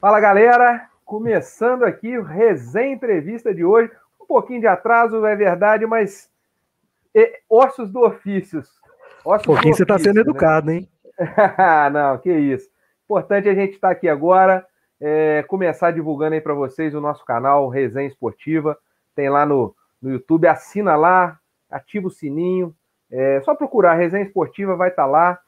Fala galera, começando aqui o Resenha Entrevista de hoje. Um pouquinho de atraso, é verdade, mas e, ossos do ofício. Ossos um pouquinho você está sendo né? educado, hein? Não, que isso. Importante a gente estar tá aqui agora, é, começar divulgando aí para vocês o nosso canal Resenha Esportiva. Tem lá no, no YouTube, assina lá, ativa o sininho. É só procurar Resenha Esportiva, vai estar tá lá.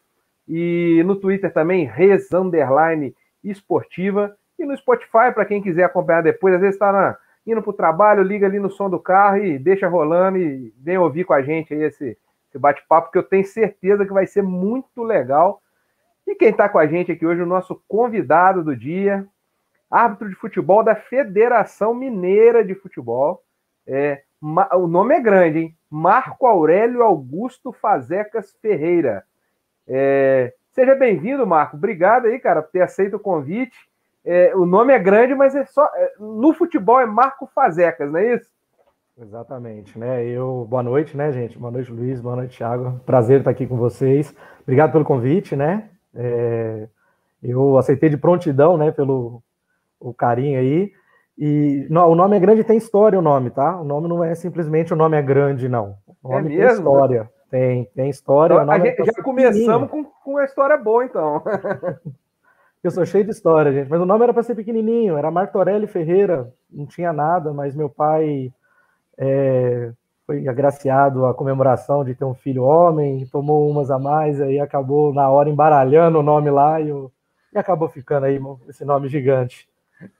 E no Twitter também, Res Underline Esportiva. E no Spotify, para quem quiser acompanhar depois, às vezes está indo para o trabalho, liga ali no som do carro e deixa rolando e vem ouvir com a gente aí esse, esse bate-papo, que eu tenho certeza que vai ser muito legal. E quem está com a gente aqui hoje, o nosso convidado do dia, árbitro de futebol da Federação Mineira de Futebol. É, o nome é grande, hein? Marco Aurélio Augusto Fazecas Ferreira. É, seja bem-vindo, Marco. Obrigado aí, cara, por ter aceito o convite. É, o nome é grande, mas é só. É, no futebol é Marco Fazecas, não é isso? Exatamente, né? Eu, boa noite, né, gente? Boa noite, Luiz. Boa noite, Thiago. Prazer estar aqui com vocês. Obrigado pelo convite, né? É, eu aceitei de prontidão, né, pelo o carinho aí. E não, o nome é grande tem história, o nome, tá? O nome não é simplesmente o nome é grande, não. O é nome é tem história. Tem, tem história. Então, a gente, é já começamos com, com uma história boa, então. Eu sou cheio de história, gente. Mas o nome era para ser pequenininho, era Marco Aurélio Ferreira. Não tinha nada, mas meu pai é, foi agraciado a comemoração de ter um filho homem, tomou umas a mais, aí acabou na hora embaralhando o nome lá e, o, e acabou ficando aí esse nome gigante.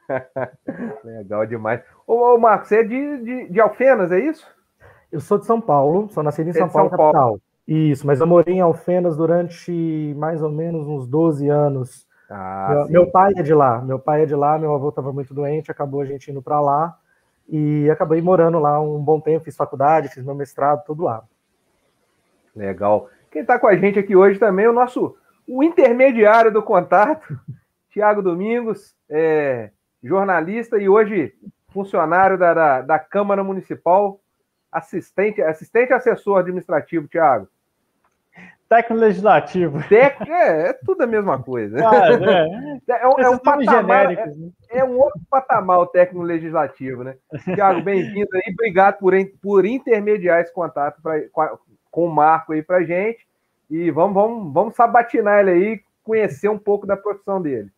Legal demais. Ô, ô Marcos, você é de, de, de, Alfenas, é isso? Eu sou de São Paulo, sou nascido em São, Paulo, São Paulo, capital. Isso, mas eu morei em Alfenas durante mais ou menos uns 12 anos. Ah, meu, meu, pai é de lá, meu pai é de lá, meu avô estava muito doente, acabou a gente indo para lá e acabei morando lá um bom tempo, fiz faculdade, fiz meu mestrado, tudo lá. Legal. Quem está com a gente aqui hoje também é o nosso o intermediário do contato, Tiago Domingos, é, jornalista e hoje funcionário da, da, da Câmara Municipal, assistente, assistente assessor administrativo, Tiago. Técnico legislativo. Tec... É, é tudo a mesma coisa. Ah, é. É, um, é um patamar, é, né? é, um outro patamar o técnico legislativo, né? Tiago, bem-vindo aí. Obrigado por, por intermediar esse contato pra, com, com o Marco aí pra gente. E vamos, vamos, vamos sabatinar ele aí, conhecer um pouco da profissão dele.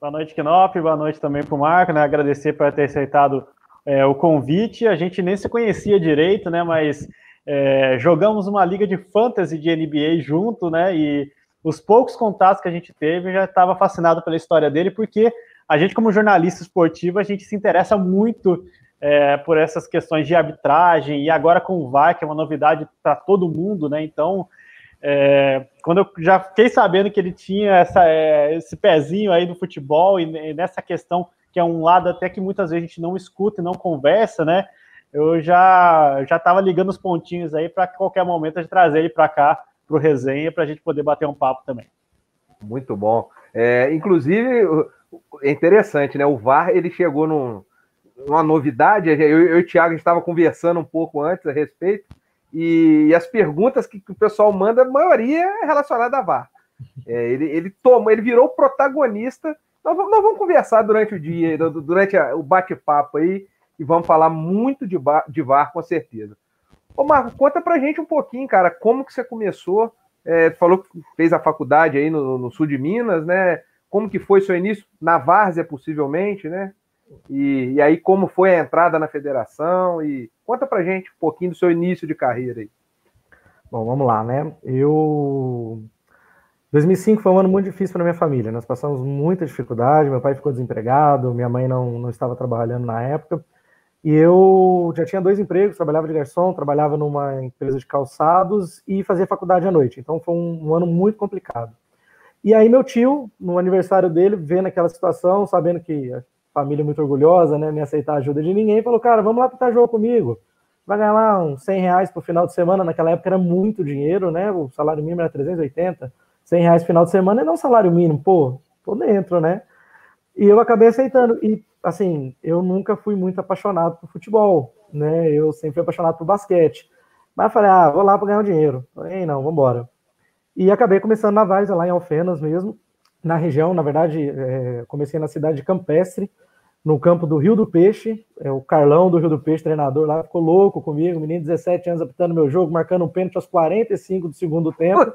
Boa noite, Knop. Boa noite também para o Marco, né? Agradecer por ter aceitado é, o convite. A gente nem se conhecia direito, né? Mas é, jogamos uma liga de fantasy de NBA junto, né? E os poucos contatos que a gente teve, já estava fascinado pela história dele, porque a gente, como jornalista esportivo, a gente se interessa muito é, por essas questões de arbitragem, e agora com o VAR, que é uma novidade para todo mundo, né? Então, é, quando eu já fiquei sabendo que ele tinha essa, é, esse pezinho aí do futebol, e, e nessa questão, que é um lado até que muitas vezes a gente não escuta e não conversa, né? eu já já estava ligando os pontinhos aí para qualquer momento a gente trazer ele para cá para o resenha para a gente poder bater um papo também. Muito bom. É, inclusive é interessante, né? O VAR ele chegou num, numa novidade. Eu, eu e o Thiago estava conversando um pouco antes a respeito e, e as perguntas que, que, o pessoal manda, a maioria é relacionada a VAR. É, ele, ele toma, ele virou protagonista. Nós, nós vamos conversar durante o dia, durante a, o bate-papo aí e vamos falar muito de, bar, de VAR, com certeza. Ô, Marco, conta pra gente um pouquinho, cara, como que você começou? É, falou que fez a faculdade aí no, no, sul de Minas, né? Como que foi seu início? Na Várzea, possivelmente, né? E, e aí, como foi a entrada na federação? E conta pra gente um pouquinho do seu início de carreira aí. Bom, vamos lá, né? Eu 2005 foi um ano muito difícil para minha família. Nós passamos muita dificuldade. Meu pai ficou desempregado, minha mãe não, não estava trabalhando na época. E eu já tinha dois empregos, trabalhava de garçom, trabalhava numa empresa de calçados e fazia faculdade à noite. Então foi um, um ano muito complicado. E aí meu tio, no aniversário dele, vendo aquela situação, sabendo que a família é muito orgulhosa, né, me aceitar a ajuda de ninguém, falou, cara, vamos lá para jogo comigo. Vai ganhar lá uns 100 reais pro final de semana. Naquela época era muito dinheiro, né? O salário mínimo era 380. 100 reais final de semana é não salário mínimo. Pô, tô dentro, né? E eu acabei aceitando. E assim, eu nunca fui muito apaixonado por futebol, né? Eu sempre fui apaixonado por basquete. Mas falei, ah, vou lá para ganhar um dinheiro. Falei, não, vamos embora. E acabei começando na Várzea, lá em Alfenas mesmo. na região, na verdade, é, comecei na cidade de Campestre, no campo do Rio do Peixe. É, o Carlão do Rio do Peixe, treinador lá, ficou louco comigo, menino de 17 anos apitando meu jogo, marcando um pênalti aos 45 do segundo tempo.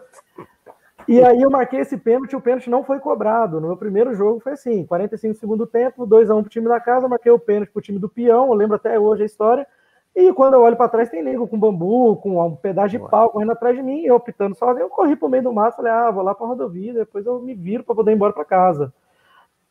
E aí eu marquei esse pênalti o pênalti não foi cobrado. No meu primeiro jogo foi assim, 45 do segundo tempo, 2x1 pro time da casa, marquei o pênalti pro time do peão, eu lembro até hoje a história. E quando eu olho para trás, tem nego com bambu, com um pedaço de pau correndo atrás de mim, eu optando sozinho, eu corri pro meio do mato, falei, ah, vou lá pra rodovia, depois eu me viro para poder ir embora para casa.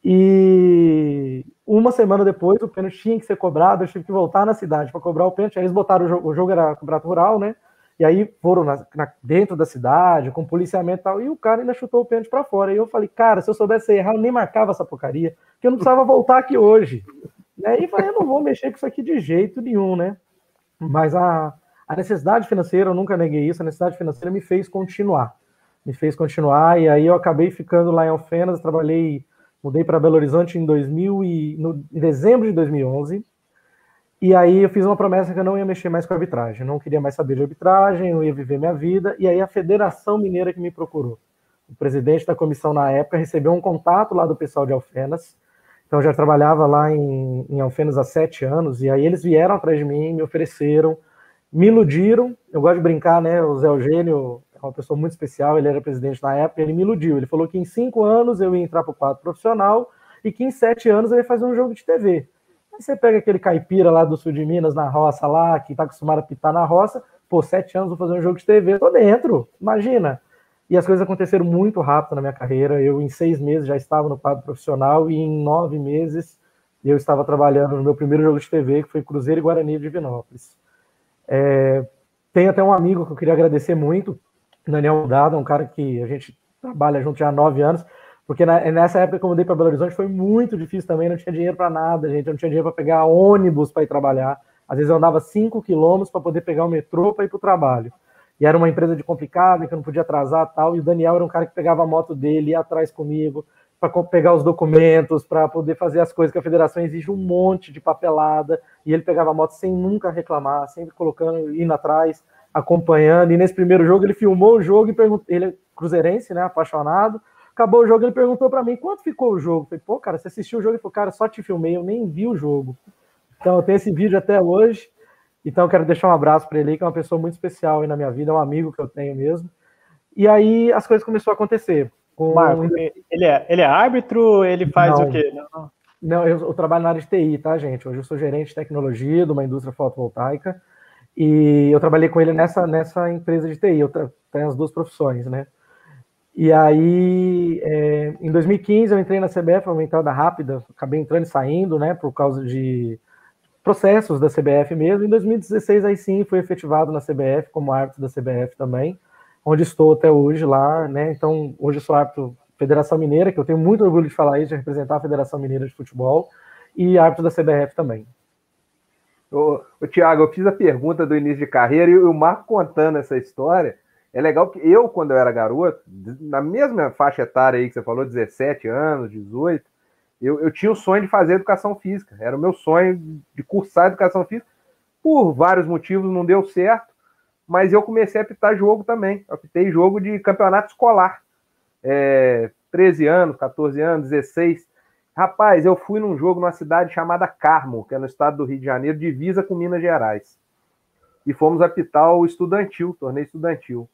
E uma semana depois, o pênalti tinha que ser cobrado, eu tive que voltar na cidade para cobrar o pênalti. Aí eles botaram o jogo, o jogo era campeonato rural, né? E aí foram na, na, dentro da cidade, com policiamento e tal, e o cara ainda chutou o pênalti para fora. E eu falei, cara, se eu soubesse errar, eu nem marcava essa porcaria, porque eu não precisava voltar aqui hoje. Né? E falei, eu não vou mexer com isso aqui de jeito nenhum, né? Mas a, a necessidade financeira, eu nunca neguei isso, a necessidade financeira me fez continuar. Me fez continuar, e aí eu acabei ficando lá em Alfenas, trabalhei, mudei para Belo Horizonte em 2000 e, no, em dezembro de 2011, e aí eu fiz uma promessa que eu não ia mexer mais com arbitragem, não queria mais saber de arbitragem, eu ia viver minha vida, e aí a Federação Mineira que me procurou. O presidente da comissão na época recebeu um contato lá do pessoal de Alfenas, então eu já trabalhava lá em, em Alfenas há sete anos, e aí eles vieram atrás de mim, me ofereceram, me iludiram. Eu gosto de brincar, né? O Zé Eugênio é uma pessoa muito especial, ele era presidente na época, ele me iludiu. Ele falou que em cinco anos eu ia entrar para o quadro profissional e que em sete anos eu ia fazer um jogo de TV. Aí você pega aquele caipira lá do sul de Minas, na roça lá, que está acostumado a pitar na roça, pô, sete anos vou fazer um jogo de TV, tô dentro, imagina. E as coisas aconteceram muito rápido na minha carreira. Eu, em seis meses, já estava no quadro profissional e em nove meses eu estava trabalhando no meu primeiro jogo de TV, que foi Cruzeiro e Guarani de Divinópolis. É, tem até um amigo que eu queria agradecer muito, Daniel Dada, um cara que a gente trabalha junto já há nove anos, porque na, nessa época que eu mudei para Belo Horizonte foi muito difícil também, não tinha dinheiro para nada, gente, eu não tinha dinheiro para pegar ônibus para ir trabalhar. Às vezes eu andava cinco quilômetros para poder pegar o metrô para ir para o trabalho. E era uma empresa de complicado, que eu não podia atrasar tal, e o Daniel era um cara que pegava a moto dele, ia atrás comigo, para pegar os documentos, para poder fazer as coisas que a federação exige um monte de papelada, e ele pegava a moto sem nunca reclamar, sempre colocando, indo atrás, acompanhando, e nesse primeiro jogo ele filmou o jogo e perguntou, ele é cruzeirense, né, apaixonado, acabou o jogo, ele perguntou para mim, quanto ficou o jogo? Eu falei, pô, cara, você assistiu o jogo? Ele falou, cara, só te filmei, eu nem vi o jogo. Então eu tenho esse vídeo até hoje, então, eu quero deixar um abraço para ele, que é uma pessoa muito especial aí na minha vida, é um amigo que eu tenho mesmo. E aí as coisas começaram a acontecer. Com... Marco, ele é, ele é árbitro? Ele faz não, o quê? Não, não eu, eu, trabalho na área de TI, tá, gente? Hoje eu sou gerente de tecnologia de uma indústria fotovoltaica e eu trabalhei com ele nessa, nessa empresa de TI. Eu tenho as duas profissões, né? E aí, é, em 2015, eu entrei na CBF, uma entrada rápida, acabei entrando e saindo, né, por causa de processos da CBF mesmo. Em 2016, aí sim, fui efetivado na CBF, como árbitro da CBF também, onde estou até hoje lá, né? Então, hoje sou árbitro Federação Mineira, que eu tenho muito orgulho de falar isso, de representar a Federação Mineira de Futebol, e árbitro da CBF também. Ô, ô Tiago, eu fiz a pergunta do início de carreira e o Marco contando essa história. É legal que eu, quando eu era garoto, na mesma faixa etária aí que você falou, 17 anos, 18, eu, eu tinha o sonho de fazer educação física, era o meu sonho de cursar educação física. Por vários motivos não deu certo, mas eu comecei a apitar jogo também. Apitei jogo de campeonato escolar. É, 13 anos, 14 anos, 16. Rapaz, eu fui num jogo numa cidade chamada Carmo, que é no estado do Rio de Janeiro, divisa com Minas Gerais. E fomos apitar o estudantil, torneio estudantil.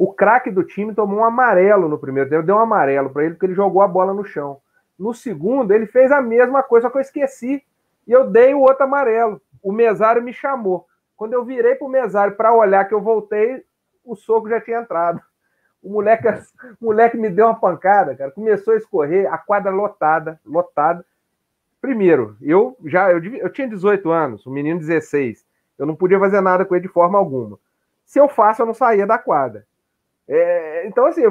O craque do time tomou um amarelo no primeiro tempo, deu um amarelo para ele porque ele jogou a bola no chão. No segundo, ele fez a mesma coisa, que eu esqueci. E eu dei o outro amarelo. O mesário me chamou. Quando eu virei para o mesário para olhar que eu voltei, o soco já tinha entrado. O moleque, o moleque me deu uma pancada, cara. Começou a escorrer, a quadra lotada, lotada. Primeiro, eu já eu, eu tinha 18 anos, o menino 16. Eu não podia fazer nada com ele de forma alguma. Se eu faço, eu não saía da quadra. É, então, assim,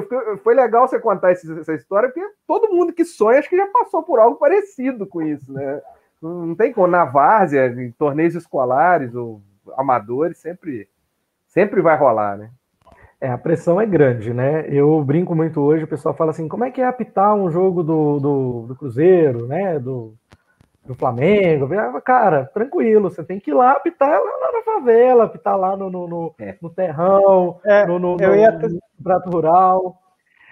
foi legal você contar essa história, porque todo mundo que sonha acho que já passou por algo parecido com isso, né? Não tem como, na várzea, em torneios escolares ou amadores, sempre, sempre vai rolar, né? É, a pressão é grande, né? Eu brinco muito hoje, o pessoal fala assim, como é que é apitar um jogo do, do, do Cruzeiro, né? Do, do Flamengo. Cara, tranquilo, você tem que ir lá apitar lá na favela, apitar lá no, no, no, é. no terrão, é, no, no, eu ia... no prato rural.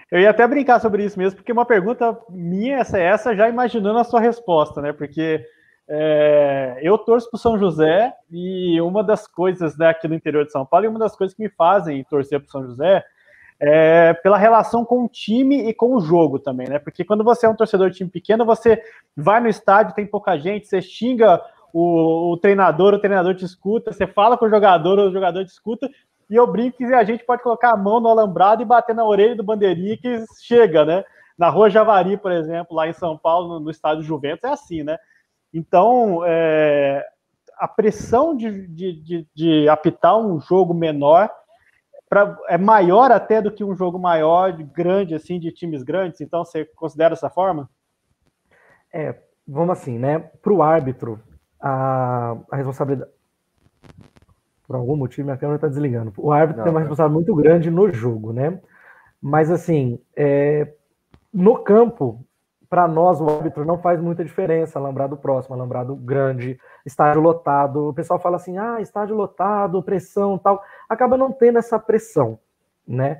Eu ia até brincar sobre isso mesmo, porque uma pergunta minha essa é essa, já imaginando a sua resposta, né? Porque é, eu torço para São José e uma das coisas né, aqui no interior de São Paulo, e uma das coisas que me fazem torcer para São José é pela relação com o time e com o jogo também, né? Porque quando você é um torcedor de time pequeno, você vai no estádio, tem pouca gente, você xinga o, o treinador, o treinador te escuta, você fala com o jogador, o jogador te escuta, e eu brinco que a gente pode colocar a mão no alambrado e bater na orelha do bandeirinha que chega, né? Na Rua Javari, por exemplo, lá em São Paulo, no, estádio Juventus, é assim, né? Então, é, a pressão de, de, de, de, apitar um jogo menor pra, é maior até do que um jogo maior, grande, assim, de times grandes. Então, você considera dessa forma? É, vamos assim, né? Para o árbitro, a, a responsabilidade por algum motivo minha câmera está desligando. O árbitro não, tem uma responsabilidade muito grande no jogo, né? Mas assim, é, no campo, para nós o árbitro não faz muita diferença, alambrado próximo, alambrado grande, estádio lotado. O pessoal fala assim, ah, estádio lotado, pressão, tal. Acaba não tendo essa pressão, né?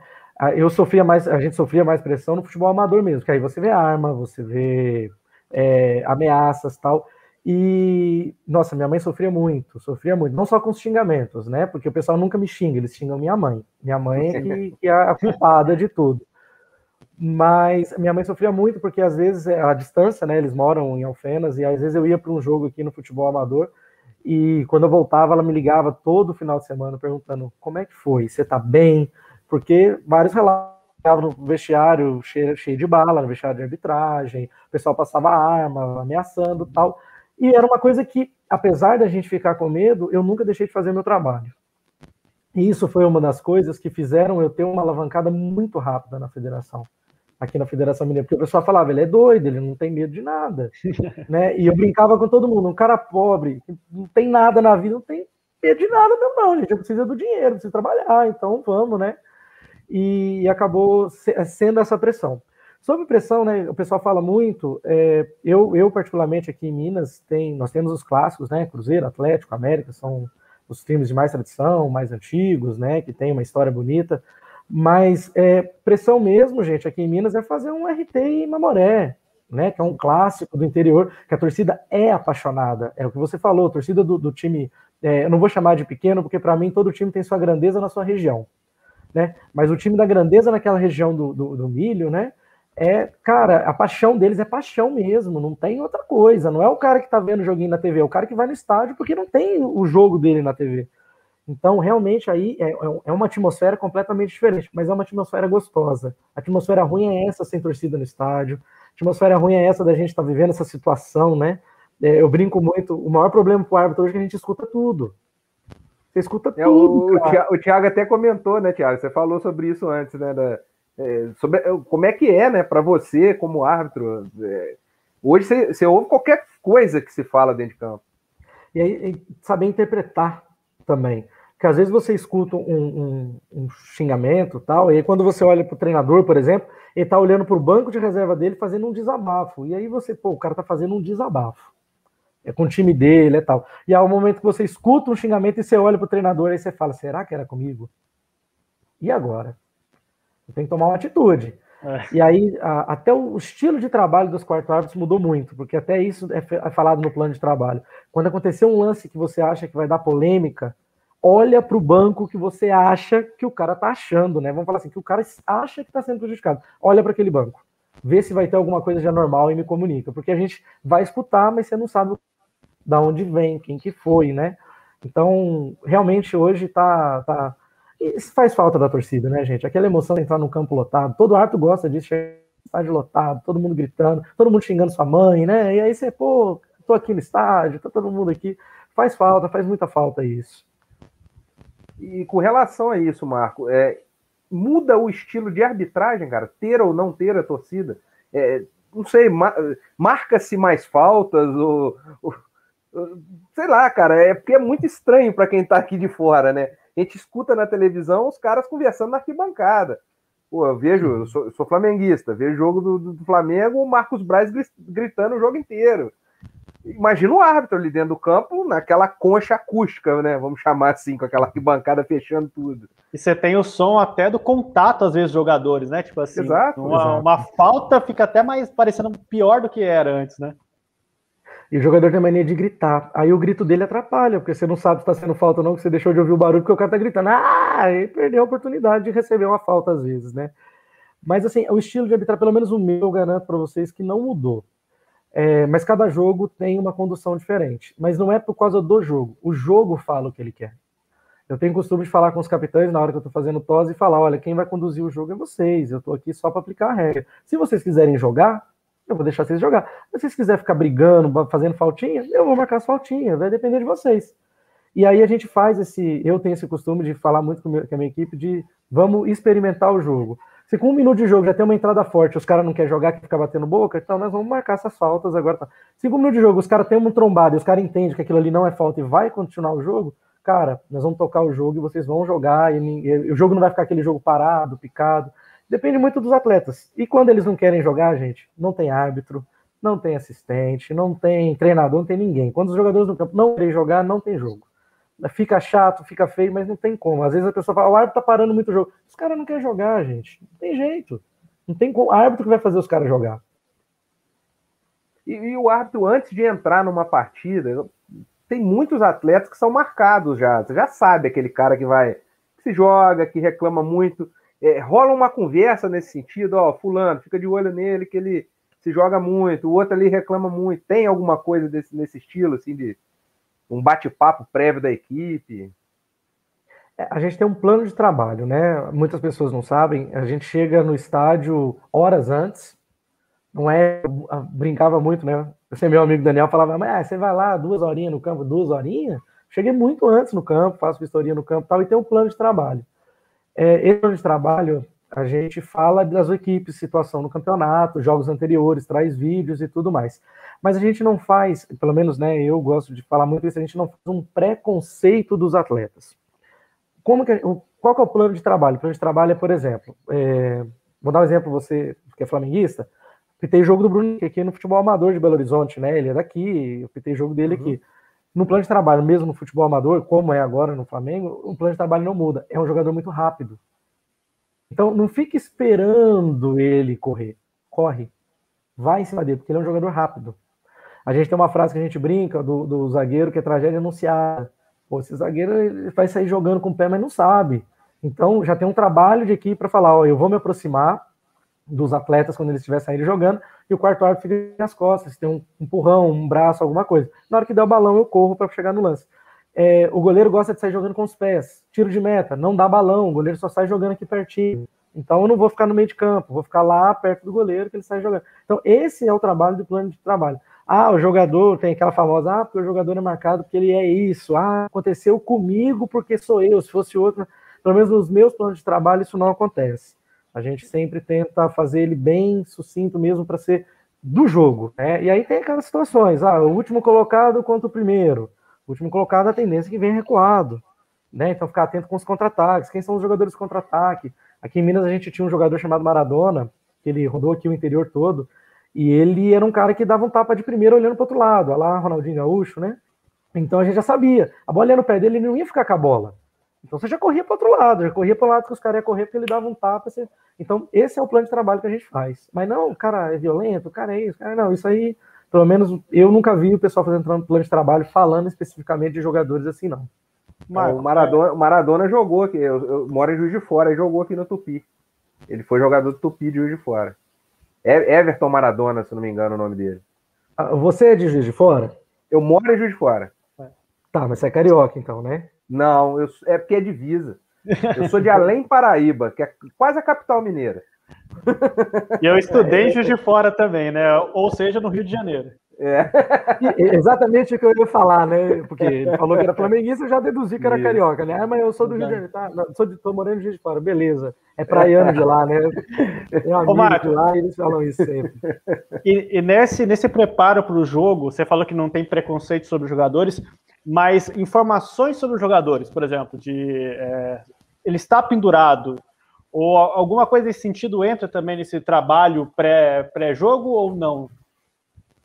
Eu sofria mais, a gente sofria mais pressão no futebol amador mesmo, que aí você vê arma, você vê é, ameaças, tal. E, nossa, minha mãe sofria muito, sofria muito, não só com os xingamentos, né? Porque o pessoal nunca me xinga, eles xingam minha mãe. Minha mãe é que, que é a culpada de tudo. Mas minha mãe sofria muito porque às vezes é, a distância, né? Eles moram em Alfenas e às vezes eu ia para um jogo aqui no futebol amador e quando eu voltava ela me ligava todo final de semana perguntando como é que foi, você tá bem? Porque vários relatos no vestiário cheio, cheio de bala, no vestiário de arbitragem, o pessoal passava arma, ameaçando tal. E era uma coisa que, apesar da gente ficar com medo, eu nunca deixei de fazer meu trabalho. E isso foi uma das coisas que fizeram eu ter uma alavancada muito rápida na federação, aqui na Federação Mineira, porque o pessoal falava, ele é doido, ele não tem medo de nada, né? E eu brincava com todo mundo, um cara pobre, que não tem nada na vida, não tem medo de nada mesmo não, gente, eu preciso do dinheiro, preciso trabalhar, então vamos, né? E acabou sendo essa pressão. Sobre pressão, né? O pessoal fala muito. É, eu, eu, particularmente, aqui em Minas, tem, nós temos os clássicos, né? Cruzeiro, Atlético, América, são os times de mais tradição, mais antigos, né? Que tem uma história bonita. Mas é, pressão mesmo, gente, aqui em Minas é fazer um RT em Mamoré, né? Que é um clássico do interior, que a torcida é apaixonada. É o que você falou, a torcida do, do time. É, eu não vou chamar de pequeno, porque para mim todo time tem sua grandeza na sua região. Né? Mas o time da grandeza naquela região do, do, do milho, né? é, cara, a paixão deles é paixão mesmo, não tem outra coisa. Não é o cara que tá vendo o joguinho na TV, é o cara que vai no estádio porque não tem o jogo dele na TV. Então, realmente, aí é, é, é uma atmosfera completamente diferente, mas é uma atmosfera gostosa. A atmosfera ruim é essa sem torcida no estádio. A atmosfera ruim é essa da gente estar tá vivendo essa situação, né? É, eu brinco muito. O maior problema pro árbitro hoje é que a gente escuta tudo. Você escuta é, tudo. O, o, Thiago até comentou, né, Thiago? Você falou sobre isso antes, né? Da, é, sobre, como é que é, né, para você como árbitro? É, hoje você, você, ouve qualquer coisa que se fala dentro de campo. E aí, saber interpretar também. Porque às vezes você escuta um, um, um xingamento tal, e aí quando você olha para o treinador, por exemplo, ele está olhando para o banco de reserva dele fazendo um desabafo. E aí você, pô, o cara está fazendo um desabafo. É com o time dele e tal. E ao momento que você escuta um xingamento e você olha para o treinador, aí você fala: será que era comigo? E agora? Tem que tomar uma atitude. É. E aí, a, até o estilo de trabalho dos quartos árbitros mudou muito, porque até isso é, é falado no plano de trabalho. Quando acontecer um lance que você acha que vai dar polêmica, olha para o banco que você acha que o cara está achando, né? Vamos falar assim, que o cara acha que está sendo prejudicado. Olha para aquele banco. Vê se vai ter alguma coisa de anormal e me comunica. Porque a gente vai escutar, mas você não sabe da onde vem, quem que foi, né? Então, realmente hoje está tá, isso faz falta da torcida, né, gente? Aquela emoção de entrar no campo lotado. Todo árbitro gosta disso, estádio lotado, todo mundo gritando, todo mundo xingando sua mãe, né? E aí você, pô, tô aqui no estádio, tá todo mundo aqui. Faz falta, faz muita falta isso. E com relação a isso, Marco, é, muda o estilo de arbitragem, cara? Ter ou não ter a torcida? É, não sei, marca-se mais faltas ou, ou, sei lá, cara, é porque é muito estranho para quem tá aqui de fora, né? A gente escuta na televisão os caras conversando na arquibancada. Pô, eu vejo, eu sou, eu sou flamenguista, vejo jogo do, do, Flamengo, o Marcos Braz gritando o jogo inteiro. Imagina o árbitro ali dentro do campo, naquela concha acústica, né? Vamos chamar assim, com aquela bancada fechando tudo. E você tem o som até do contato, às vezes, dos jogadores, né? Tipo assim, exato, uma, exato. uma falta fica até mais parecendo pior do que era antes, né? E o jogador tem mania de gritar. Aí o grito dele atrapalha, porque você não sabe se está sendo falta ou não, que você deixou de ouvir o barulho, porque o cara tá gritando. Ah, e perdeu a oportunidade de receber uma falta às vezes, né? Mas assim, o estilo de arbitrar, pelo menos o meu, eu garanto para vocês que não mudou. É, mas cada jogo tem uma condução diferente. Mas não é por causa do jogo. O jogo fala o que ele quer. Eu tenho costume de falar com os capitães na hora que eu estou fazendo tosse e falar: olha, quem vai conduzir o jogo é vocês. Eu estou aqui só para aplicar a regra. Se vocês quiserem jogar, eu vou deixar vocês jogar. Mas se vocês quiserem ficar brigando, fazendo faltinha, eu vou marcar as faltinhas. Vai depender de vocês. E aí a gente faz esse. Eu tenho esse costume de falar muito com a minha equipe de vamos experimentar o jogo. Se com um minuto de jogo já tem uma entrada forte, os caras não querem jogar, que fica batendo boca, então nós vamos marcar essas faltas agora. Tá. Se com um minuto de jogo os caras têm um trombado e os caras entendem que aquilo ali não é falta e vai continuar o jogo, cara, nós vamos tocar o jogo e vocês vão jogar, e o jogo não vai ficar aquele jogo parado, picado. Depende muito dos atletas. E quando eles não querem jogar, gente, não tem árbitro, não tem assistente, não tem treinador, não tem ninguém. Quando os jogadores no campo não querem jogar, não tem jogo. Fica chato, fica feio, mas não tem como. Às vezes a pessoa fala, o árbitro tá parando muito o jogo. Os caras não querem jogar, gente. Não tem jeito. Não tem como. O árbitro que vai fazer os caras jogar. E, e, o árbitro, antes de entrar numa partida, tem muitos atletas que são marcados já. Você já sabe aquele cara que vai, que se joga, que reclama muito. É, rola uma conversa nesse sentido, ó, fulano, fica de olho nele, que ele se joga muito, o outro ali reclama muito. Tem alguma coisa desse, nesse estilo, assim, de um bate-papo prévio da equipe? É, a gente tem um plano de trabalho, né? Muitas pessoas não sabem. A gente chega no estádio horas antes. Não é. Brincava muito, né? Sei, meu amigo Daniel falava, mas ah, você vai lá duas horinhas no campo, duas horinhas? Cheguei muito antes no campo, faço vistoria no campo e tal, e tem um plano de trabalho. É, esse plano de trabalho, a gente fala das equipes, situação no campeonato, jogos anteriores, traz vídeos e tudo mais. Mas a gente não faz, pelo menos né, eu gosto de falar muito isso, a gente não faz um preconceito dos atletas. Como que, qual que é o plano de trabalho? O plano de trabalho é, por exemplo, é, vou dar um exemplo, você que é flamenguista, pitei jogo do Bruno aqui no futebol amador de Belo Horizonte, né? Ele é daqui, eu pitei jogo dele uhum. aqui. No plano de trabalho, mesmo no futebol amador, como é agora no Flamengo, o plano de trabalho não muda. É um jogador muito rápido. Então, não fique esperando ele correr. Corre. Vai em cima dele, porque ele é um jogador rápido. A gente tem uma frase que a gente brinca do, do zagueiro que é tragédia anunciada. Pô, esse zagueiro ele vai sair jogando com o pé, mas não sabe. Então, já tem um trabalho de equipe para falar: ó, eu vou me aproximar dos atletas quando eles estiverem saindo jogando, e o quarto árbitro fica nas costas, tem um empurrão, um braço, alguma coisa. Na hora que der o balão, eu corro para chegar no lance. É, o goleiro gosta de sair jogando com os pés. Tiro de meta, não dá balão, o goleiro só sai jogando aqui pertinho. Então eu não vou ficar no meio de campo, vou ficar lá perto do goleiro que ele sai jogando. Então esse é o trabalho do plano de trabalho. Ah, o jogador tem aquela famosa, ah, porque o jogador é marcado porque ele é isso. Ah, aconteceu comigo porque sou eu, se fosse outro. Pelo menos nos meus planos de trabalho isso não acontece. A gente sempre tenta fazer ele bem sucinto mesmo para ser do jogo. Né? E aí tem aquelas situações, ah, o último colocado contra o primeiro. Último colocado a tendência é que vem recuado. Né? Então ficar atento com os contra-ataques. Quem são os jogadores contra-ataque? Aqui em Minas a gente tinha um jogador chamado Maradona, que ele rodou aqui o interior todo, e ele era um cara que dava um tapa de primeiro olhando para outro lado, lá Ronaldinho Gaúcho, né? Então a gente já sabia. A bola ia no pé dele, ele não ia ficar com a bola. Então você já corria para outro lado, já corria para o lado que os caras iam correr porque ele dava um tapa. Você... Então esse é o plano de trabalho que a gente faz. Mas não, o cara é violento, o cara é isso, cara não, isso aí, pelo menos eu nunca vi o pessoal fazendo plano de trabalho falando especificamente de jogadores assim, não. Marco, o Maradona, Maradona jogou aqui, eu, eu, moro em Juiz de Fora, ele jogou aqui no Tupi. Ele foi jogador do Tupi de Juiz de Fora. Everton Maradona, se não me engano, o nome dele. Ah, você é de Juiz de Fora? Eu moro em Juiz de Fora. Tá, mas você é carioca, então, né? Não, eu, é porque é divisa. Eu sou de Além Paraíba, que é quase a capital mineira. E eu estudei em Juiz de Fora também, né? Ou seja, no Rio de Janeiro. É. Exatamente o que eu ia falar, né? Porque ele falou que era flamenguista, eu já deduzi que era Isso. carioca, né? Ah, mas eu sou do Rio de Janeiro, tá? Não, sou de, tô morando em Juiz de Fora, beleza. É praiano de lá, né? Tem um amigo Ô, Marco, de lá e eles falam isso sempre. E, e nesse, nesse preparo para o jogo, você falou que não tem preconceito sobre os jogadores, mas informações sobre os jogadores, por exemplo, de é, ele está pendurado, ou alguma coisa nesse sentido entra também nesse trabalho pré-jogo pré ou não?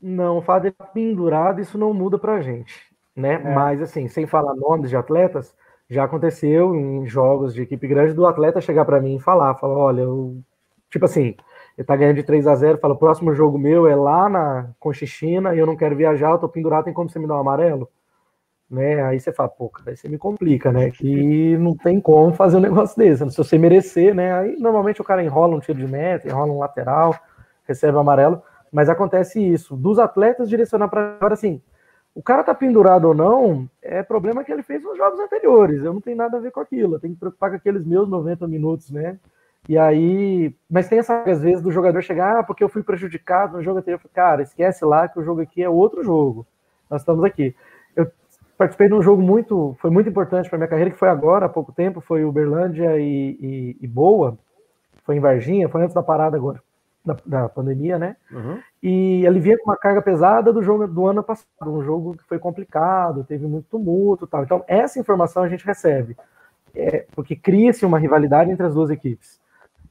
Não, o fato de estar pendurado, isso não muda pra gente, né? É. Mas, assim, sem falar nomes de atletas, já aconteceu em jogos de equipe grande do atleta chegar para mim e falar, falar, olha, eu... tipo assim, ele tá ganhando de 3 a 0 fala, o próximo jogo meu é lá na Conchichina e eu não quero viajar, eu tô pendurado, tem como você me dar um amarelo? Né? Aí você fala, pô, cara, aí você me complica, né? Que não tem como fazer um negócio desse. Se você merecer, né? Aí normalmente o cara enrola um tiro de meta, enrola um lateral, recebe um amarelo, mas acontece isso. Dos atletas direcionar para agora assim, o cara tá pendurado ou não, é problema que ele fez nos jogos anteriores. Eu não tenho nada a ver com aquilo. Eu tenho que preocupar com aqueles meus 90 minutos, né? E aí, mas tem essa às vezes do jogador chegar, ah, porque eu fui prejudicado no jogo anterior. Cara, esquece lá que o jogo aqui é outro jogo. Nós estamos aqui. Participei de um jogo muito, foi muito importante para minha carreira, que foi agora, há pouco tempo, foi Uberlândia e, e, e Boa, foi em Varginha, foi antes da parada agora, da, da pandemia, né? Uhum. E ele vinha com uma carga pesada do jogo do ano passado, um jogo que foi complicado, teve muito tumulto, tal. Então essa informação a gente recebe, é, porque cria-se uma rivalidade entre as duas equipes.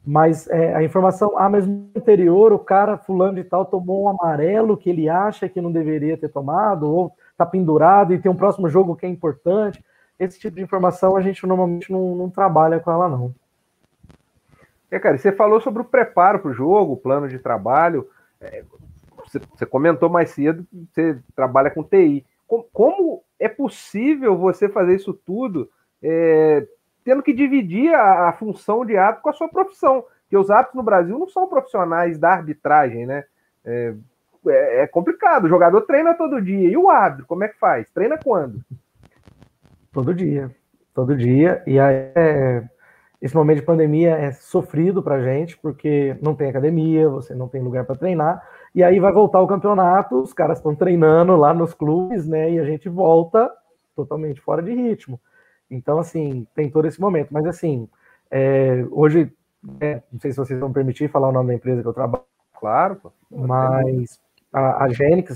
Mas é, a informação, ah, mas no anterior o cara fulano de tal tomou um amarelo que ele acha que não deveria ter tomado, ou tá pendurado e tem um próximo jogo que é importante. Esse tipo de informação a gente normalmente não, não trabalha com ela, não. É, cara, você falou sobre o preparo para o jogo, o plano de trabalho. É, você, você, comentou mais cedo que você trabalha com TI. Como, como é possível você fazer isso tudo é, tendo que dividir a, a função de árbitro com a sua profissão. Porque os árbitros no Brasil não são profissionais da arbitragem, né? É, é, é, complicado. O jogador treina todo dia. E o árbitro, como é que faz? Treina quando? Todo dia. Todo dia. E aí, é, esse momento de pandemia é sofrido pra gente, porque não tem academia, você não tem lugar para treinar. E aí vai voltar o campeonato, os caras estão treinando lá nos clubes, né? E a gente volta totalmente fora de ritmo. Então, assim, tem todo esse momento. Mas, assim, é, hoje, é, não sei se vocês vão permitir falar o nome da empresa que eu trabalho. Claro, pô. Mas a, a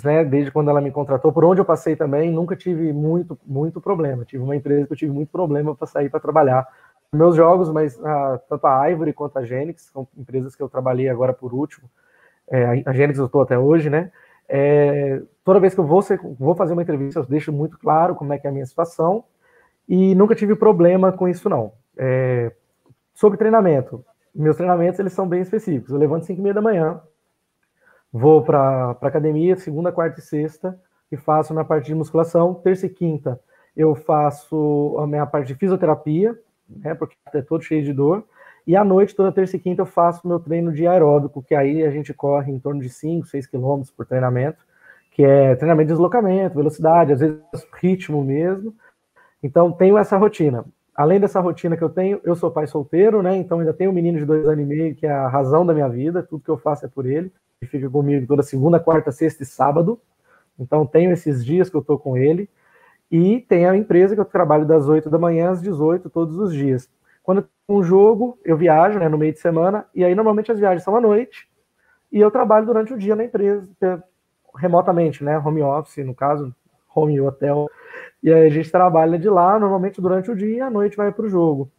né, desde quando ela me contratou, por onde eu passei também, nunca tive muito, muito problema. Tive uma empresa que eu tive muito problema para sair para trabalhar. Meus jogos, mas a, tanto a Ivory quanto a Genix, são empresas que eu trabalhei agora por último. É, a Genix eu estou até hoje, né? É, toda vez que eu vou, ser, vou fazer uma entrevista, eu deixo muito claro como é que é a minha situação e nunca tive problema com isso, não. É, sobre treinamento, meus treinamentos eles são bem específicos. Eu levanto 5 e meia da manhã, vou para academia segunda, quarta e sexta e faço minha parte de musculação. Terça e quinta eu faço a minha parte de fisioterapia, né, porque é todo cheio de dor. E à noite, toda terça e quinta, eu faço meu treino de aeróbico, que aí a gente corre em torno de 5, 6 quilômetros por treinamento, que é treinamento de deslocamento, velocidade, às vezes ritmo mesmo. Então, tenho essa rotina. Além dessa rotina que eu tenho, eu sou pai solteiro, né? Então, ainda tenho um menino de dois anos e meio, que é a razão da minha vida, tudo que eu faço é por ele. Ele fica comigo toda segunda, quarta, sexta e sábado. Então, tenho esses dias que eu tô com ele. E tem a empresa que eu trabalho das 8 da manhã às 18 todos os dias. Quando um jogo, eu viajo né, no meio de semana, e aí normalmente as viagens são à noite, e eu trabalho durante o dia na empresa, remotamente, né? Home office, no caso, home hotel e aí a gente trabalha de lá, normalmente durante o dia, e à noite vai para o jogo.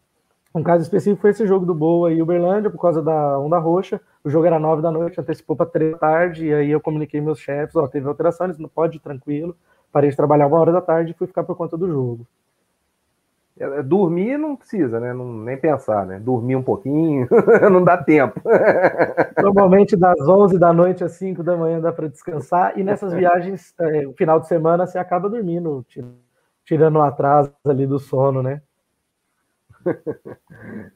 Um caso específico foi esse jogo do Boa e Uberlândia, por causa da onda roxa. O jogo era nove da noite, antecipou para três da tarde, e aí eu comuniquei meus chefes, ó, teve alteração, eles não pode ir tranquilo. Parei de trabalhar uma hora da tarde e fui ficar por conta do jogo. É, é, dormir não precisa, né? Não, nem pensar, né? Dormir um pouquinho, não dá tempo. Normalmente das 11 da noite às 5 da manhã dá para descansar, e nessas viagens, é, o final de semana, você acaba dormindo, tirando o atraso ali do sono, né?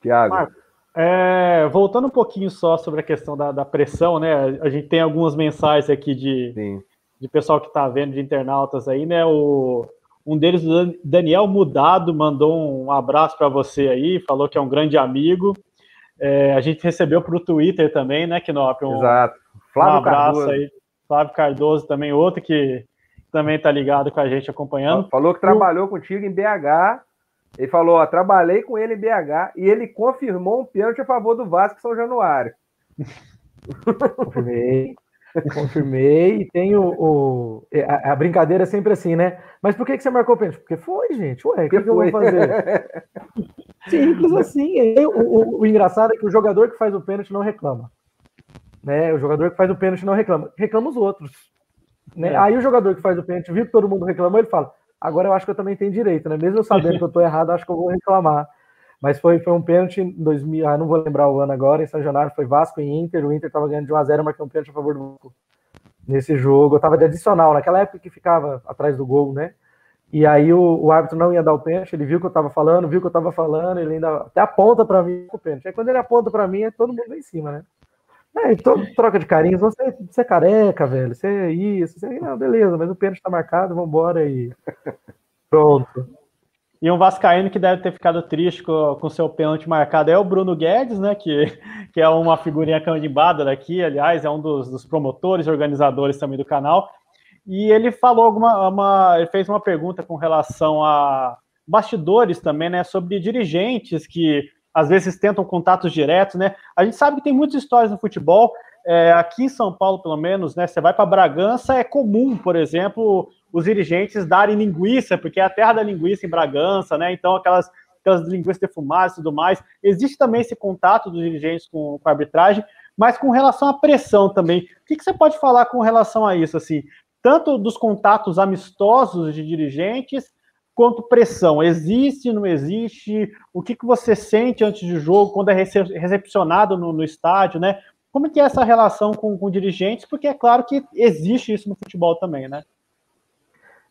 Tiago. É, voltando um pouquinho só sobre a questão da, da, pressão, né? A gente tem algumas mensagens aqui de, de pessoal que está vendo, de internautas aí, né? O, um deles, o Daniel Mudado, mandou um abraço para você aí, falou que é um grande amigo. É, a gente recebeu para o Twitter também, né, Knop? Um, Exato. Flávio um abraço Cardoso. aí. Flávio Cardoso também, outro que também está ligado com a gente acompanhando. Falou que trabalhou o... contigo em BH. Ele falou, ó, trabalhei com ele em BH e ele confirmou um pênalti a favor do Vasco São Januário. Confirmei, confirmei e tem o, o a, a, brincadeira é sempre assim, né? Mas por que, que você marcou o pênalti? Porque foi, gente. Ué, o que, que, eu vou fazer? Simples assim. O, o, o, engraçado é que o jogador que faz o pênalti não reclama. Né? O jogador que faz o pênalti não reclama, reclama os outros. Né? É. Aí o jogador que faz o pênalti viu que todo mundo reclamou, ele fala: agora eu acho que eu também tenho direito, né? Mesmo eu sabendo que eu estou errado, acho que eu vou reclamar. Mas foi, foi um pênalti em 2000, ah, não vou lembrar o ano agora, em São Januário, foi Vasco e Inter, o Inter estava ganhando de 1x0, marquei um pênalti a favor do Vasco. Nesse jogo, eu estava de adicional, naquela época que ficava atrás do gol, né? E aí o, o árbitro não ia dar o pênalti, ele viu que eu estava falando, viu que eu estava falando, ele ainda até aponta para mim o pênalti. Aí quando ele aponta para mim, é todo mundo lá em cima, né? É, então, troca de carinhos, você, você é careca, velho, você é isso, você... Não, beleza, mas o pênalti está marcado, vamos embora e pronto. E um Vascaíno que deve ter ficado triste com, com seu pênalti marcado é o Bruno Guedes, né? Que, que é uma figurinha canimbada daqui, aliás, é um dos, dos promotores e organizadores também do canal. E ele falou alguma. Uma, ele fez uma pergunta com relação a bastidores também, né? Sobre dirigentes que às vezes tentam contatos diretos, né? A gente sabe que tem muitas histórias no futebol. É, aqui em São Paulo, pelo menos, né? Você vai para Bragança, é comum, por exemplo, os dirigentes darem linguiça, porque é a terra da linguiça em Bragança, né? Então, aquelas, aquelas linguiças defumadas e tudo mais. Existe também esse contato dos dirigentes com, com a arbitragem, mas com relação à pressão também. O que, que você pode falar com relação a isso, assim? Tanto dos contatos amistosos de dirigentes, quanto pressão. Existe, não existe? O que, que você sente antes do jogo, quando é recepcionado no, no estádio, né? Como é que é essa relação com, com dirigentes? Porque é claro que existe isso no futebol também, né?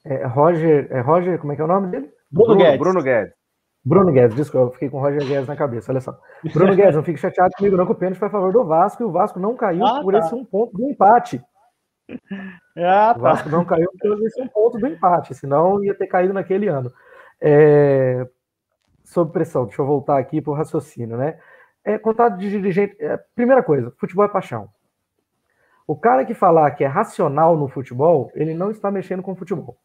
É, Roger, é Roger, como é que é o nome dele? Bruno, Bruno Guedes. Bruno Guedes. Bruno Guedes, desculpa, eu fiquei com Roger Guedes na cabeça, olha só. Bruno Guedes, não fique chateado comigo, não, que o pênalti foi a favor do Vasco e o Vasco não caiu ah, por tá. esse um ponto do empate. Ah, tá. O Vasco não caiu por esse um ponto do empate, senão ia ter caído naquele ano. É... Sob pressão, deixa eu voltar aqui para o raciocínio, né? É, contato de dirigente. É, primeira coisa, futebol é paixão. O cara que falar que é racional no futebol, ele não está mexendo com futebol.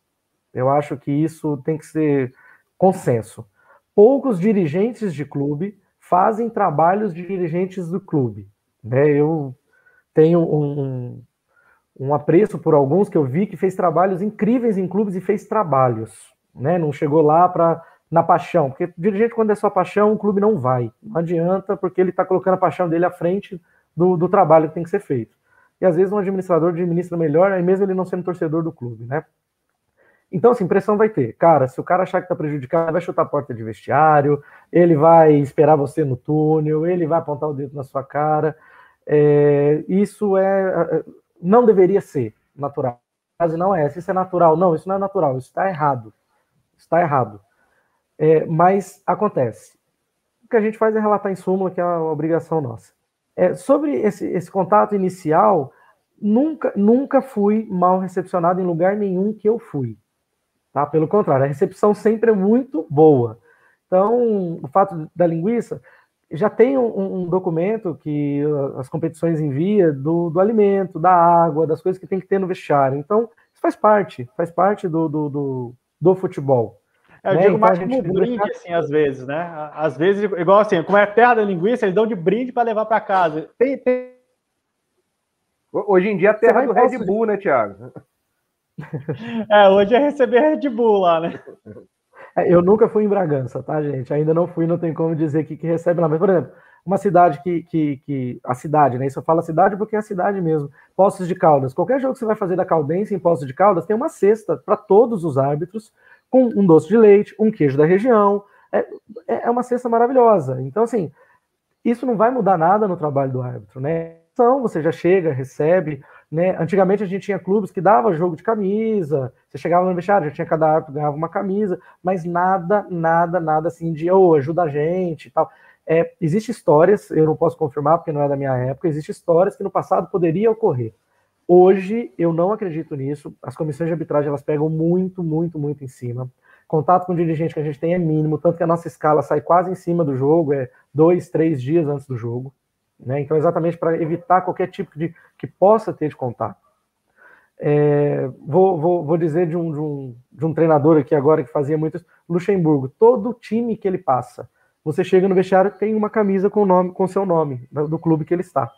Eu acho que isso tem que ser consenso. Poucos dirigentes de clube fazem trabalhos de dirigentes do clube. Né? Eu tenho um, um, apreço por alguns que eu vi que fez trabalhos incríveis em clubes e fez trabalhos. Né? Não chegou lá para na paixão, porque dirigente, quando é só paixão, o clube não vai. Não adianta, porque ele está colocando a paixão dele à frente do, do trabalho que tem que ser feito. E às vezes um administrador administra melhor, aí mesmo ele não sendo torcedor do clube, né? Então, assim, pressão vai ter. Cara, se o cara achar que tá prejudicado, vai chutar a porta de vestiário, ele vai esperar você no túnel, ele vai apontar o dedo na sua cara. É, isso é. Não deveria ser natural. Frase não é isso é natural. Não, isso não é natural, isso está errado. Está errado. É, mas acontece. O que a gente faz é relatar em súmula, que é uma obrigação nossa. É, sobre esse, esse contato inicial, nunca, nunca fui mal recepcionado em lugar nenhum que eu fui. Tá? Pelo contrário, a recepção sempre é muito boa. Então, o fato da linguiça, já tem um, um documento que as competições envia do, do, alimento, da água, das coisas que tem que ter no vestiário. Então, isso faz parte, faz parte do, do, do, do futebol. É, eu né? digo então, mais como um brinde, assim, às vezes, né? Às vezes, igual assim, como é terra da linguiça, eles dão de brinde para levar para casa. Tem, tem... Hoje em dia é terra do Red Bull, né, Thiago? É, hoje é receber Red Bull lá, né? É, eu nunca fui em Bragança, tá, gente? Ainda não fui, não tem como dizer que, que recebe lá. Mas, por exemplo, uma cidade que, que, que. A cidade, né? Isso eu falo cidade porque é a cidade mesmo. Poços de Caldas. Qualquer jogo que você vai fazer da Caldense em Poços de Caldas, tem uma cesta para todos os árbitros, com um doce de leite, um queijo da região. É, é uma cesta maravilhosa. Então, assim, isso não vai mudar nada no trabalho do árbitro, né? Então, você já chega, recebe. Né? Antigamente a gente tinha clubes que dava jogo de camisa, você chegava no vestiário, já tinha cada árbitro, ganhava uma camisa, mas nada, nada, nada assim de oh, ajuda a gente e tal. É, existe histórias, eu não posso confirmar porque não é da minha época, existe histórias que no passado poderia ocorrer. Hoje eu não acredito nisso. As comissões de arbitragem elas pegam muito, muito, muito em cima. Contato com o dirigente que a gente tem é mínimo, tanto que a nossa escala sai quase em cima do jogo, é dois, três dias antes do jogo. Né? Então, exatamente para evitar qualquer tipo de que possa ter de contato. É, vou, vou, vou, dizer de um, de, um, de um treinador aqui agora que fazia muito isso, Luxemburgo. Todo time que ele passa, você chega no vestiário tem uma camisa com o nome, com seu nome do clube que ele está.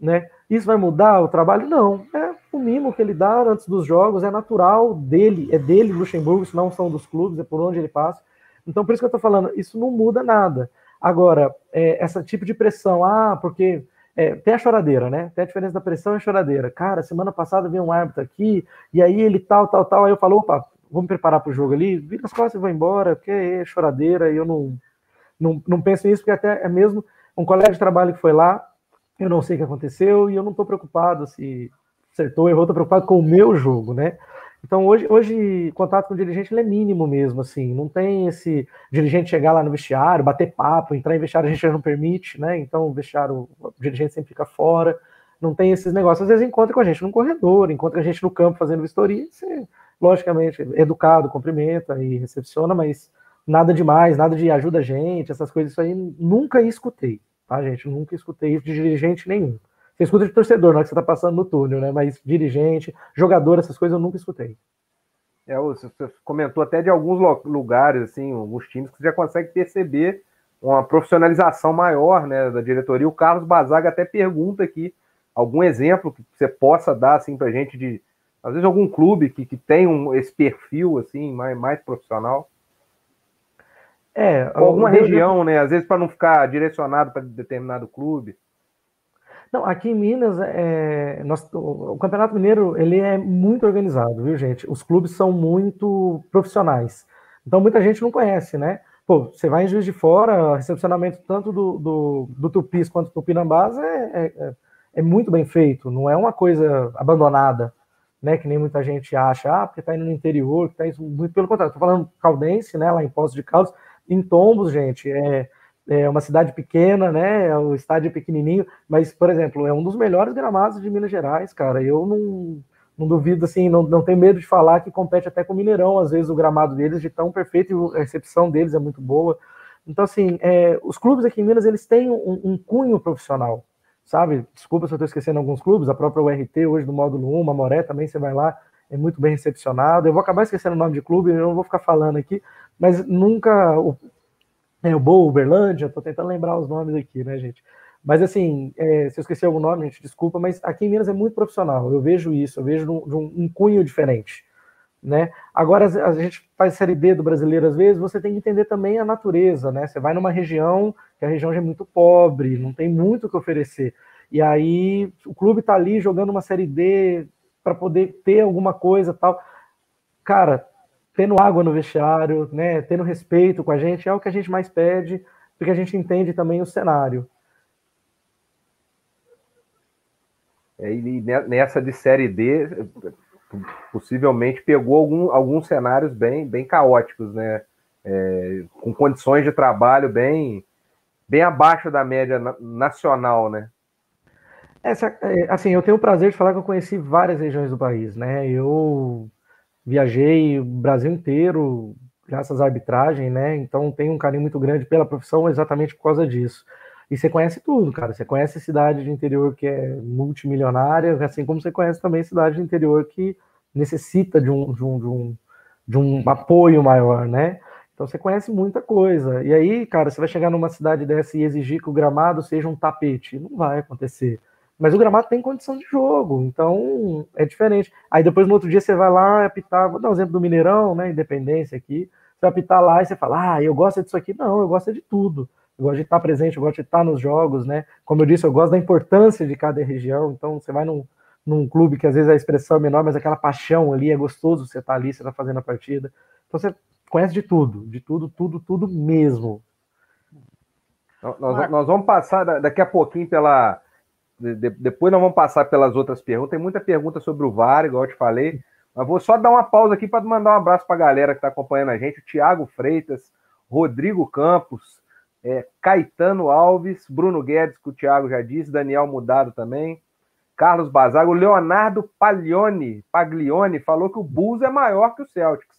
Né? Isso vai mudar o trabalho? Não. É o mimo que ele dá antes dos jogos, é natural dele, é dele, Luxemburgo, isso não são dos clubes, é por onde ele passa. Então, por isso que eu estou falando, isso não muda nada. Agora, é, essa tipo de pressão, ah, porque é, tem a choradeira, né? Tem a diferença da pressão e a choradeira. Cara, semana passada veio um árbitro aqui, e aí ele tal, tal, tal. Aí eu falo, opa, vamos preparar para o jogo ali, vira as costas e vou embora, porque é choradeira, e eu não, não, não penso nisso, porque até é mesmo um colega de trabalho que foi lá, eu não sei o que aconteceu, e eu não estou preocupado se acertou, errou, estou preocupado com o meu jogo, né? Então, hoje, hoje, contato com o dirigente é mínimo mesmo, assim, não tem esse dirigente chegar lá no vestiário, bater papo, entrar em vestiário, a gente já não permite, né? Então, o vestiário, o dirigente sempre fica fora, não tem esses negócios. Às vezes encontra com a gente no corredor, encontra a gente no campo fazendo vistoria, você, logicamente, educado, cumprimenta e recepciona, mas nada demais, nada de ajuda a gente, essas coisas, isso aí nunca escutei, tá, gente? Nunca escutei isso de dirigente nenhum. Você escuta de torcedor, não é que você está passando no túnel, né? Mas dirigente, jogador, essas coisas eu nunca escutei. É, você comentou até de alguns lugares, assim, alguns times que você já consegue perceber uma profissionalização maior né, da diretoria. O Carlos Bazaga até pergunta aqui algum exemplo que você possa dar assim, para a gente de, às vezes, algum clube que, que tem um, esse perfil assim mais, mais profissional. É, alguma região, né? Às vezes para não ficar direcionado para determinado clube. Não, aqui em Minas, é, nós, o Campeonato Mineiro ele é muito organizado, viu, gente? Os clubes são muito profissionais. Então, muita gente não conhece, né? Pô, você vai em Juiz de Fora, recepcionamento tanto do, do, do Tupis quanto do Tupinambás é, é, é, é, muito bem feito, não é uma coisa abandonada, né? Que nem muita gente acha, ah, porque tá indo no interior, que tá isso, muito pelo contrário. Tô falando caldense, né? Lá em Poços de Caldas, em Tombos, gente, é é uma cidade pequena, né? O estádio é pequenininho, mas, por exemplo, é um dos melhores gramados de Minas Gerais, cara. Eu não, não duvido, assim, não, não tenho medo de falar que compete até com o Mineirão, às vezes, o gramado deles de tão perfeito e a recepção deles é muito boa. Então, assim, é, os clubes aqui em Minas, eles têm um, um cunho profissional, sabe? Desculpa se eu estou esquecendo alguns clubes, a própria URT hoje do módulo 1, Mamoré também, você vai lá, é muito bem recepcionado. Eu vou acabar esquecendo o nome de clube, eu não vou ficar falando aqui, mas nunca, é, o Boa, Uberlândia, tô tentando lembrar os nomes aqui, né, gente? Mas assim, é, se eu esqueci algum nome, gente, desculpa, mas aqui em Minas é muito profissional. Eu vejo isso, eu vejo um, um, um cunho diferente. Né? Agora a gente faz série D do brasileiro às vezes, você tem que entender também a natureza, né? Você vai numa região que a região já é muito pobre, não tem muito o que oferecer. E aí o clube tá ali jogando uma série D para poder ter alguma coisa tal. Cara, tendo água no vestiário, né, tendo respeito com a gente, é o que a gente mais pede, porque a gente entende também o cenário. É, e nessa de série D, possivelmente pegou algum, alguns cenários bem, bem caóticos, né? É, com condições de trabalho bem, bem abaixo da média nacional, né? Essa, é, assim, eu tenho o prazer de falar que eu conheci várias regiões do país, né? Eu viajei o Brasil inteiro graças à arbitragem, né? Então tenho um carinho muito grande pela profissão exatamente por causa disso. E você conhece tudo, cara. Você conhece cidade de interior que é multimilionária, assim como você conhece também cidade de interior que necessita de um, de um, de um, de um apoio maior, né? Então você conhece muita coisa. E aí, cara, você vai chegar numa cidade dessa e exigir que o gramado seja um tapete. Não vai acontecer. Mas o gramado tem condição de jogo, então é diferente. Aí depois no outro dia você vai lá apitar, vou dar um exemplo do Mineirão, né? Independência aqui. Você vai apitar lá e você fala, ah, eu gosto disso aqui. Não, eu gosto de tudo. Eu gosto de estar presente, eu gosto de estar nos jogos, né? Como eu disse, eu gosto da importância de cada região. Então você vai num, num clube que às vezes a expressão é menor, mas aquela paixão ali é gostoso você estar ali, você está fazendo a partida. Então você conhece de tudo, de tudo, tudo, tudo mesmo. Nós, nós vamos passar daqui a pouquinho pela de, depois nós vamos passar pelas outras perguntas. Tem muita pergunta sobre o VAR, igual eu te falei. Mas vou só dar uma pausa aqui para mandar um abraço para a galera que está acompanhando a gente: o Thiago Freitas, Rodrigo Campos, é, Caetano Alves, Bruno Guedes, que o Thiago já disse, Daniel Mudado também, Carlos Bazago, Leonardo Paglione, Paglione falou que o Bulls é maior que o Celtics.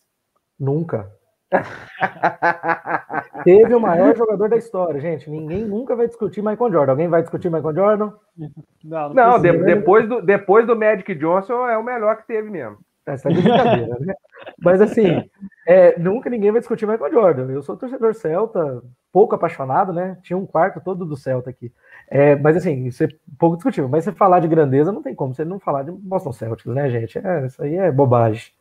Nunca. Teve o maior jogador da história, gente. Ninguém nunca vai discutir Michael Jordan. Alguém vai discutir Michael Jordan? Não, não, não de, depois, do, depois do Magic Johnson é o melhor que teve mesmo. Essa é brincadeira, né? Mas assim, é, nunca ninguém vai discutir Michael Jordan. Eu sou torcedor celta, pouco apaixonado, né? Tinha um quarto todo do Celta aqui. É, mas assim, isso é pouco discutível. Mas você falar de grandeza não tem como você não falar de Boston Celtics, né, gente? É, isso aí é bobagem.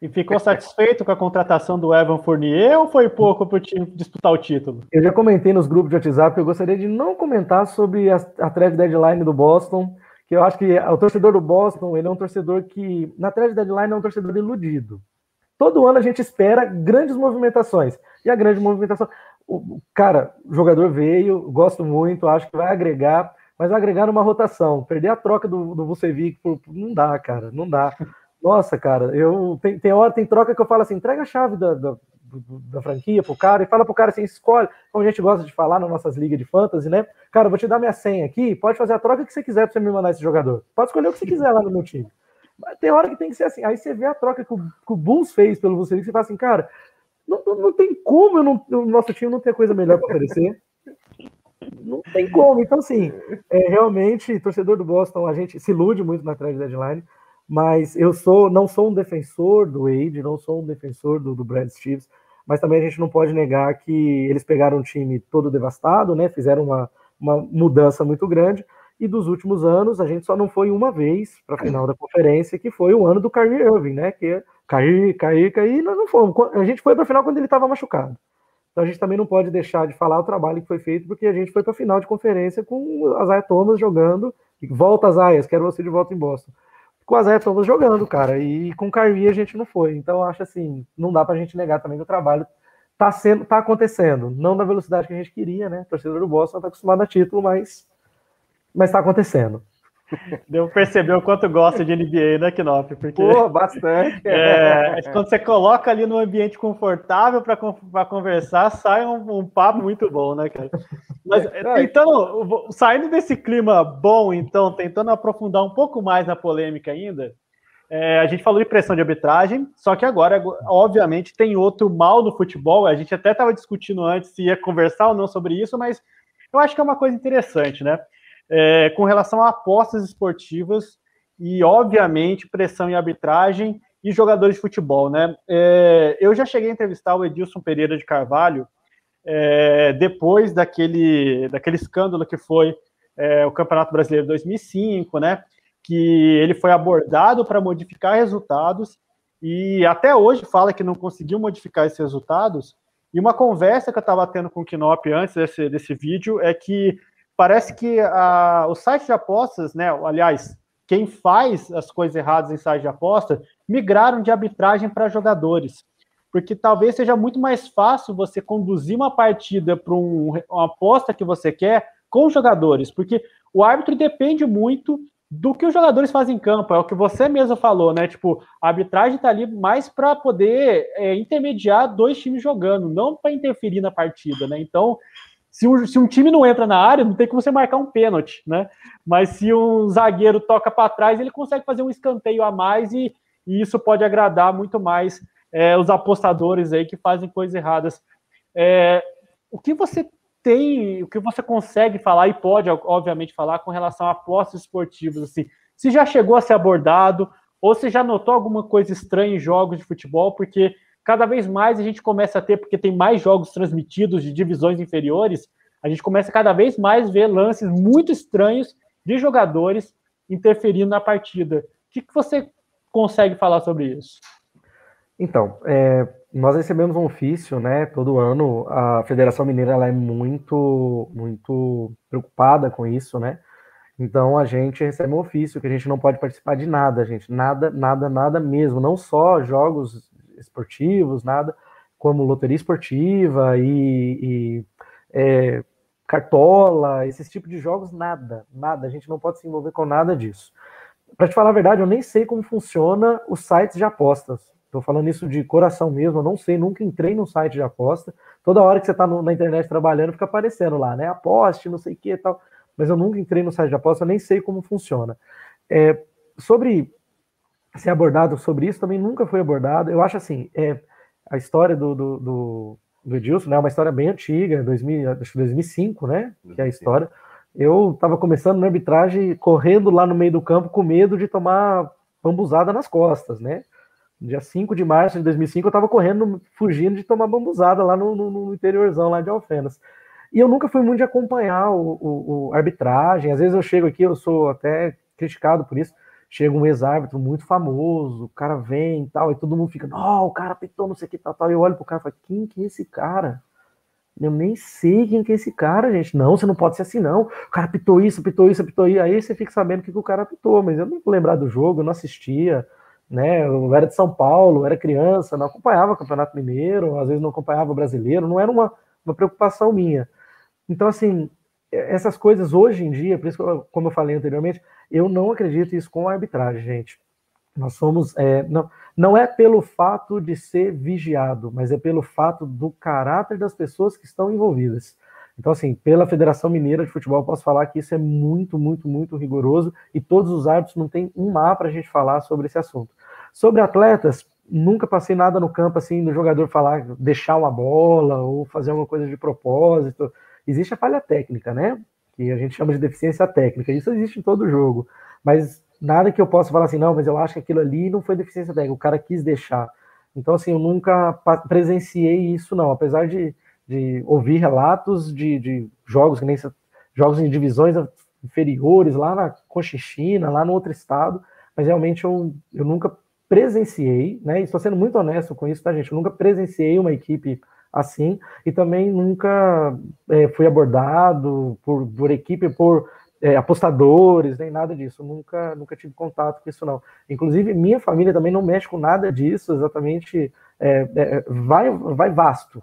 E ficou satisfeito com a contratação do Evan Fournier ou foi pouco para o time disputar o título? Eu já comentei nos grupos de WhatsApp, eu gostaria de não comentar sobre a, a trade deadline do Boston, que eu acho que o torcedor do Boston, ele é um torcedor que, na trade deadline, é um torcedor iludido. Todo ano a gente espera grandes movimentações. E a grande movimentação. O, cara, o jogador veio, gosto muito, acho que vai agregar, mas vai agregar numa rotação. Perder a troca do, do Vucevic não dá, cara, não dá. Nossa, cara, eu tem, tem hora, tem troca que eu falo assim, entrega a chave da, da, da franquia pro cara e fala pro cara assim, escolhe, como a gente gosta de falar nas nossas ligas de fantasy, né? Cara, vou te dar minha senha aqui, pode fazer a troca que você quiser pra você me mandar esse jogador. Pode escolher o que você quiser lá no meu time. Mas tem hora que tem que ser assim. Aí você vê a troca que o, que o Bulls fez pelo e você fala assim, cara, não, não, não tem como não, o nosso time não ter coisa melhor para oferecer. Não tem como. Então, assim, é, realmente, torcedor do Boston, a gente se ilude muito na trade deadline mas eu sou não sou um defensor do Wade, não sou um defensor do, do Brad Stevens, mas também a gente não pode negar que eles pegaram um time todo devastado, né? Fizeram uma, uma mudança muito grande. E dos últimos anos, a gente só não foi uma vez para a final da conferência, que foi o ano do Kyrie Irving, né? Que cair, cair, cair, nós não fomos. A gente foi para a final quando ele estava machucado. Então a gente também não pode deixar de falar o trabalho que foi feito, porque a gente foi para a final de conferência com a Zaya Thomas jogando. Volta, Zayas, quero você de volta em Boston com as todas jogando, cara. E com o Kyrie a gente não foi. Então acho assim, não dá pra gente negar também que o trabalho tá sendo, tá acontecendo. Não da velocidade que a gente queria, né? O torcedor do Boston tá acostumado a título, mas mas tá acontecendo. Deu perceber o quanto gosta de NBA, né, Knop? Porque Pô, bastante. É, quando você coloca ali num ambiente confortável para conversar, sai um, um, papo muito bom, né, cara? Mas é, tentando, saindo desse clima bom, então, tentando aprofundar um pouco mais na polêmica ainda, é, a gente falou de pressão de arbitragem, só que agora, obviamente, tem outro mal no futebol. A gente até estava discutindo antes se ia conversar ou não sobre isso, mas eu acho que é uma coisa interessante, né? É, com relação a apostas esportivas e, obviamente, pressão em arbitragem e jogadores de futebol, né? É, eu já cheguei a entrevistar o Edilson Pereira de Carvalho é, depois daquele, daquele escândalo que foi é, o Campeonato Brasileiro 2005, né? Que ele foi abordado para modificar resultados e até hoje fala que não conseguiu modificar esses resultados. E uma conversa que eu estava tendo com o Kinop antes desse, desse vídeo é que parece que a, o site de apostas, né, aliás, quem faz as coisas erradas em site de aposta, migraram de arbitragem para jogadores. Porque talvez seja muito mais fácil você conduzir uma partida para um, uma aposta que você quer com jogadores, porque o árbitro depende muito do que os jogadores fazem em campo, é o que você mesmo falou, né? Tipo, a arbitragem está ali mais para poder é, intermediar dois times jogando, não para interferir na partida, né? Então, se um, se um time não entra na área, não tem como você marcar um pênalti, né? Mas se um zagueiro toca para trás, ele consegue fazer um escanteio a mais e, e isso pode agradar muito mais é, os apostadores aí que fazem coisas erradas. É, o que você tem, o que você consegue falar e pode, obviamente, falar com relação a apostas esportivas, assim, se já chegou a ser abordado ou se já notou alguma coisa estranha em jogos de futebol, porque cada vez mais a gente começa a ter, porque tem mais jogos transmitidos de divisões inferiores, a gente começa cada vez mais ver lances muito estranhos de jogadores interferindo na partida. O que, que você consegue falar sobre isso? Então, é, nós recebemos um ofício, né? Todo ano a Federação Mineira ela é muito, muito preocupada com isso, né? Então a gente recebe um ofício que a gente não pode participar de nada, gente, nada, nada, nada mesmo. Não só jogos esportivos, nada, como loteria esportiva e, e é, cartola, esses tipos de jogos, nada, nada. A gente não pode se envolver com nada disso. Para te falar a verdade, eu nem sei como funciona os sites de apostas. Estou falando isso de coração mesmo, eu não sei, nunca entrei num site de aposta. Toda hora que você está na internet trabalhando, fica aparecendo lá, né? Aposte, não sei o que e tal. Mas eu nunca entrei no site de aposta, nem sei como funciona. É, sobre ser abordado sobre isso também nunca foi abordado. Eu acho assim, é, a história do, do, do, do Edilson né, é uma história bem antiga, 2000, acho que 2005, né? Que é a história. Eu estava começando na arbitragem, correndo lá no meio do campo com medo de tomar bambuzada nas costas, né? Dia 5 de março de 2005, eu estava correndo, fugindo de tomar bambuzada lá no, no, no, interiorzão lá de Alfenas. E eu nunca fui muito de acompanhar o, o, o arbitragem. Às vezes eu chego aqui, eu sou até criticado por isso chega um ex-árbitro muito famoso, o cara vem e tal, e todo mundo fica, não, o cara apitou, não sei o que, tal, tal. E eu olho pro cara e falo, quem que é esse cara? Eu nem sei quem que é esse cara, gente. Não, você não pode ser assim, não. O cara apitou isso, apitou isso, apitou isso. Aí você fica sabendo o que, que o cara apitou, mas eu não vou lembrar do jogo, eu não assistia, né? Eu era de São Paulo, era criança, não acompanhava o Campeonato Mineiro, às vezes não acompanhava o brasileiro, não era uma, uma preocupação minha. Então, assim, essas coisas hoje em dia, por isso que, eu, como eu falei anteriormente, eu não acredito isso com a arbitragem, gente. Nós somos. É, não, não é pelo fato de ser vigiado, mas é pelo fato do caráter das pessoas que estão envolvidas. Então, assim, pela Federação Mineira de Futebol, posso falar que isso é muito, muito, muito rigoroso e todos os árbitros não tem um má para a gente falar sobre esse assunto. Sobre atletas, nunca passei nada no campo assim do jogador falar, deixar uma bola ou fazer alguma coisa de propósito. Existe a falha técnica, né? Que a gente chama de deficiência técnica. Isso existe em todo jogo. Mas nada que eu possa falar assim, não, mas eu acho que aquilo ali não foi deficiência técnica, o cara quis deixar. Então, assim, eu nunca presenciei isso, não. Apesar de, de ouvir relatos de, de jogos, que nem jogos em divisões inferiores, lá na Cochichina, lá no outro estado, mas realmente eu, eu nunca presenciei, né? Estou sendo muito honesto com isso, tá, gente? Eu nunca presenciei uma equipe assim e também nunca é, fui abordado por, por equipe, por é, apostadores, nem nada disso. Nunca, nunca tive contato com isso, não. Inclusive, minha família também não mexe com nada disso, exatamente. É, é, vai, vai vasto.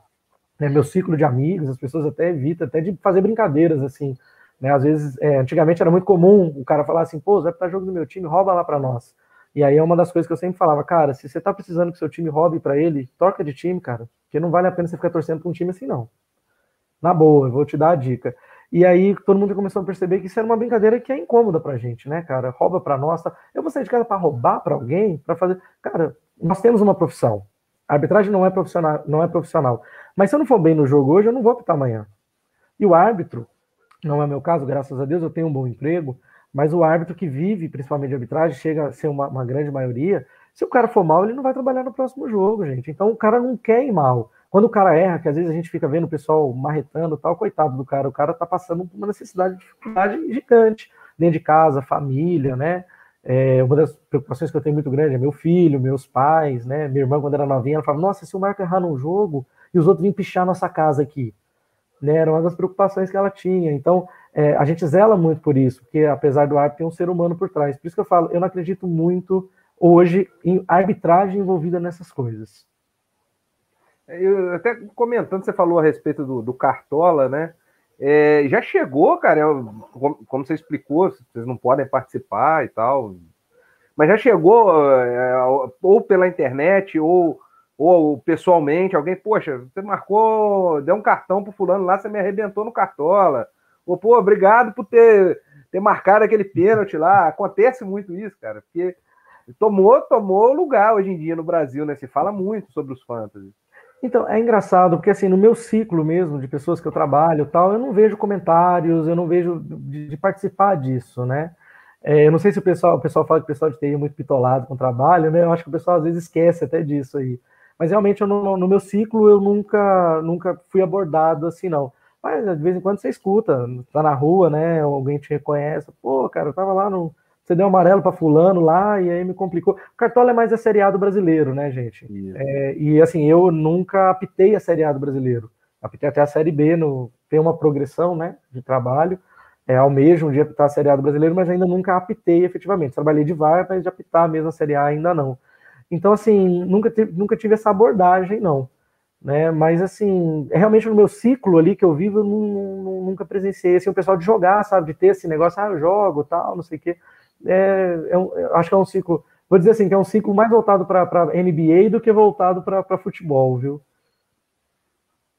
Né? Meu ciclo de amigos, as pessoas até evitam até de fazer brincadeiras assim. Né? Às vezes, é, antigamente era muito comum o cara falar assim: pô, vai para jogo do meu time, rouba lá para nós. E aí é uma das coisas que eu sempre falava, cara, se você tá precisando que seu time roube para ele, troca de time, cara, porque não vale a pena você ficar torcendo para um time assim, não. Na boa, eu vou te dar a dica. E aí todo mundo começou a perceber que isso era uma brincadeira que é incômoda pra gente, né, cara? Rouba pra nós. Tá? Eu vou sair de casa para roubar para alguém, para fazer. Cara, nós temos uma profissão. A arbitragem não é profissional, não é profissional. Mas se eu não for bem no jogo hoje, eu não vou apitar amanhã. E o árbitro, não é meu caso, graças a Deus eu tenho um bom emprego, mas o árbitro que vive principalmente de arbitragem, chega a ser uma, uma grande maioria, se o cara for mal, ele não vai trabalhar no próximo jogo, gente. Então o cara não quer ir mal. Quando o cara erra, que às vezes a gente fica vendo o pessoal marretando tal, coitado do cara, o cara tá passando por uma necessidade de dificuldade gigante dentro de casa, família, né? É, uma das preocupações que eu tenho muito grande é meu filho, meus pais, né? Minha irmã, quando era novinha, ela falava: Nossa, se o Marco errar num jogo e os outros virem pichar nossa casa aqui. Né, era uma das preocupações que ela tinha. Então, é, a gente zela muito por isso, porque apesar do árbitro, tem um ser humano por trás. Por isso que eu falo, eu não acredito muito hoje em arbitragem envolvida nessas coisas. Eu, até comentando, você falou a respeito do, do Cartola, né? É, já chegou, cara, como você explicou, vocês não podem participar e tal, mas já chegou, é, ou pela internet, ou, ou pessoalmente, alguém, poxa, você marcou, deu um cartão pro fulano lá, você me arrebentou no Cartola. Ou, pô, obrigado por ter, ter marcado aquele pênalti lá. Acontece muito isso, cara, porque tomou, tomou lugar hoje em dia no Brasil, né? Se fala muito sobre os fantasy. Então, é engraçado, porque assim, no meu ciclo mesmo, de pessoas que eu trabalho tal, eu não vejo comentários, eu não vejo de, de participar disso, né? É, eu não sei se o pessoal, o pessoal fala que o pessoal de TI é muito pitolado com o trabalho, né? Eu acho que o pessoal às vezes esquece até disso aí. Mas realmente, eu no, no meu ciclo, eu nunca, nunca fui abordado assim, não. Mas de vez em quando você escuta, tá na rua, né? Alguém te reconhece, pô, cara, eu tava lá no. Você deu amarelo para fulano lá e aí me complicou. O Cartola é mais a seriado brasileiro, né, gente? É, e assim, eu nunca apitei a seriado brasileiro. Apitei até a série B, no, tem uma progressão, né, de trabalho. É, almejo um dia apitar a seriado brasileiro, mas ainda nunca apitei efetivamente. Trabalhei de VAR, mas de apitar mesmo a série A ainda não. Então, assim, nunca, nunca tive essa abordagem, não né? Mas assim, é realmente no meu ciclo ali que eu vivo, eu nunca presenciei assim, o pessoal de jogar, sabe, de ter esse negócio, ah, eu jogo, tal, não sei o quê. É, é acho que é um ciclo, vou dizer assim, que é um ciclo mais voltado para NBA do que voltado para futebol, viu?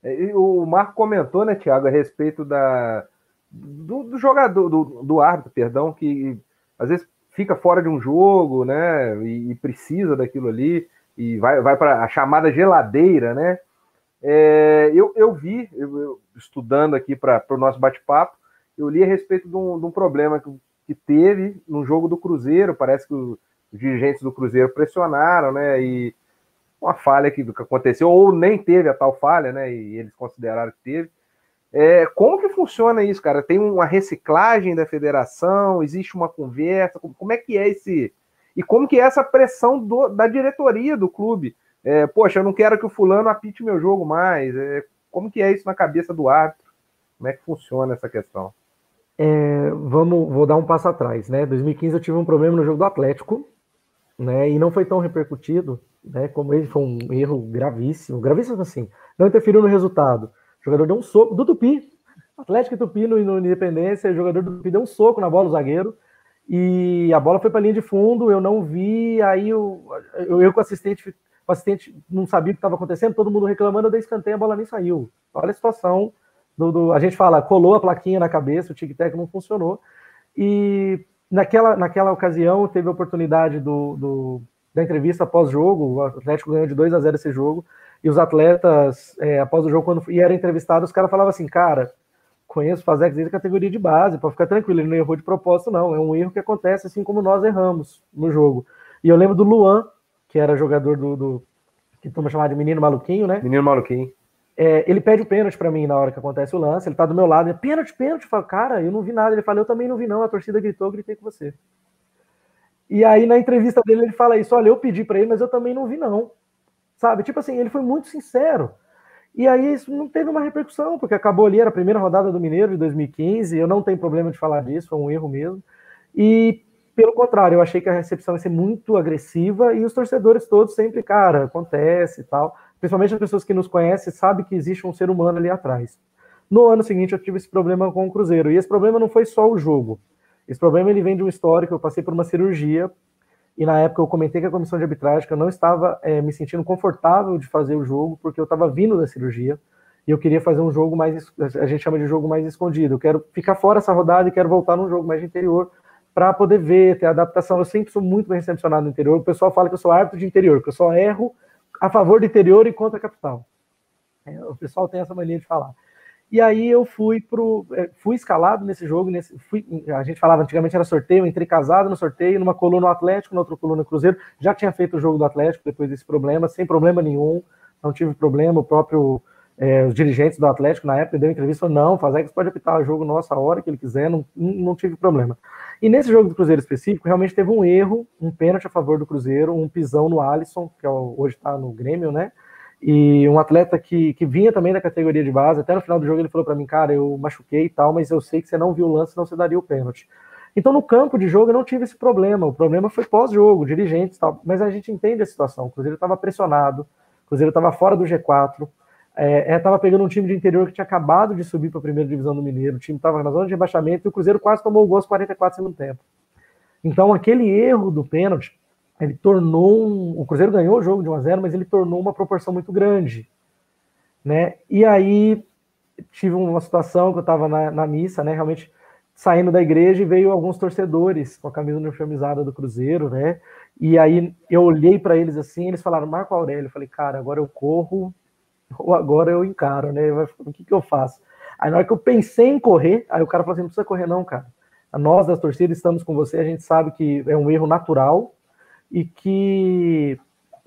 É, o Marco comentou, né, Thiago, a respeito da do, do jogador, do, do árbitro, perdão, que às vezes fica fora de um jogo, né, e, e precisa daquilo ali e vai, vai para a chamada geladeira, né? É, eu, eu vi, eu, eu, estudando aqui para o nosso bate-papo, eu li a respeito de um, de um problema que, que, teve no jogo do Cruzeiro. Parece que os dirigentes do Cruzeiro pressionaram, né? E uma falha que, aconteceu, ou nem teve a tal falha, né? E eles consideraram que teve. É, como que funciona isso, cara? Tem uma reciclagem da federação? Existe uma conversa? Como é que é esse. E como que é essa pressão do, da diretoria do clube? É, poxa, eu não quero que o fulano apite meu jogo mais. É, como que é isso na cabeça do árbitro? Como é que funciona essa questão? É, vamos, vou dar um passo atrás, né? 2015 eu tive um problema no jogo do Atlético, né? E não foi tão repercutido, né? Como ele foi um erro gravíssimo, gravíssimo assim, não interferiu no resultado. O jogador deu um soco do Tupi, Atlético e Tupi no, no Independência, o jogador do Tupi deu um soco na bola, o zagueiro, e a bola foi para linha de fundo, eu não vi, aí eu, eu, eu com o assistente, o assistente não sabia o que estava acontecendo, todo mundo reclamando, eu dei escanteio, a bola nem saiu. Olha a situação do, do, a gente fala, colou a plaquinha na cabeça, o tic-tac não funcionou. E naquela, naquela ocasião teve a oportunidade do, do da entrevista pós-jogo, o Atlético ganhou de 2 a 0 esse jogo, e os atletas, é, após o jogo, quando e eram entrevistados, os caras falavam assim, cara, conheço o Fazex desde categoria de base, para ficar tranquilo, ele não errou de propósito, não, é um erro que acontece assim como nós erramos no jogo. E eu lembro do Luan, que era jogador do, do que tu chamar de menino maluquinho, né? Menino maluquinho. É, ele pede o pênalti para mim na hora que acontece o lance. Ele tá do meu lado, ele, pênalti, pênalti. Eu falo, cara, eu não vi nada. Ele fala, eu também não vi, não. A torcida gritou, eu gritei com você. E aí, na entrevista dele, ele fala isso: olha, eu pedi para ele, mas eu também não vi, não. Sabe? Tipo assim, ele foi muito sincero. E aí, isso não teve uma repercussão, porque acabou ali, era a primeira rodada do Mineiro de 2015. Eu não tenho problema de falar disso, foi um erro mesmo. E, pelo contrário, eu achei que a recepção ia ser muito agressiva e os torcedores todos sempre, cara, acontece e tal principalmente as pessoas que nos conhecem, sabem que existe um ser humano ali atrás. No ano seguinte, eu tive esse problema com o Cruzeiro. E esse problema não foi só o jogo. Esse problema ele vem de um histórico. Eu passei por uma cirurgia e na época eu comentei com a comissão de arbitragem que eu não estava é, me sentindo confortável de fazer o jogo porque eu estava vindo da cirurgia e eu queria fazer um jogo mais, a gente chama de jogo mais escondido. Eu quero ficar fora essa rodada e quero voltar num jogo mais interior para poder ver, ter adaptação. Eu sempre sou muito bem recepcionado no interior. O pessoal fala que eu sou árbitro de interior, que eu só erro a favor do interior e contra a capital. É, o pessoal tem essa mania de falar. E aí eu fui pro, é, fui escalado nesse jogo, nesse, fui, a gente falava antigamente era sorteio, entrei casado no sorteio, numa coluna Atlético, na outra coluna Cruzeiro, já tinha feito o jogo do Atlético depois desse problema, sem problema nenhum, não tive problema, o próprio é, os dirigentes do Atlético na época deu entrevista, não, Fazex pode apitar o jogo nosso a hora que ele quiser, não, não tive problema. E nesse jogo do Cruzeiro específico, realmente teve um erro, um pênalti a favor do Cruzeiro, um pisão no Alisson, que é hoje está no Grêmio, né? E um atleta que, que vinha também da categoria de base, até no final do jogo ele falou para mim, cara, eu machuquei e tal, mas eu sei que você não viu o lance, não você daria o pênalti. Então no campo de jogo eu não tive esse problema, o problema foi pós-jogo, dirigentes e tal, mas a gente entende a situação, o Cruzeiro estava pressionado, o Cruzeiro estava fora do G4, estava é, é pegando um time de interior que tinha acabado de subir para a primeira divisão do Mineiro, o time estava na zona de rebaixamento e o Cruzeiro quase tomou o gol aos 44 segundo tempo. Então, aquele erro do pênalti, ele tornou. Um, o Cruzeiro ganhou o jogo de 1 a 0 mas ele tornou uma proporção muito grande. Né? E aí tive uma situação que eu estava na, na, missa, né? Realmente saindo da igreja e veio alguns torcedores com a camisa uniformizada do Cruzeiro, né? E aí eu olhei para eles assim, eles falaram Marco Aurélio, eu falei, cara, agora eu corro ou agora eu encaro, né? O que, que eu faço? Aí na hora que eu pensei em correr, aí o cara falou assim: não precisa correr, não, cara. Nós das torcidas estamos com você, a gente sabe que é um erro natural e que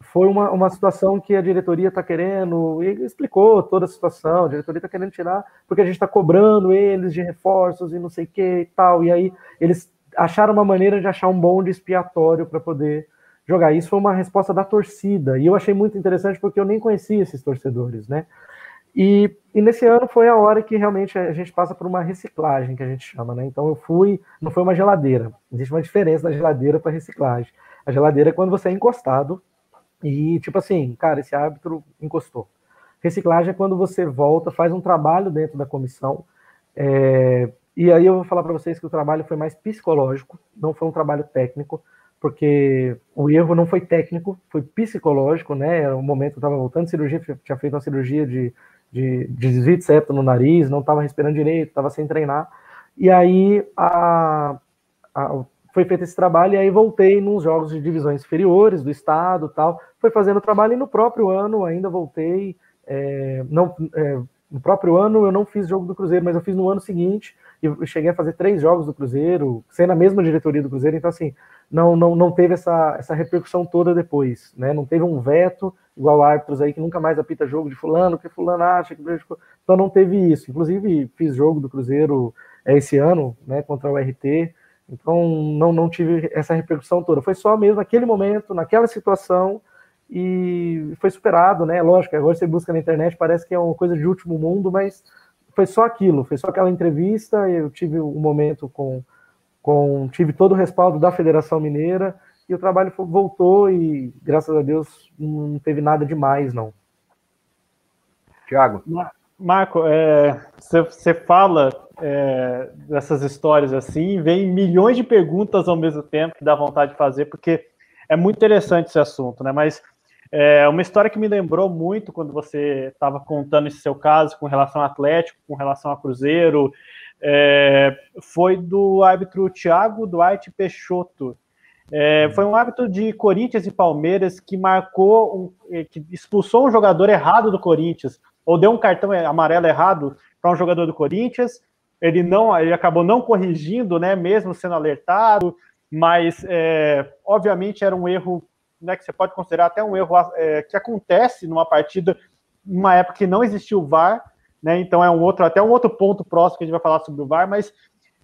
foi uma, uma situação que a diretoria está querendo, e explicou toda a situação, a diretoria está querendo tirar, porque a gente está cobrando eles de reforços e não sei o que e tal, e aí eles acharam uma maneira de achar um bonde expiatório para poder jogar. Isso foi uma resposta da torcida, e eu achei muito interessante porque eu nem conhecia esses torcedores, né? E, e, nesse ano foi a hora que realmente a gente passa por uma reciclagem, que a gente chama, né? Então eu fui, não foi uma geladeira, existe uma diferença da geladeira para reciclagem. A geladeira é quando você é encostado e, tipo assim, cara, esse árbitro encostou. Reciclagem é quando você volta, faz um trabalho dentro da comissão, é, e aí eu vou falar para vocês que o trabalho foi mais psicológico, não foi um trabalho técnico porque o erro não foi técnico, foi psicológico, né? Era um momento eu estava voltando de cirurgia, tinha feito uma cirurgia de, de, de desvio de septo no nariz, não estava respirando direito, estava sem treinar. E aí a, a, foi feito esse trabalho e aí voltei nos jogos de divisões inferiores do estado tal. Foi fazendo o trabalho e no próprio ano ainda voltei. É, não, é, no próprio ano eu não fiz jogo do Cruzeiro, mas eu fiz no ano seguinte e cheguei a fazer três jogos do Cruzeiro, sendo a mesma diretoria do Cruzeiro. Então, assim, não, não, não teve essa, essa repercussão toda depois, né? Não teve um veto, igual árbitros aí que nunca mais apita jogo de fulano, que fulano acha que então não teve isso. Inclusive fiz jogo do Cruzeiro é, esse ano, né, contra o RT, então não, não tive essa repercussão toda. Foi só mesmo naquele momento, naquela situação e foi superado, né? Lógico, agora você busca na internet, parece que é uma coisa de último mundo, mas foi só aquilo, foi só aquela entrevista, eu tive um momento com com tive todo o respaldo da Federação Mineira e o trabalho voltou e graças a Deus não teve nada demais não. Tiago. Marco, você é, fala é, dessas histórias assim, vem milhões de perguntas ao mesmo tempo que dá vontade de fazer, porque é muito interessante esse assunto, né? Mas é uma história que me lembrou muito quando você estava contando esse seu caso com relação ao Atlético, com relação a Cruzeiro, é, foi do árbitro Thiago Duarte Peixoto. É, foi um árbitro de Corinthians e Palmeiras que marcou, um, é, que expulsou um jogador errado do Corinthians, ou deu um cartão amarelo errado para um jogador do Corinthians. Ele não, ele acabou não corrigindo, né, mesmo sendo alertado, mas é, obviamente era um erro, né, que você pode considerar até um erro é, que acontece numa partida, numa época que não existiu o VAR, né? Então é um outro, até um outro ponto próximo que a gente vai falar sobre o VAR, mas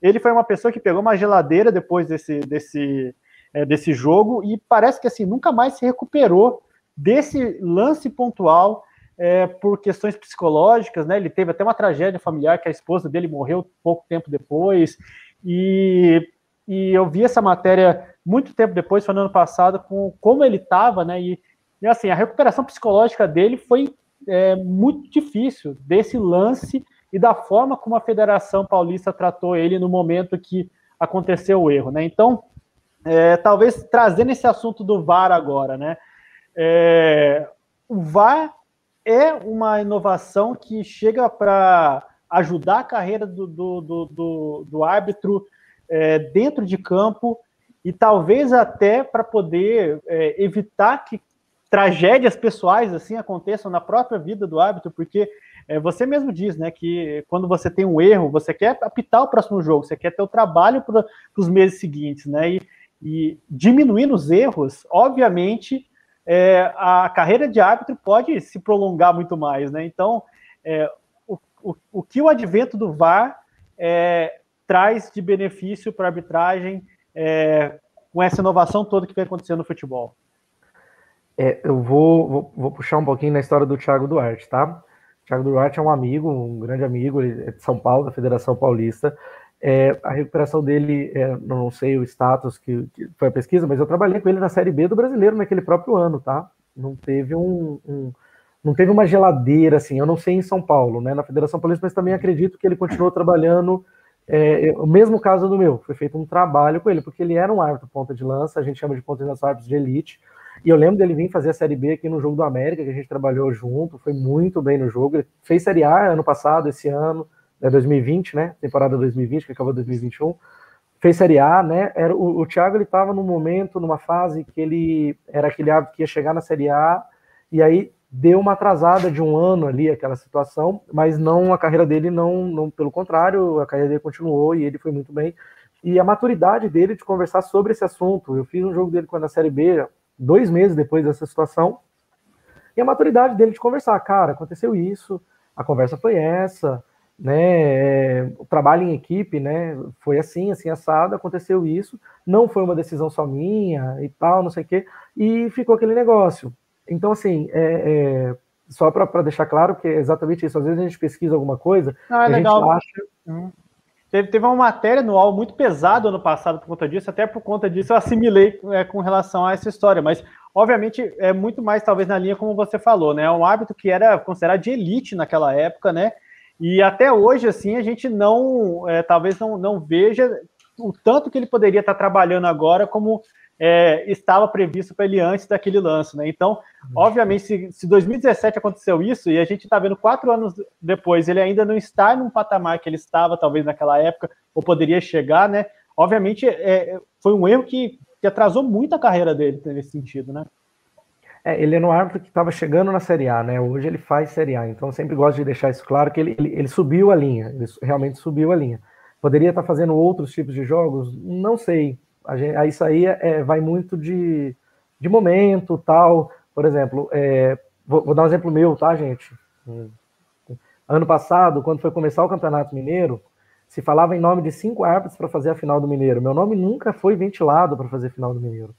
ele foi uma pessoa que pegou uma geladeira depois desse, desse, é, desse jogo e parece que assim nunca mais se recuperou desse lance pontual é, por questões psicológicas, né? Ele teve até uma tragédia familiar que a esposa dele morreu pouco tempo depois e, e eu vi essa matéria muito tempo depois, foi no ano passado, com como ele estava, né? E, e assim a recuperação psicológica dele foi é, muito difícil desse lance e da forma como a Federação Paulista tratou ele no momento que aconteceu o erro, né? Então, é, talvez trazendo esse assunto do VAR agora, né? É, o VAR é uma inovação que chega para ajudar a carreira do, do, do, do, do árbitro é, dentro de campo e talvez até para poder é, evitar que tragédias pessoais assim aconteçam na própria vida do árbitro, porque é, você mesmo diz, né, que quando você tem um erro, você quer apitar o próximo jogo, você quer ter o trabalho para os meses seguintes, né, e, e diminuindo os erros, obviamente, é, a carreira de árbitro pode se prolongar muito mais, né, então é, o, o, o que o advento do VAR é, traz de benefício para a arbitragem é, com essa inovação toda que vem acontecendo no futebol? É, eu vou, vou, vou, puxar um pouquinho na história do Thiago Duarte, tá? O Thiago Duarte é um amigo, um grande amigo, ele é de São Paulo, da Federação Paulista. É, a recuperação dele, é, não sei o status que, que, foi a pesquisa, mas eu trabalhei com ele na Série B do Brasileiro naquele próprio ano, tá? Não teve um, um não teve uma geladeira assim, eu não sei em São Paulo, né? Na Federação Paulista, mas também acredito que ele continuou trabalhando. É, o mesmo caso do meu, foi feito um trabalho com ele, porque ele era um árbitro ponta de lança, a gente chama de ponta de lança árbitros de elite, e eu lembro dele vir fazer a Série B aqui no Jogo do América, que a gente trabalhou junto, foi muito bem no jogo. Ele fez Série A ano passado, esse ano, é 2020, né? Temporada 2020, que acabou 2021. Fez Série A, né? Era, o, o Thiago ele estava num momento, numa fase que ele era aquele árbitro que ia chegar na Série A, e aí deu uma atrasada de um ano ali aquela situação, mas não a carreira dele não, não pelo contrário, a carreira dele continuou e ele foi muito bem. E a maturidade dele de conversar sobre esse assunto. Eu fiz um jogo dele quando na Série B, dois meses depois dessa situação, e a maturidade dele de conversar, cara, aconteceu isso, a conversa foi essa, né? É, o trabalho em equipe, né? Foi assim, assim assado, aconteceu isso, não foi uma decisão só minha e tal, não sei o quê, e ficou aquele negócio. Então, assim, é, é, só para deixar claro que é exatamente isso. Às vezes a gente pesquisa alguma coisa, ah, é a legal. gente acha. Hum. Teve, teve uma matéria no UOL muito pesada ano passado por conta disso, até por conta disso eu assimilei é, com relação a essa história, mas obviamente é muito mais talvez na linha como você falou, né? É um hábito que era considerado de elite naquela época, né? E até hoje, assim, a gente não, é, talvez não, não veja o tanto que ele poderia estar trabalhando agora como é, estava previsto para ele antes daquele lance, né? Então, uhum. obviamente, se, se 2017 aconteceu isso e a gente está vendo quatro anos depois, ele ainda não está num patamar que ele estava, talvez naquela época, ou poderia chegar, né? Obviamente, é, foi um erro que, que atrasou muito a carreira dele nesse sentido, né? É, ele é no árbitro que estava chegando na Série A, né? Hoje ele faz Série A, então eu sempre gosto de deixar isso claro que ele, ele, ele subiu a linha, ele realmente subiu a linha. Poderia estar tá fazendo outros tipos de jogos? Não sei, A gente, isso aí é, vai muito de, de momento, tal. Por exemplo, é, vou, vou, dar um exemplo meu, tá, gente? Ano passado, quando foi começar o Campeonato Mineiro, se falava em nome de cinco árbitros para fazer a final do Mineiro. Meu nome nunca foi ventilado para fazer a final do Mineiro.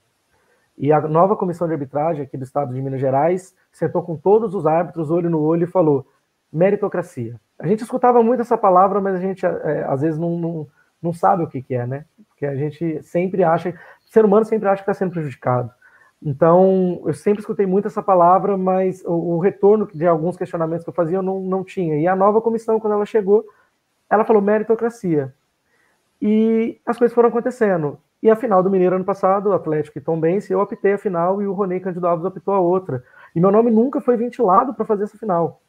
E a nova comissão de arbitragem aqui do estado de Minas Gerais sentou com todos os árbitros, olho no olho, e falou: meritocracia. A gente escutava muito essa palavra, mas a gente é, às vezes não, não, não sabe o que, que é, né? Porque a gente sempre acha, o ser humano sempre acha que está sendo prejudicado. Então, eu sempre escutei muito essa palavra, mas o, o, retorno de alguns questionamentos que eu fazia eu não, não tinha. E a nova comissão, quando ela chegou, ela falou meritocracia. E as coisas foram acontecendo. E a final do Mineiro ano passado, Atlético e Tom Bense, eu optei a final e o Ronei Candido Alves optou a outra. E meu nome nunca foi ventilado para fazer essa final.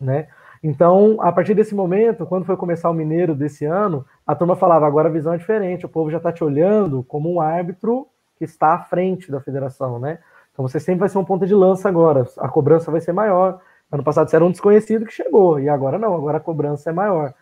Né? Então, a partir desse momento, quando foi começar o Mineiro desse ano, a turma falava: agora a visão é diferente, o povo já está te olhando como um árbitro que está à frente da federação, né? Então você sempre vai ser um ponta de lança agora, a cobrança vai ser maior. Ano passado você era um desconhecido que chegou, e agora não, agora a cobrança é maior.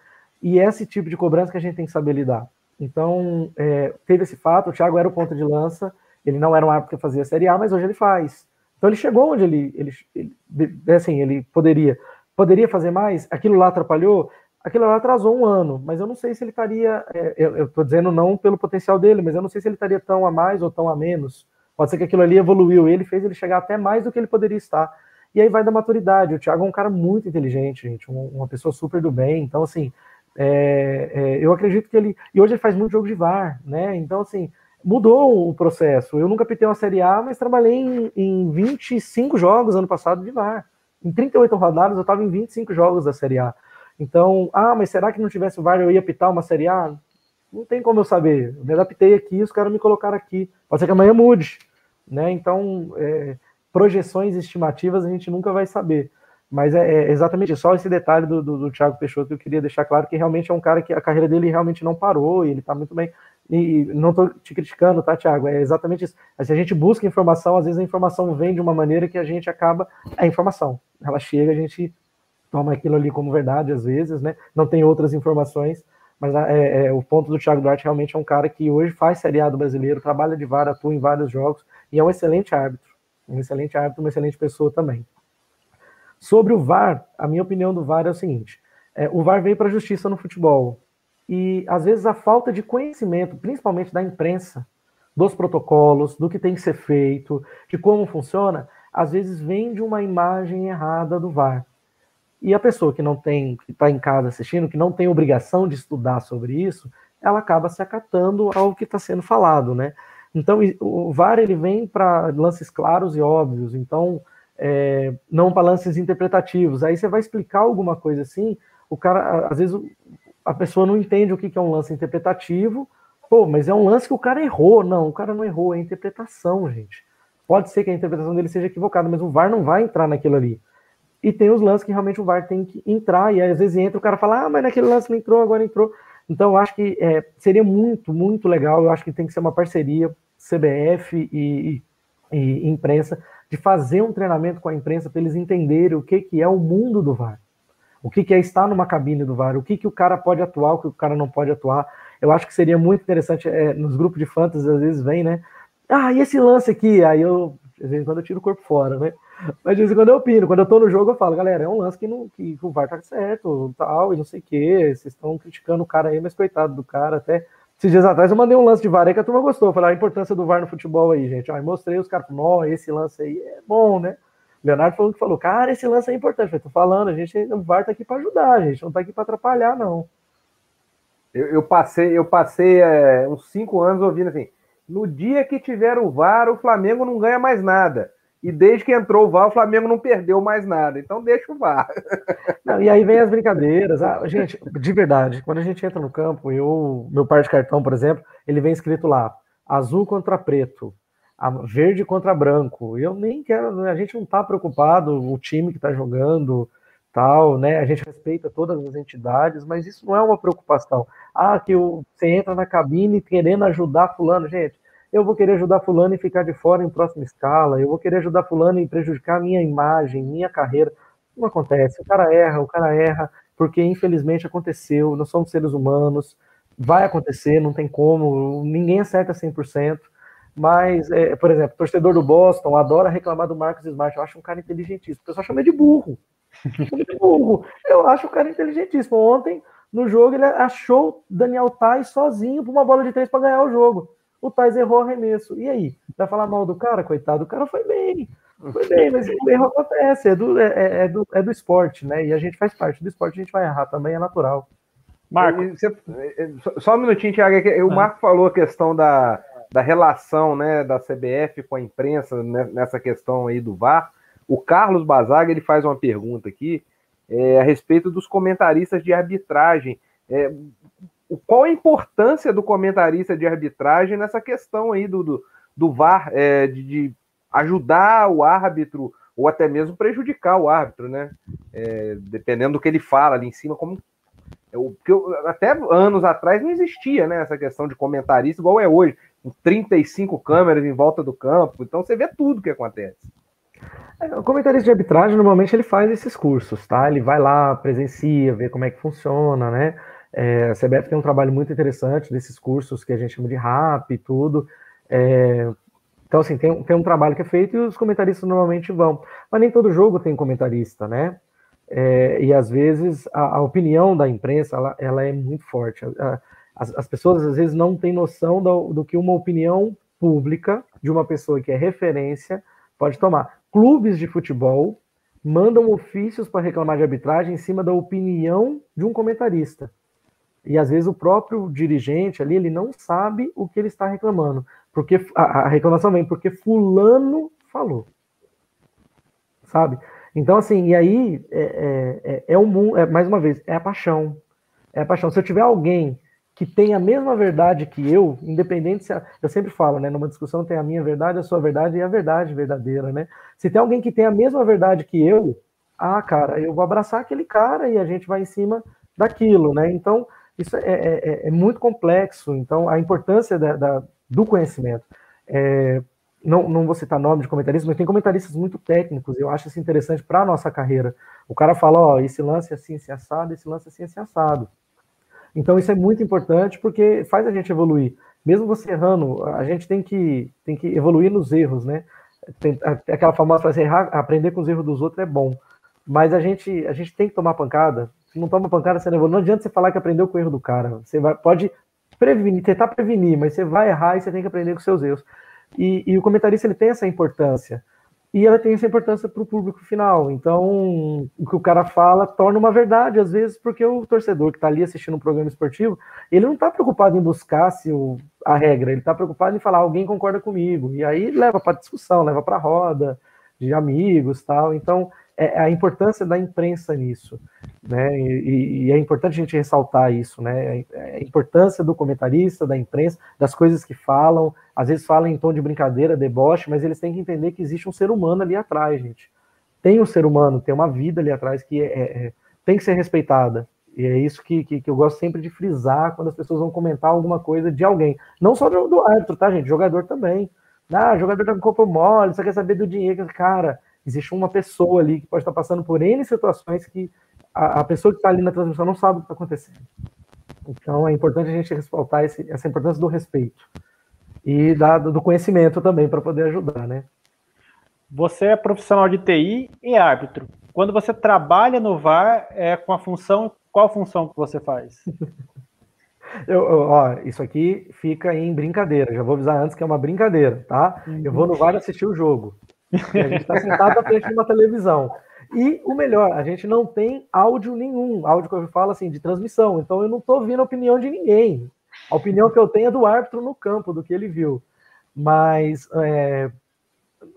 E é esse tipo de cobrança que a gente tem que saber lidar. Então, é, teve esse fato, o Thiago era o ponta de lança, ele não era um árbitro que fazia Série A, mas hoje ele faz. Então ele chegou onde ele, ele, ele assim, ele poderia. Poderia fazer mais? Aquilo lá atrapalhou? Aquilo lá atrasou um ano, mas eu não sei se ele estaria. É, eu estou dizendo não pelo potencial dele, mas eu não sei se ele estaria tão a mais ou tão a menos. Pode ser que aquilo ali evoluiu, ele fez ele chegar até mais do que ele poderia estar. E aí vai da maturidade. O Thiago é um cara muito inteligente, gente, uma pessoa super do bem. Então, assim, é, é, eu acredito que ele. E hoje ele faz muito jogo de VAR, né? Então, assim, mudou o processo. Eu nunca pitei uma Série A, mas trabalhei em, em 25 jogos ano passado de VAR. Em 38 rodadas, eu estava em 25 jogos da Série A. Então, ah, mas será que não tivesse o VAR eu ia pitar uma Série A? Não tem como eu saber. Eu me adaptei aqui, os caras me colocaram aqui. Pode ser que amanhã mude. Né? Então, é, projeções estimativas a gente nunca vai saber. Mas é, é exatamente só esse detalhe do, do, do, Thiago Peixoto que eu queria deixar claro que realmente é um cara que a carreira dele realmente não parou e ele está muito bem. E não estou te criticando, tá, Thiago? É exatamente isso. Se a gente busca informação, às vezes a informação vem de uma maneira que a gente acaba. É informação. Ela chega, a gente toma aquilo ali como verdade, às vezes, né? Não tem outras informações. Mas é, é, o ponto do Thiago Duarte realmente é um cara que hoje faz seriado brasileiro, trabalha de VAR, atua em vários jogos e é um excelente árbitro. Um excelente árbitro, uma excelente pessoa também. Sobre o VAR, a minha opinião do VAR é o seguinte: é, o VAR veio para a justiça no futebol. E às vezes a falta de conhecimento, principalmente da imprensa, dos protocolos, do que tem que ser feito, de como funciona, às vezes vem de uma imagem errada do VAR. E a pessoa que não tem, que está em casa assistindo, que não tem obrigação de estudar sobre isso, ela acaba se acatando ao que está sendo falado, né? Então, o VAR ele vem para lances claros e óbvios, então, é, não para lances interpretativos. Aí você vai explicar alguma coisa assim, o cara, às vezes, a pessoa não entende o que é um lance interpretativo. Pô, mas é um lance que o cara errou. Não, o cara não errou, é interpretação, gente. Pode ser que a interpretação dele seja equivocada, mas o VAR não vai entrar naquilo ali. E tem os lances que realmente o VAR tem que entrar, e às vezes entra o cara fala, ah, mas naquele lance não entrou, agora entrou. Então, eu acho que é, seria muito, muito legal. Eu acho que tem que ser uma parceria CBF e, e, e imprensa de fazer um treinamento com a imprensa para eles entenderem o que, que é o mundo do VAR o que, que é estar numa cabine do VAR, o que, que o cara pode atuar, o que o cara não pode atuar. Eu acho que seria muito interessante, é, nos grupos de fantasy, às vezes vem, né? Ah, e esse lance aqui? Aí eu, às vezes, quando eu tiro o corpo fora, né? Mas de vez em quando eu opino, quando eu tô no jogo, eu falo, galera, é um lance que, não, que o VAR tá certo, tal, e não sei o quê, vocês estão criticando o cara aí, mas coitado do cara, até. Esses dias atrás eu mandei um lance de VAR aí que a turma gostou. Falei, ah, a importância do VAR no futebol aí, gente. Aí mostrei os caras, não, esse lance aí é bom, né? Leonardo falou que falou, cara, esse lance é importante. Eu tô falando, a gente, o VAR tá aqui para ajudar, a gente não tá aqui para atrapalhar, não. Eu, eu passei, eu passei é, uns cinco anos ouvindo assim, no dia que tiver o VAR, o Flamengo não ganha mais nada. E desde que entrou o VAR, o Flamengo não perdeu mais nada. Então deixa o VAR. Não, e aí vem as brincadeiras. Ah, gente, de verdade, quando a gente entra no campo, eu, meu par de cartão, por exemplo, ele vem escrito lá, azul contra preto verde contra branco. Eu nem quero, né, a gente não está preocupado, o time que está jogando, tal, né? A gente respeita todas as entidades, mas isso não é uma preocupação. Ah, que você entra na cabine querendo ajudar fulano, gente. Eu vou querer ajudar fulano e ficar de fora em próxima escala. Eu vou querer ajudar fulano e prejudicar minha imagem, minha carreira. Não acontece. O cara erra, o cara erra, porque infelizmente aconteceu. Nós somos seres humanos vai acontecer, não tem como, ninguém acerta 100%. Mas, é, por exemplo, torcedor do Boston adora reclamar do Marcos Smart. Eu acho um cara inteligentíssimo. O pessoal chama ele de burro. de burro. Eu acho o cara inteligentíssimo. Ontem, no jogo, ele achou Daniel Tais sozinho para uma bola de três para ganhar o jogo. O Tais errou o arremesso. E aí? Vai falar mal do cara? Coitado, o cara foi bem. Foi bem, mas o erro acontece. É do, é, é, é do, é do esporte, né? E a gente faz parte do esporte, a gente vai errar também, é natural. Marco, você, só um minutinho, Thiago. O ah. Marco falou a questão da da relação né, da CBF com a imprensa nessa questão aí do VAR. O Carlos Bazaga ele faz uma pergunta aqui é, a respeito dos comentaristas de arbitragem. É, qual a importância do comentarista de arbitragem nessa questão aí do, do, do VAR, é, de, de, ajudar o árbitro ou até mesmo prejudicar o árbitro, né? É, dependendo do que ele fala ali em cima, como porque até anos atrás não existia né, essa questão de comentarista igual é hoje. 35 câmeras em volta do campo, então você vê tudo que acontece. É, o comentarista de arbitragem, normalmente, ele faz esses cursos, tá? Ele vai lá, presencia, vê como é que funciona, né? É, a CBF tem um trabalho muito interessante desses cursos que a gente chama de RAP e tudo. É, então, assim, tem, tem um trabalho que é feito e os comentaristas normalmente vão. Mas nem todo jogo tem comentarista, né? É, e às vezes a, a, opinião da imprensa ela, ela é muito forte. A, as, as pessoas às vezes não têm noção do, do que uma opinião pública de uma pessoa que é referência pode tomar. Clubes de futebol mandam ofícios para reclamar de arbitragem em cima da opinião de um comentarista. E às vezes o próprio dirigente ali, ele não sabe o que ele está reclamando. Porque a, reclamação vem porque fulano falou. Sabe? Então, assim, e aí é, é, é, é, é mais uma vez, é a paixão. É a paixão. Se eu tiver alguém que tem a mesma verdade que eu, independente se a, eu sempre falo, né, numa discussão tem a minha verdade, a sua verdade e a verdade verdadeira, né? Se tem alguém que tem a mesma verdade que eu, ah, cara, eu vou abraçar aquele cara e a gente vai em cima daquilo, né? Então, isso é, é, é, é muito complexo. Então, a importância da, da, do conhecimento. É, não, não vou citar nome de comentaristas, mas tem comentaristas muito técnicos, eu acho isso interessante para a nossa carreira. O cara fala, ó, esse lance é assim, se assado, esse lance é assim, se assado. Então isso é muito importante porque faz a gente evoluir. Mesmo você errando, a gente tem que, tem que evoluir nos erros, né? Tem, aquela famosa frase, errar, aprender com os erros dos outros é bom. Mas a gente, a gente tem que tomar pancada. Se não toma pancada, você não evolui. Não adianta você falar que aprendeu com o erro do cara. Você vai, pode prevenir, tentar prevenir, mas você vai errar e você tem que aprender com seus erros. E, e o comentarista ele tem essa importância e ela tem essa importância para o público final. Então, o que o cara fala torna uma verdade, às vezes, porque o torcedor que está ali assistindo um programa esportivo, ele não está preocupado em buscar se o, a regra, ele está preocupado em falar, alguém concorda comigo. E aí leva para discussão, leva para roda de amigos tal. Então, é, é, a importância da imprensa nisso, né? E, e, é importante a gente ressaltar isso, né? É, a importância do comentarista, da imprensa, das coisas que falam, às vezes falam em tom de brincadeira, deboche, mas eles têm que entender que existe um ser humano ali atrás, gente. Tem um ser humano, tem uma vida ali atrás que é, é, tem que ser respeitada. E é isso que, que, que, eu gosto sempre de frisar quando as pessoas vão comentar alguma coisa de alguém. Não só do, do árbitro, tá, gente? Jogador também. Ah, jogador tá com corpo mole, só quer saber do dinheiro. Cara, existe uma pessoa ali que pode estar passando por N situações que a, a pessoa que está ali na transmissão não sabe o que está acontecendo. Então é importante a gente respaltar esse, essa importância do respeito e da, do conhecimento também para poder ajudar, né? Você é profissional de TI e árbitro. Quando você trabalha no VAR, é com a função, qual função que você faz? Eu, eu, ó, isso aqui fica em brincadeira. Já vou avisar antes que é uma brincadeira, tá? Eu vou no VAR assistir o jogo. A gente está sentado à frente de uma televisão. E o melhor, a gente não tem áudio nenhum, áudio que eu falo assim, de transmissão. Então eu não estou ouvindo a opinião de ninguém. A opinião que eu tenho é do árbitro no campo, do que ele viu. Mas, é,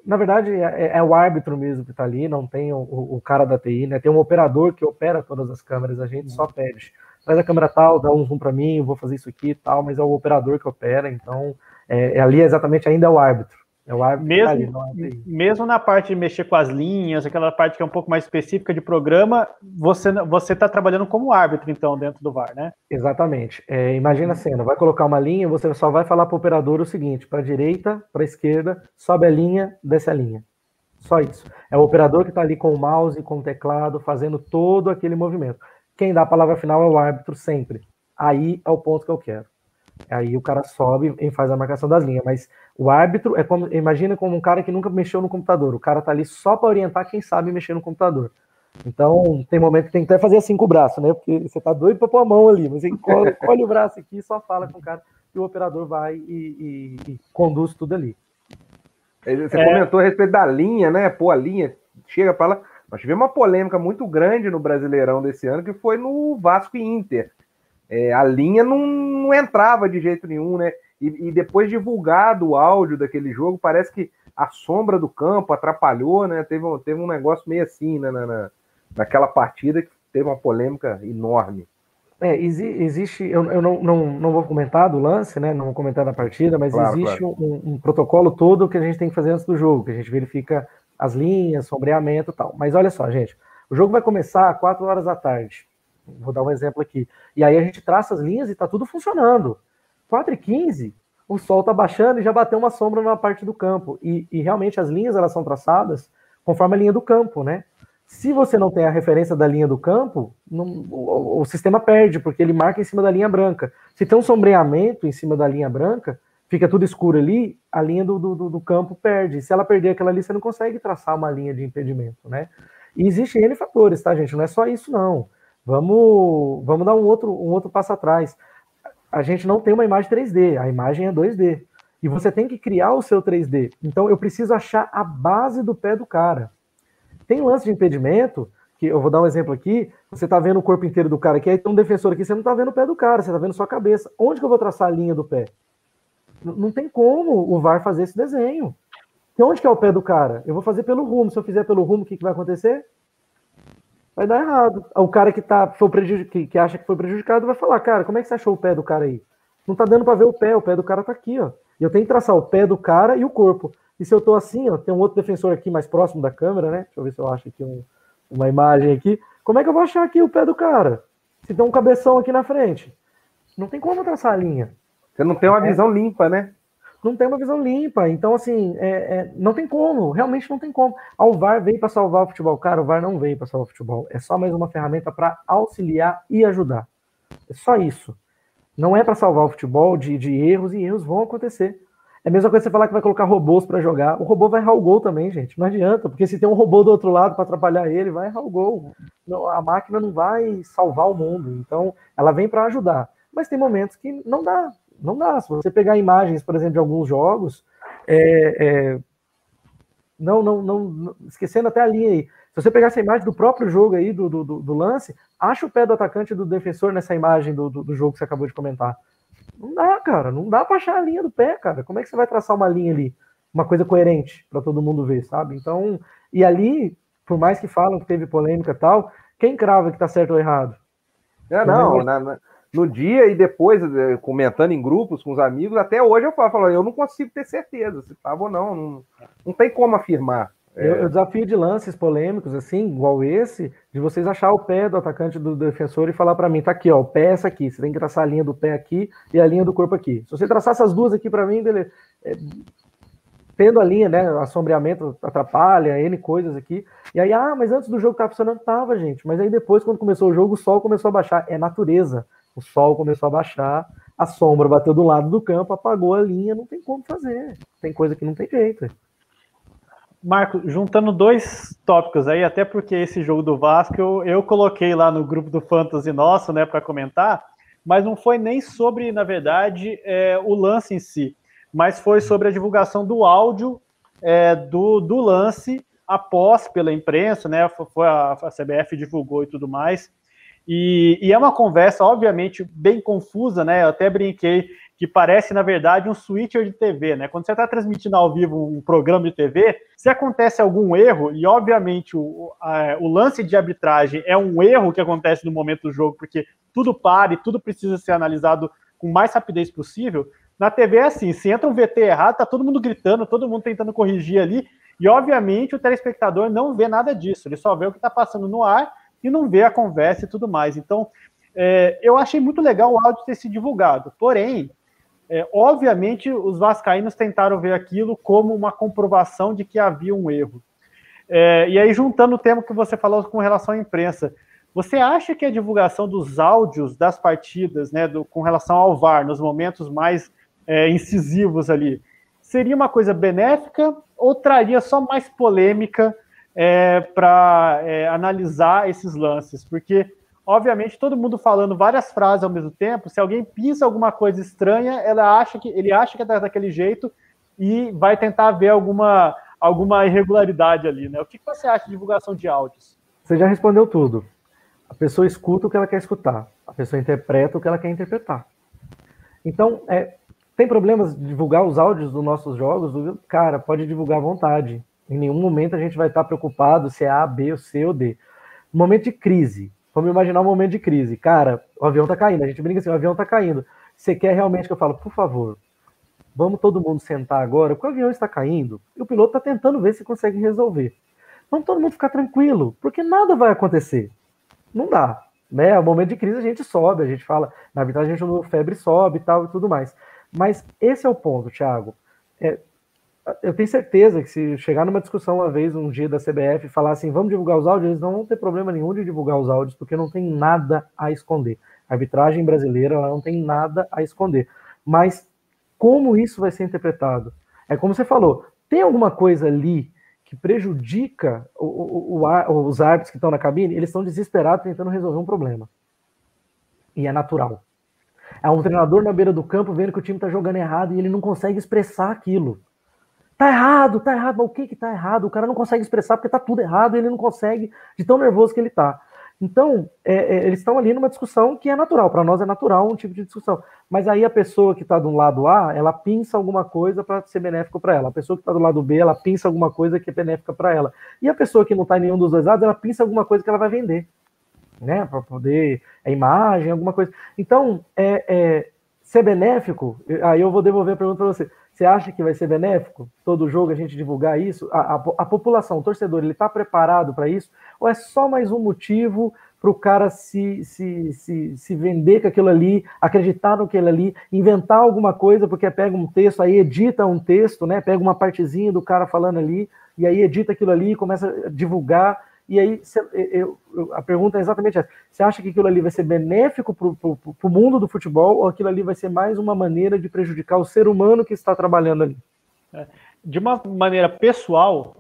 na verdade, é, é, o árbitro mesmo que está ali, não tem o, o, cara da TI, né? Tem um operador que opera todas as câmeras, a gente só pede. Traz a câmera tal, dá um zoom para mim, eu vou fazer isso aqui e tal, mas é o operador que opera, então é, é ali exatamente ainda é o árbitro. É o árbitro mesmo, ali, mesmo na parte de mexer com as linhas, aquela parte que é um pouco mais específica de programa, você você está trabalhando como árbitro, então, dentro do VAR, né? Exatamente. É, imagina a cena, vai colocar uma linha, você só vai falar para o operador o seguinte: para a direita, para a esquerda, sobe a linha, desce a linha. Só isso. É o operador que está ali com o mouse, com o teclado, fazendo todo aquele movimento. Quem dá a palavra final é o árbitro sempre. aí é o ponto que eu quero. Aí o cara sobe e faz a marcação das linhas. Mas o árbitro é como. Imagina como um cara que nunca mexeu no computador. O cara tá ali só para orientar quem sabe mexer no computador. Então, tem momento que tem que até fazer assim com o braço, né? Porque você tá doido para pôr a mão ali, mas encolhe, encolhe o braço aqui e só fala com o cara e o operador vai e, e, e conduz tudo ali. Você é... comentou a respeito da linha, né? Pô, a linha chega para lá. Nós tivemos uma polêmica muito grande no Brasileirão desse ano, que foi no Vasco e Inter. É, a linha não, não, entrava de jeito nenhum, né? E, e, depois divulgado o áudio daquele jogo, parece que a sombra do campo atrapalhou, né? Teve um, teve um negócio meio assim né? na, na, naquela partida que teve uma polêmica enorme. É, existe, eu, eu não, não, não vou comentar do lance, né? Não vou comentar da partida, mas claro, existe claro. Um, um, protocolo todo que a gente tem que fazer antes do jogo, que a gente verifica as linhas, sombreamento e tal. Mas olha só, gente, o jogo vai começar às 4 horas da tarde. Vou dar um exemplo aqui. E aí a gente traça as linhas e tá tudo funcionando. 4 e 15, o sol tá baixando e já bateu uma sombra numa parte do campo. E, e realmente as linhas elas são traçadas conforme a linha do campo, né? Se você não tem a referência da linha do campo, não, o, o, sistema perde, porque ele marca em cima da linha branca. Se tem um sombreamento em cima da linha branca, fica tudo escuro ali, a linha do, do, do campo perde. Se ela perder aquela ali, você não consegue traçar uma linha de impedimento, né? E existem N fatores, tá, gente? Não é só isso, não. Vamos, vamos dar um outro, um outro passo atrás. A gente não tem uma imagem 3D, a imagem é 2D. E você tem que criar o seu 3D. Então eu preciso achar a base do pé do cara. Tem lance de impedimento, que eu vou dar um exemplo aqui, você está vendo o corpo inteiro do cara aqui, aí tem um defensor aqui, você não está vendo o pé do cara, você está vendo sua cabeça. Onde que eu vou traçar a linha do pé? Não tem como o VAR fazer esse desenho. E onde que é o pé do cara? Eu vou fazer pelo rumo. Se eu fizer pelo rumo, o que, que vai acontecer? Vai dar errado. O cara que, tá, foi que, que acha que foi prejudicado vai falar, cara, como é que você achou o pé do cara aí? Não tá dando para ver o pé, o pé do cara tá aqui, ó. E eu tenho que traçar o pé do cara e o corpo. E se eu tô assim, ó, tem um outro defensor aqui mais próximo da câmera, né? Deixa eu ver se eu acho aqui um, uma imagem aqui. Como é que eu vou achar aqui o pé do cara? Se tem um cabeção aqui na frente. Não tem como traçar a linha. Você não tem uma é. visão limpa, né? Não tem uma visão limpa. Então, assim, é, é, não tem como. Realmente não tem como. o VAR veio para salvar o futebol. Cara, o VAR não veio para salvar o futebol. É só mais uma ferramenta para auxiliar e ajudar. É só isso. Não é para salvar o futebol de, de erros e erros vão acontecer. É a mesma coisa você falar que vai colocar robôs para jogar. O robô vai errar o gol também, gente. Não adianta, porque se tem um robô do outro lado para atrapalhar ele, vai errar o gol. Não, a máquina não vai salvar o mundo. Então, ela vem para ajudar. Mas tem momentos que não dá. Não dá. Se você pegar imagens, por exemplo, de alguns jogos, é, é, não, não, não, esquecendo até a linha aí. Se você pegar essa imagem do próprio jogo aí, do, do, do lance, acha o pé do atacante e do defensor nessa imagem do, do, do jogo que você acabou de comentar. Não dá, cara. Não dá para achar a linha do pé, cara. Como é que você vai traçar uma linha ali? Uma coisa coerente para todo mundo ver, sabe? Então, e ali, por mais que falam que teve polêmica e tal, quem crava que tá certo ou errado? É, não, na, na, no dia e depois, eh, comentando em grupos com os amigos, até hoje eu falo, falo eu não consigo ter certeza se estava ou não, não. Não tem como afirmar. Eu, eu, desafio de lances polêmicos, assim, igual esse, de vocês achar o pé do atacante do defensor e falar para mim, tá aqui, ó, o pé é essa aqui. Você tem que traçar a linha do pé aqui e a linha do corpo aqui. Se você traçar essas duas aqui para mim, beleza. É, tendo a linha, né? Assombreamento atrapalha, N coisas aqui. E aí, ah, mas antes do jogo tava funcionando, tava, gente. Mas aí depois, quando começou o jogo, o sol começou a baixar. É natureza. O sol começou a baixar, a sombra bateu do lado do campo, apagou a linha, não tem como fazer. Tem coisa que não tem jeito. Marco, juntando dois tópicos aí, até porque esse jogo do Vasco eu, eu coloquei lá no grupo do Fantasy nosso, né, para comentar, mas não foi nem sobre, na verdade, é, o lance em si, mas foi sobre a divulgação do áudio é, do, do lance após pela imprensa, né? Foi a, a CBF divulgou e tudo mais. E, e, é uma conversa, obviamente, bem confusa, né? Eu até brinquei que parece, na verdade, um switcher de TV, né? Quando você está transmitindo ao vivo um programa de TV, se acontece algum erro, e obviamente o, a, o lance de arbitragem é um erro que acontece no momento do jogo, porque tudo para e tudo precisa ser analisado com mais rapidez possível. Na TV é assim, se entra um VT errado, tá todo mundo gritando, todo mundo tentando corrigir ali, e obviamente o telespectador não vê nada disso, ele só vê o que está passando no ar e não vê a conversa e tudo mais. Então, é, eu achei muito legal o áudio ter se divulgado. Porém, é, obviamente, os vascaínos tentaram ver aquilo como uma comprovação de que havia um erro. É, e aí, juntando o tema que você falou com relação à imprensa, Você acha que a divulgação dos áudios das partidas, né, do, com relação ao VAR, nos momentos mais é, incisivos ali, seria uma coisa benéfica ou traria só mais polêmica é, para é, analisar esses lances? Porque, obviamente, todo mundo falando várias frases ao mesmo tempo, se alguém pensa alguma coisa estranha, ela acha que ele acha que é daquele jeito e vai tentar ver alguma, alguma irregularidade ali, né? O que você acha de divulgação de áudios? Você já respondeu tudo. A pessoa escuta o que ela quer escutar, a pessoa interpreta o que ela quer interpretar. Então, é, tem problemas de divulgar os áudios dos nossos jogos? Cara, pode divulgar à vontade. Em nenhum momento a gente vai estar preocupado se é A, B, C ou D. Momento de crise. Vamos imaginar um momento de crise. Cara, o avião tá caindo. A gente brinca assim, o avião tá caindo. Você quer realmente que eu falo, por favor, vamos todo mundo sentar agora, porque o avião está caindo e o piloto está tentando ver se consegue resolver. Vamos todo mundo ficar tranquilo, porque nada vai acontecer não dá. Né? No momento de crise a gente sobe, a gente fala, na arbitragem a gente no febre sobe e tal e tudo mais. Mas esse é o ponto, Thiago. É, eu tenho certeza que se chegar numa discussão uma vez, um dia da CBF, falar assim, vamos divulgar os áudios, eles não vão ter problema nenhum de divulgar os áudios, porque não tem nada a esconder. A arbitragem brasileira ela não tem nada a esconder. Mas como isso vai ser interpretado? É como você falou, tem alguma coisa ali que prejudica o, o, o, os árbitros que estão na cabine, eles estão desesperados tentando resolver um problema. E é natural. É um treinador na beira do campo vendo que o time está jogando errado e ele não consegue expressar aquilo. Tá errado, tá errado. Mas o que que tá errado? O cara não consegue expressar porque tá tudo errado ele não consegue, de tão nervoso que ele tá. Então, é, é, eles estão ali numa discussão que é natural, para nós é natural um tipo de discussão. Mas aí a pessoa que está do lado A, ela pinça alguma coisa para ser benéfico para ela. A pessoa que está do lado B, ela pinça alguma coisa que é benéfica para ela. E a pessoa que não está em nenhum dos dois lados, ela pinça alguma coisa que ela vai vender, né? Para poder a imagem, alguma coisa. Então, é, é, ser benéfico. Aí eu vou devolver a pergunta para você. Você acha que vai ser benéfico todo jogo a gente divulgar isso? A, a, a população, o torcedor, ele está preparado para isso? Ou é só mais um motivo para o cara se, se, se, se vender com aquilo ali, acreditar naquilo ali, inventar alguma coisa, porque pega um texto, aí edita um texto, né? Pega uma partezinha do cara falando ali, e aí edita aquilo ali, começa a divulgar e aí, eu, eu, a pergunta é exatamente essa: você acha que aquilo ali vai ser benéfico para o mundo do futebol ou aquilo ali vai ser mais uma maneira de prejudicar o ser humano que está trabalhando ali? É, de uma maneira pessoal,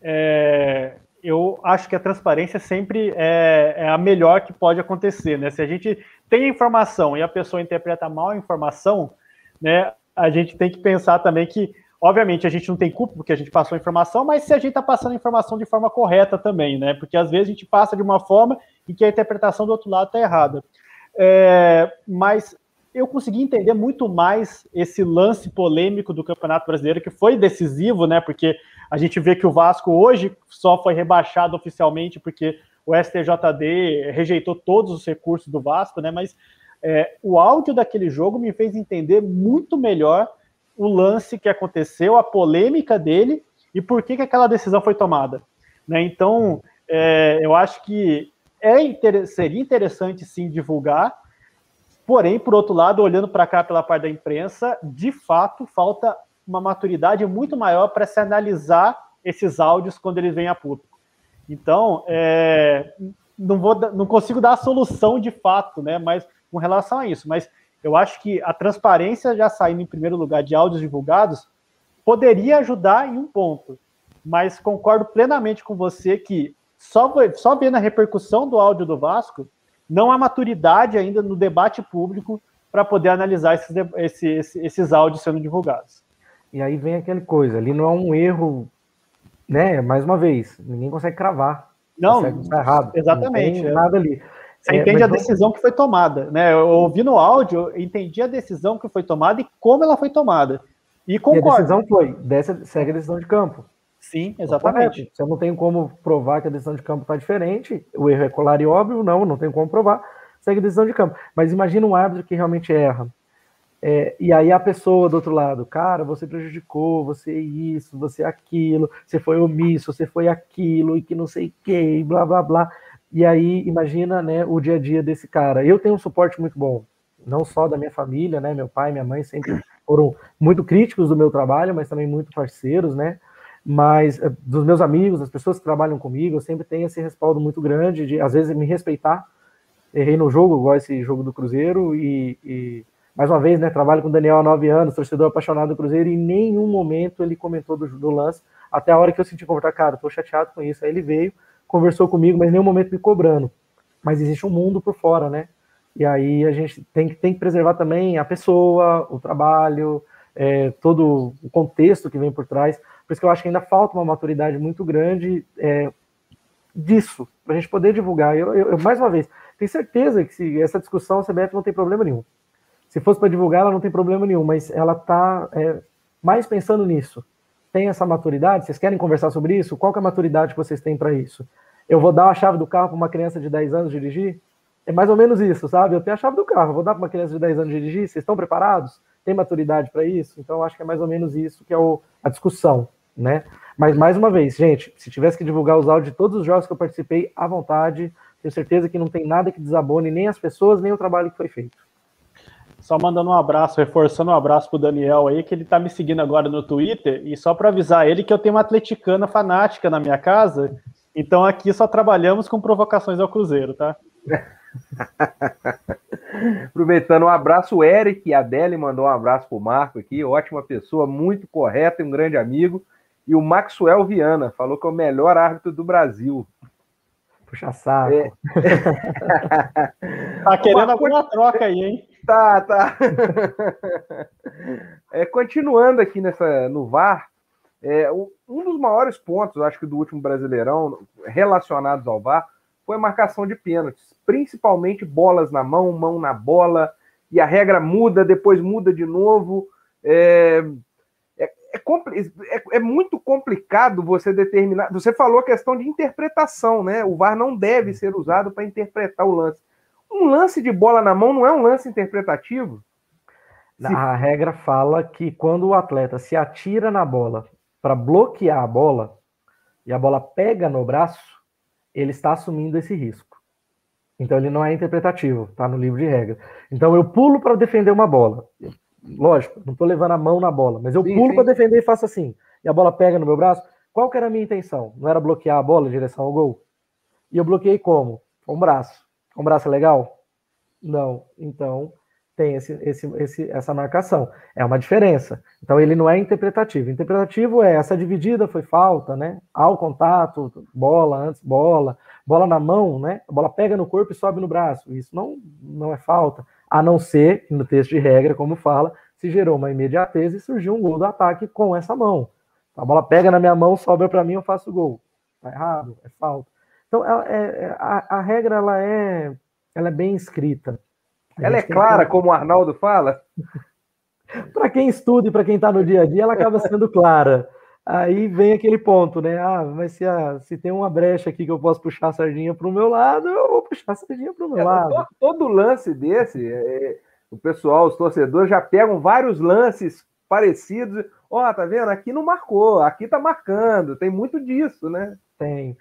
é, eu acho que a transparência sempre é, é, a melhor que pode acontecer. Né? Se a gente tem informação e a pessoa interpreta mal a informação, né, a gente tem que pensar também que Obviamente, a gente não tem culpa porque a gente passou a informação, mas se a gente está passando a informação de forma correta também, né? Porque às vezes a gente passa de uma forma e que a interpretação do outro lado está errada. É, mas eu consegui entender muito mais esse lance polêmico do Campeonato Brasileiro, que foi decisivo, né? Porque a gente vê que o Vasco hoje só foi rebaixado oficialmente porque o STJD rejeitou todos os recursos do Vasco, né? Mas é, o áudio daquele jogo me fez entender muito melhor o lance que aconteceu, a polêmica dele e por que, que aquela decisão foi tomada. Né? Então, é, eu acho que é inter... seria interessante sim divulgar, porém, por outro lado, olhando para cá pela parte da imprensa, de fato falta uma maturidade muito maior para se analisar esses áudios quando eles vêm a público. Então, é, não, vou, não consigo dar a solução de fato, né? Mas com relação a isso, mas eu acho que a transparência já saindo em primeiro lugar de áudios divulgados poderia ajudar em um ponto, mas concordo plenamente com você que só, só vendo a repercussão do áudio do Vasco, não há maturidade ainda no debate público para poder analisar esses, esses, esses áudios sendo divulgados. E aí vem aquela coisa, ali não é um erro, né? Mais uma vez, ninguém consegue cravar. Não, está errado. Exatamente. Não tem nada ali. Você é, entende a decisão que foi tomada, né? Eu ouvi no áudio, entendi a decisão que foi tomada e como ela foi tomada. E concordo. E a decisão foi, dessa, segue a decisão de campo. Sim, exatamente. Se eu não tenho como provar que a decisão de campo está diferente, o erro é claro e óbvio, não, não tenho como provar, segue a decisão de campo. Mas imagina um árbitro que realmente erra. É, e aí a pessoa do outro lado, cara, você prejudicou, você isso, você aquilo, você foi omisso, você foi aquilo, e que não sei o que, blá blá blá. E aí, imagina né, o dia a dia desse cara. Eu tenho um suporte muito bom, não só da minha família, né? Meu pai minha mãe sempre foram muito críticos do meu trabalho, mas também muito parceiros, né? mas eh, dos meus amigos, das pessoas que trabalham comigo, eu sempre tenho esse respaldo muito grande de, às vezes, me respeitar. Errei no jogo, igual esse jogo do Cruzeiro, e, e mais uma vez, né, trabalho com o Daniel há nove anos, torcedor apaixonado do Cruzeiro, e em nenhum momento ele comentou do, do lance, até a hora que eu senti confortável, cara, tô chateado com isso. Aí ele veio, conversou comigo, mas em nenhum momento me cobrando. Mas existe um mundo por fora, né? E aí a gente tem, tem que preservar também a pessoa, o trabalho, é, todo o contexto que vem por trás. Por isso que eu acho que ainda falta uma maturidade muito grande é, disso, para a gente poder divulgar. Eu, eu, mais uma vez, tenho certeza que se essa discussão a CBF não tem problema nenhum. Se fosse para divulgar, ela não tem problema nenhum, mas ela está é, mais pensando nisso. Tem essa maturidade? Vocês querem conversar sobre isso? Qual é a maturidade que vocês têm para isso? Eu vou dar a chave do carro para uma criança de 10 anos dirigir? É mais ou menos isso, sabe? Eu tenho a chave do carro, vou dar para uma criança de 10 anos dirigir? Vocês estão preparados? Tem maturidade para isso? Então, acho que é mais ou menos isso que é o, a discussão, né? Mas, mais uma vez, gente, se tivesse que divulgar os áudios de todos os jogos que eu participei, à vontade, tenho certeza que não tem nada que desabone nem as pessoas, nem o trabalho que foi feito. Só mandando um abraço, reforçando um abraço pro Daniel aí, que ele tá me seguindo agora no Twitter, e só para avisar ele que eu tenho uma atleticana fanática na minha casa, então aqui só trabalhamos com provocações ao Cruzeiro, tá? Aproveitando um abraço, o Eric Adele mandou um abraço pro Marco aqui, ótima pessoa, muito correta e um grande amigo. E o Maxwell Viana falou que é o melhor árbitro do Brasil. Puxa saco. É... tá querendo alguma troca aí, hein? Tá, tá. é, continuando aqui nessa, no VAR, é, um dos maiores pontos, acho que do último Brasileirão, relacionados ao VAR, foi a marcação de pênaltis, principalmente bolas na mão, mão na bola, e a regra muda, depois muda de novo. É, é, é, é, é, muito complicado você determinar. Você falou a questão de interpretação, né? O VAR não deve ser usado para interpretar o lance. Um lance de bola na mão não é um lance interpretativo? Se... A regra fala que quando o atleta se atira na bola para bloquear a bola e a bola pega no braço, ele está assumindo esse risco. Então ele não é interpretativo, tá no livro de regra. Então eu pulo para defender uma bola. Lógico, não estou levando a mão na bola, mas eu sim, pulo para defender e faço assim. E a bola pega no meu braço. Qual que era a minha intenção? Não era bloquear a bola em direção ao gol? E eu bloqueei como? Com o braço. O braço é legal? Não. Então tem esse, esse, esse, essa marcação. É uma diferença. Então ele não é interpretativo. Interpretativo é essa dividida foi falta, né? Ao contato, bola antes, bola, bola na mão, né? A bola pega no corpo e sobe no braço. Isso não, não é falta, a não ser no texto de regra, como fala, se gerou uma imediatez e surgiu um gol do ataque com essa mão. A bola pega na minha mão, sobra para mim, eu faço gol. Tá errado, é falta. Então a, é, é, a, a regra ela é, ela é bem escrita. Ela é clara, que... como o Arnaldo fala? para quem estuda e para quem está no dia a dia, ela acaba sendo clara. Aí vem aquele ponto, né? Ah, mas se, a, se tem uma brecha aqui que eu posso puxar a sardinha para o meu lado, eu vou puxar a sardinha para o meu é, lado. Todo, todo, lance desse, é, o pessoal, os torcedores já pegam vários lances parecidos. Ó, oh, tá vendo? Aqui não marcou, aqui tá marcando. Tem muito disso, né? Tem.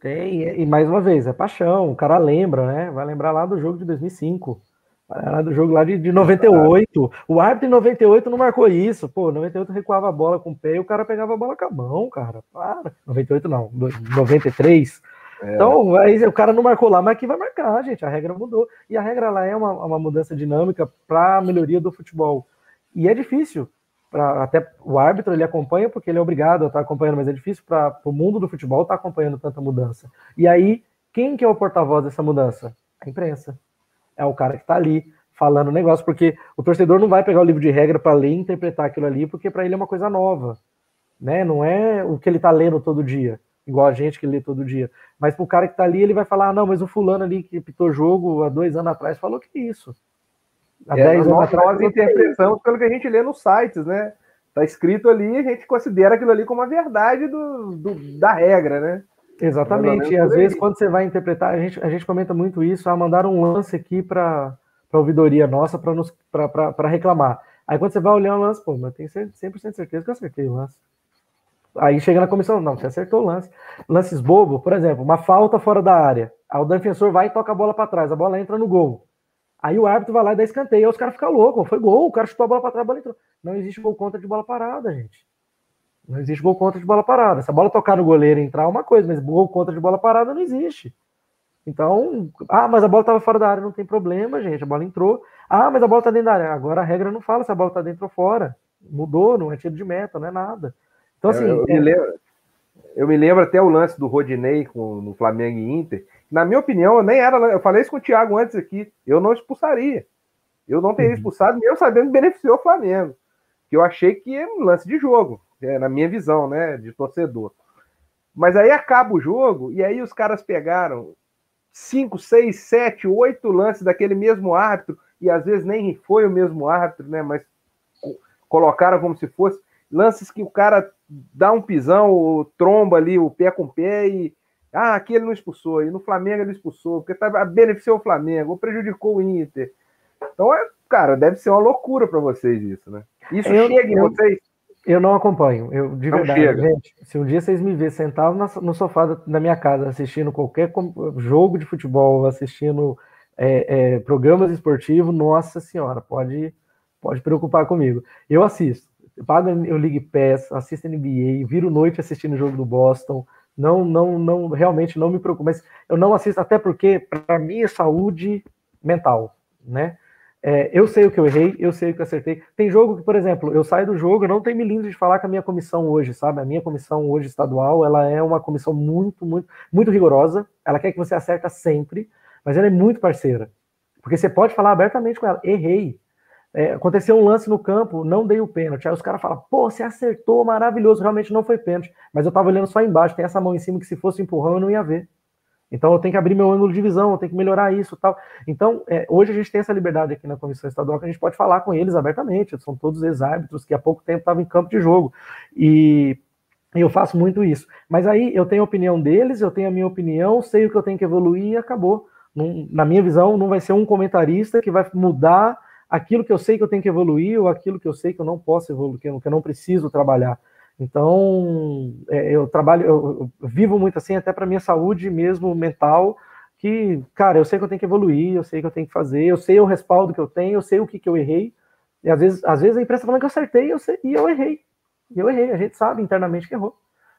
Tem, e mais uma vez, é paixão. O cara lembra, né? Vai lembrar lá do jogo de 2005 era do jogo lá de, de 98. O árbitro em 98 não marcou isso. Pô, 98 recuava a bola com o pé e o cara pegava a bola com a mão, cara. Para. 98 não, 93. É. Então, aí o cara não marcou lá, mas aqui vai marcar, gente. A regra mudou. E a regra lá é uma, uma mudança dinâmica para a melhoria do futebol. E é difícil. Pra, até o árbitro ele acompanha porque ele é obrigado a estar acompanhando, mas é difícil para o mundo do futebol estar acompanhando tanta mudança. E aí, quem que é o porta-voz dessa mudança? A imprensa é o cara que está ali falando o negócio, porque o torcedor não vai pegar o livro de regra para ler e interpretar aquilo ali, porque para ele é uma coisa nova, né? Não é o que ele está lendo todo dia, igual a gente que lê todo dia. Mas para o cara que está ali, ele vai falar: ah, não, mas o fulano ali que pitou jogo há dois anos atrás falou que é isso. Há é, dez anos atrás. Nós interpretamos pelo que a gente lê nos sites, né? Tá escrito ali, a gente considera aquilo ali como a verdade do, do da regra, né? Exatamente. E às vezes, quando você vai interpretar, a gente, a gente comenta muito isso, ah, mandar um lance aqui para a ouvidoria nossa para reclamar. Aí quando você vai olhar o lance, pô, mas tem 100% certeza que eu acertei o lance. Aí chega na comissão, não, você acertou o lance. Lances bobo, por exemplo, uma falta fora da área. Aí o defensor vai e toca a bola para trás, a bola entra no gol. Aí o árbitro vai lá e dá escanteio. Aí os caras ficam loucos, foi gol, o cara chutou a bola para trás, a bola entrou. Não existe gol contra de bola parada, gente. Não existe gol contra de bola parada. Se a bola tocar no goleiro e entrar, é uma coisa, mas gol contra de bola parada não existe. Então, ah, mas a bola estava fora da área, não tem problema, gente. A bola entrou. Ah, mas a bola está dentro da área. Agora a regra não fala se a bola está dentro ou fora. Mudou, não é tiro de meta, não é nada. Então, assim. Eu, eu, é... me, lembro, eu me lembro até o lance do Rodinei com, no Flamengo e Inter. Na minha opinião, eu nem era. Eu falei isso com o Thiago antes aqui. Eu não expulsaria. Eu não teria uhum. expulsado, mesmo sabendo que beneficiou o Flamengo. Que eu achei que é um lance de jogo, é, na minha visão, né, de torcedor. Mas aí acaba o jogo, e aí os caras pegaram cinco, seis, sete, oito lances daquele mesmo árbitro, e às vezes nem foi o mesmo árbitro, né? Mas colocaram como se fosse lances que o cara dá um pisão, tromba ali o pé com o pé e ah, aqui ele não expulsou, e no Flamengo ele expulsou, porque tá, beneficiou o Flamengo, ou prejudicou o Inter. Então, é, cara, deve ser uma loucura para vocês isso, né? Isso eu, chega em eu, vocês? Eu não acompanho, eu de não verdade, chega. gente. Se um dia vocês me verem sentado no sofá da minha casa assistindo qualquer jogo de futebol, assistindo é, é, programas esportivos, nossa senhora, pode, pode preocupar comigo. Eu assisto, eu pago, eu ligo PES, assisto NBA, viro noite assistindo o jogo do Boston. Não, não, não, realmente não me preocupo, mas eu não assisto até porque para mim é saúde mental, né? É, eu sei o que eu errei, eu sei o que eu acertei. Tem jogo que, por exemplo, eu saio do jogo, eu não tenho milindro de falar com a minha comissão hoje, sabe? A minha comissão hoje estadual, ela é uma comissão muito, muito, muito rigorosa. Ela quer que você acerta sempre, mas ela é muito parceira. Porque você pode falar abertamente com ela, errei. É, aconteceu um lance no campo, não dei o pênalti. Aí os caras falam, pô, você acertou, maravilhoso, realmente não foi pênalti. Mas eu tava olhando só embaixo, tem essa mão em cima que se fosse empurrão eu não ia ver. Então eu tenho que abrir meu ângulo de visão, eu tenho que melhorar isso tal. Então, é, hoje a gente tem essa liberdade aqui na Comissão Estadual que a gente pode falar com eles abertamente. São todos ex-árbitros que há pouco tempo estavam em campo de jogo. E eu faço muito isso. Mas aí eu tenho a opinião deles, eu tenho a minha opinião, sei o que eu tenho que evoluir e acabou. Na minha visão, não vai ser um comentarista que vai mudar aquilo que eu sei que eu tenho que evoluir ou aquilo que eu sei que eu não posso evoluir, que eu não preciso trabalhar. Então, é, eu trabalho, eu, vivo muito assim, até para minha saúde mesmo mental, que, cara, eu sei que eu tenho que evoluir, eu sei que eu tenho que fazer, eu sei o respaldo que eu tenho, eu sei o que, que eu errei, e às vezes, às vezes a imprensa tá falando que eu acertei eu sei, e eu errei. E eu errei, a gente sabe internamente que errou.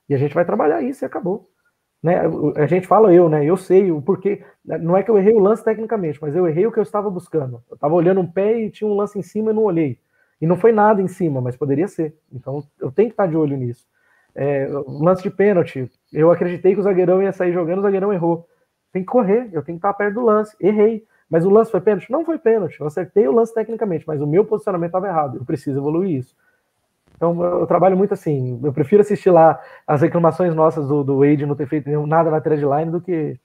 E a gente vai trabalhar isso e acabou. Né? A gente fala eu, né? Eu sei o porquê. Não é que eu errei o lance tecnicamente, mas eu errei o que eu estava buscando. Eu estava olhando um pé e tinha um lance em cima e não olhei. E não foi nada em cima, mas poderia ser. Então eu tenho que estar de olho nisso. É, lance de pênalti, eu acreditei que o zagueirão ia sair jogando, o zagueirão errou. Tem que correr, eu tenho que estar perto do lance. Errei. Mas o lance foi pênalti? Não foi pênalti. Eu acertei o lance tecnicamente, mas o meu posicionamento estava errado. Eu preciso evoluir isso. Então eu trabalho muito assim. Eu prefiro assistir lá as reclamações nossas do, do Wade não ter feito nada na line do que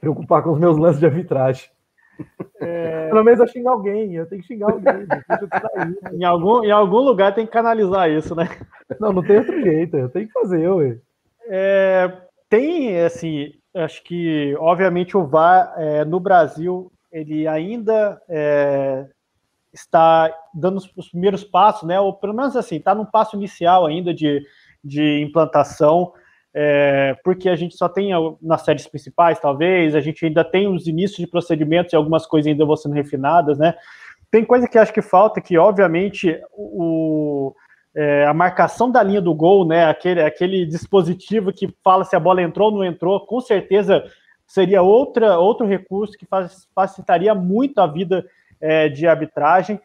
preocupar com os meus lances de arbitragem. É... Pelo menos eu xingo alguém, eu tenho que xingar alguém. em, algum, em algum lugar tem que canalizar isso, né? Não, não tem outro jeito, eu tenho que fazer, ué. É, tem, assim, acho que, obviamente, o VAR é, no Brasil, ele ainda é, está dando os primeiros passos, né? Ou pelo menos assim, está num passo inicial ainda de, de implantação é, porque a gente só tem nas séries principais, talvez, a gente ainda tem os inícios de procedimentos e algumas coisas ainda vão sendo refinadas, né? Tem coisa que acho que falta, que obviamente o, é, a marcação da linha do gol, né? Aquele, aquele dispositivo que fala se a bola entrou ou não entrou, com certeza seria outra, outro recurso que facilitaria muito a vida é, de arbitragem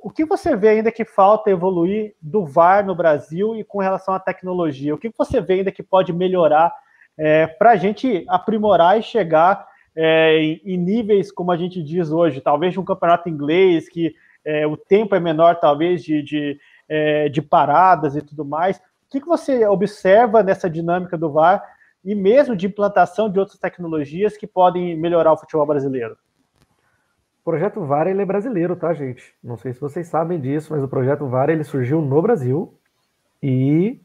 o que você vê ainda que falta evoluir do VAR no Brasil e com relação à tecnologia? O que você vê ainda que pode melhorar é, para a gente aprimorar e chegar é, em, em, níveis, como a gente diz hoje, talvez de um campeonato inglês, que é, o tempo é menor, talvez, de, de, é, de paradas e tudo mais. O que, que você observa nessa dinâmica do VAR e mesmo de implantação de outras tecnologias que podem melhorar o futebol brasileiro? Projeto VAR ele é brasileiro, tá, gente? Não sei se vocês sabem disso, mas o projeto VAR ele surgiu no Brasil e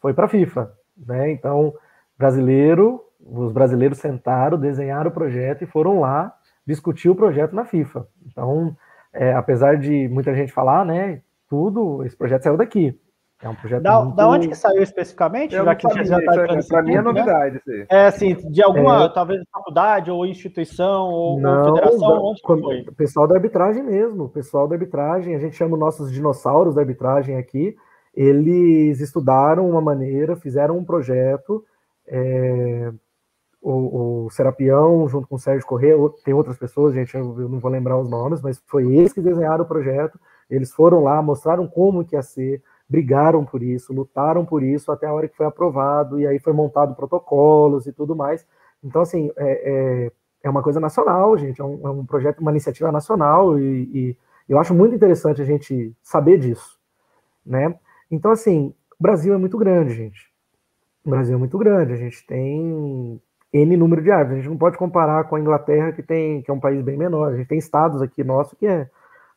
foi para a FIFA, né? Então, brasileiro, os brasileiros sentaram, desenharam o projeto e foram lá discutir o projeto na FIFA. Então, é, apesar de muita gente falar, né, tudo, esse projeto saiu daqui. É um projeto da, muito... da onde que saiu especificamente? Eu já que sabia, já está Para mim é né? novidade. Né? É assim, de alguma, é... talvez faculdade, ou instituição, ou, Não, federação, da, onde foi? Pessoal da arbitragem mesmo, pessoal da arbitragem, a gente chama nossos dinossauros da arbitragem aqui, eles estudaram uma maneira, fizeram um projeto, é, o, o, Serapião, junto com o Sérgio Corrêa, tem outras pessoas, gente, eu, eu, não vou lembrar os nomes, mas foi eles que desenharam o projeto, eles foram lá, mostraram como que ia ser, brigaram por isso, lutaram por isso até a hora que foi aprovado, e aí foi montado protocolos e tudo mais. Então, assim, é, é, é uma coisa nacional, gente, é um, é um, projeto, uma iniciativa nacional, e, e eu acho muito interessante a gente saber disso, né? Então, assim, o Brasil é muito grande, gente. O Brasil é muito grande, a gente tem N número de árvores. A gente não pode comparar com a Inglaterra, que tem que é um país bem menor. A gente tem estados aqui nosso que é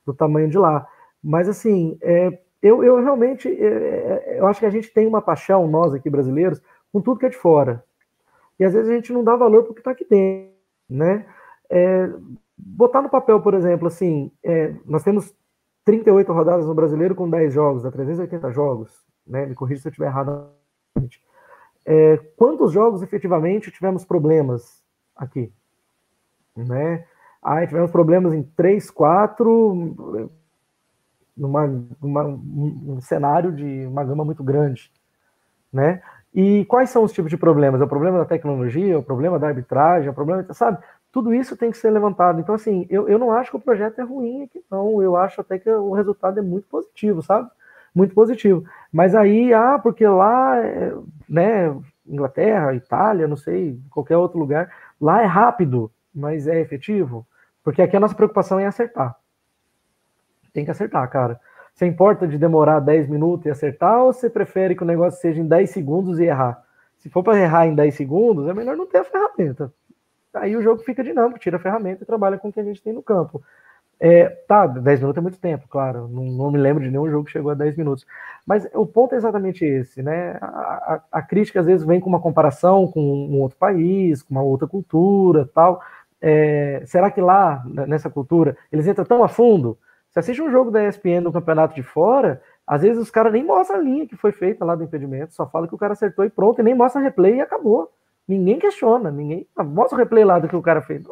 do tamanho de lá. Mas assim, é, eu, eu realmente é, é, eu acho que a gente tem uma paixão, nós aqui brasileiros, com tudo que é de fora. E às vezes a gente não dá valor porque está aqui dentro, né? É, botar no papel, por exemplo, assim, é, nós temos 38 rodadas no brasileiro com 10 jogos, dá 380 jogos, né? Me corrija se eu estiver errado é, quantos jogos efetivamente tivemos problemas aqui? Né? Ah, tivemos problemas em três, quatro, numa, numa, um cenário de uma gama muito grande. Né? E quais são os tipos de problemas? É o problema da tecnologia, é o problema da arbitragem, é o problema, sabe? Tudo isso tem que ser levantado. Então, assim, eu, eu não acho que o projeto é ruim aqui, não. Eu acho até que o resultado é muito positivo, sabe? muito positivo. Mas aí, ah, porque lá, é, né, Inglaterra, Itália, não sei, qualquer outro lugar, lá é rápido, mas é efetivo? Porque aqui a nossa preocupação é acertar. Tem que acertar, cara. Você importa de demorar 10 minutos e acertar, ou você prefere que o negócio seja em 10 segundos e errar? Se for para errar em 10 segundos, é melhor não ter a ferramenta. Aí o jogo fica dinâmico, tira a ferramenta e trabalha com o que a gente tem no campo. É, tá, 10 minutos é muito tempo, claro. Não, não, me lembro de nenhum jogo que chegou a 10 minutos. Mas o ponto é exatamente esse, né? A, a, a, crítica às vezes vem com uma comparação com um outro país, com uma outra cultura tal. É, será que lá, nessa cultura, eles entram tão a fundo? Você assiste um jogo da ESPN no campeonato de fora, às vezes os caras nem mostram a linha que foi feita lá do impedimento, só fala que o cara acertou e pronto, e nem mostra replay e acabou. Ninguém questiona, ninguém. Ah, mostra o replay lá do que o cara fez.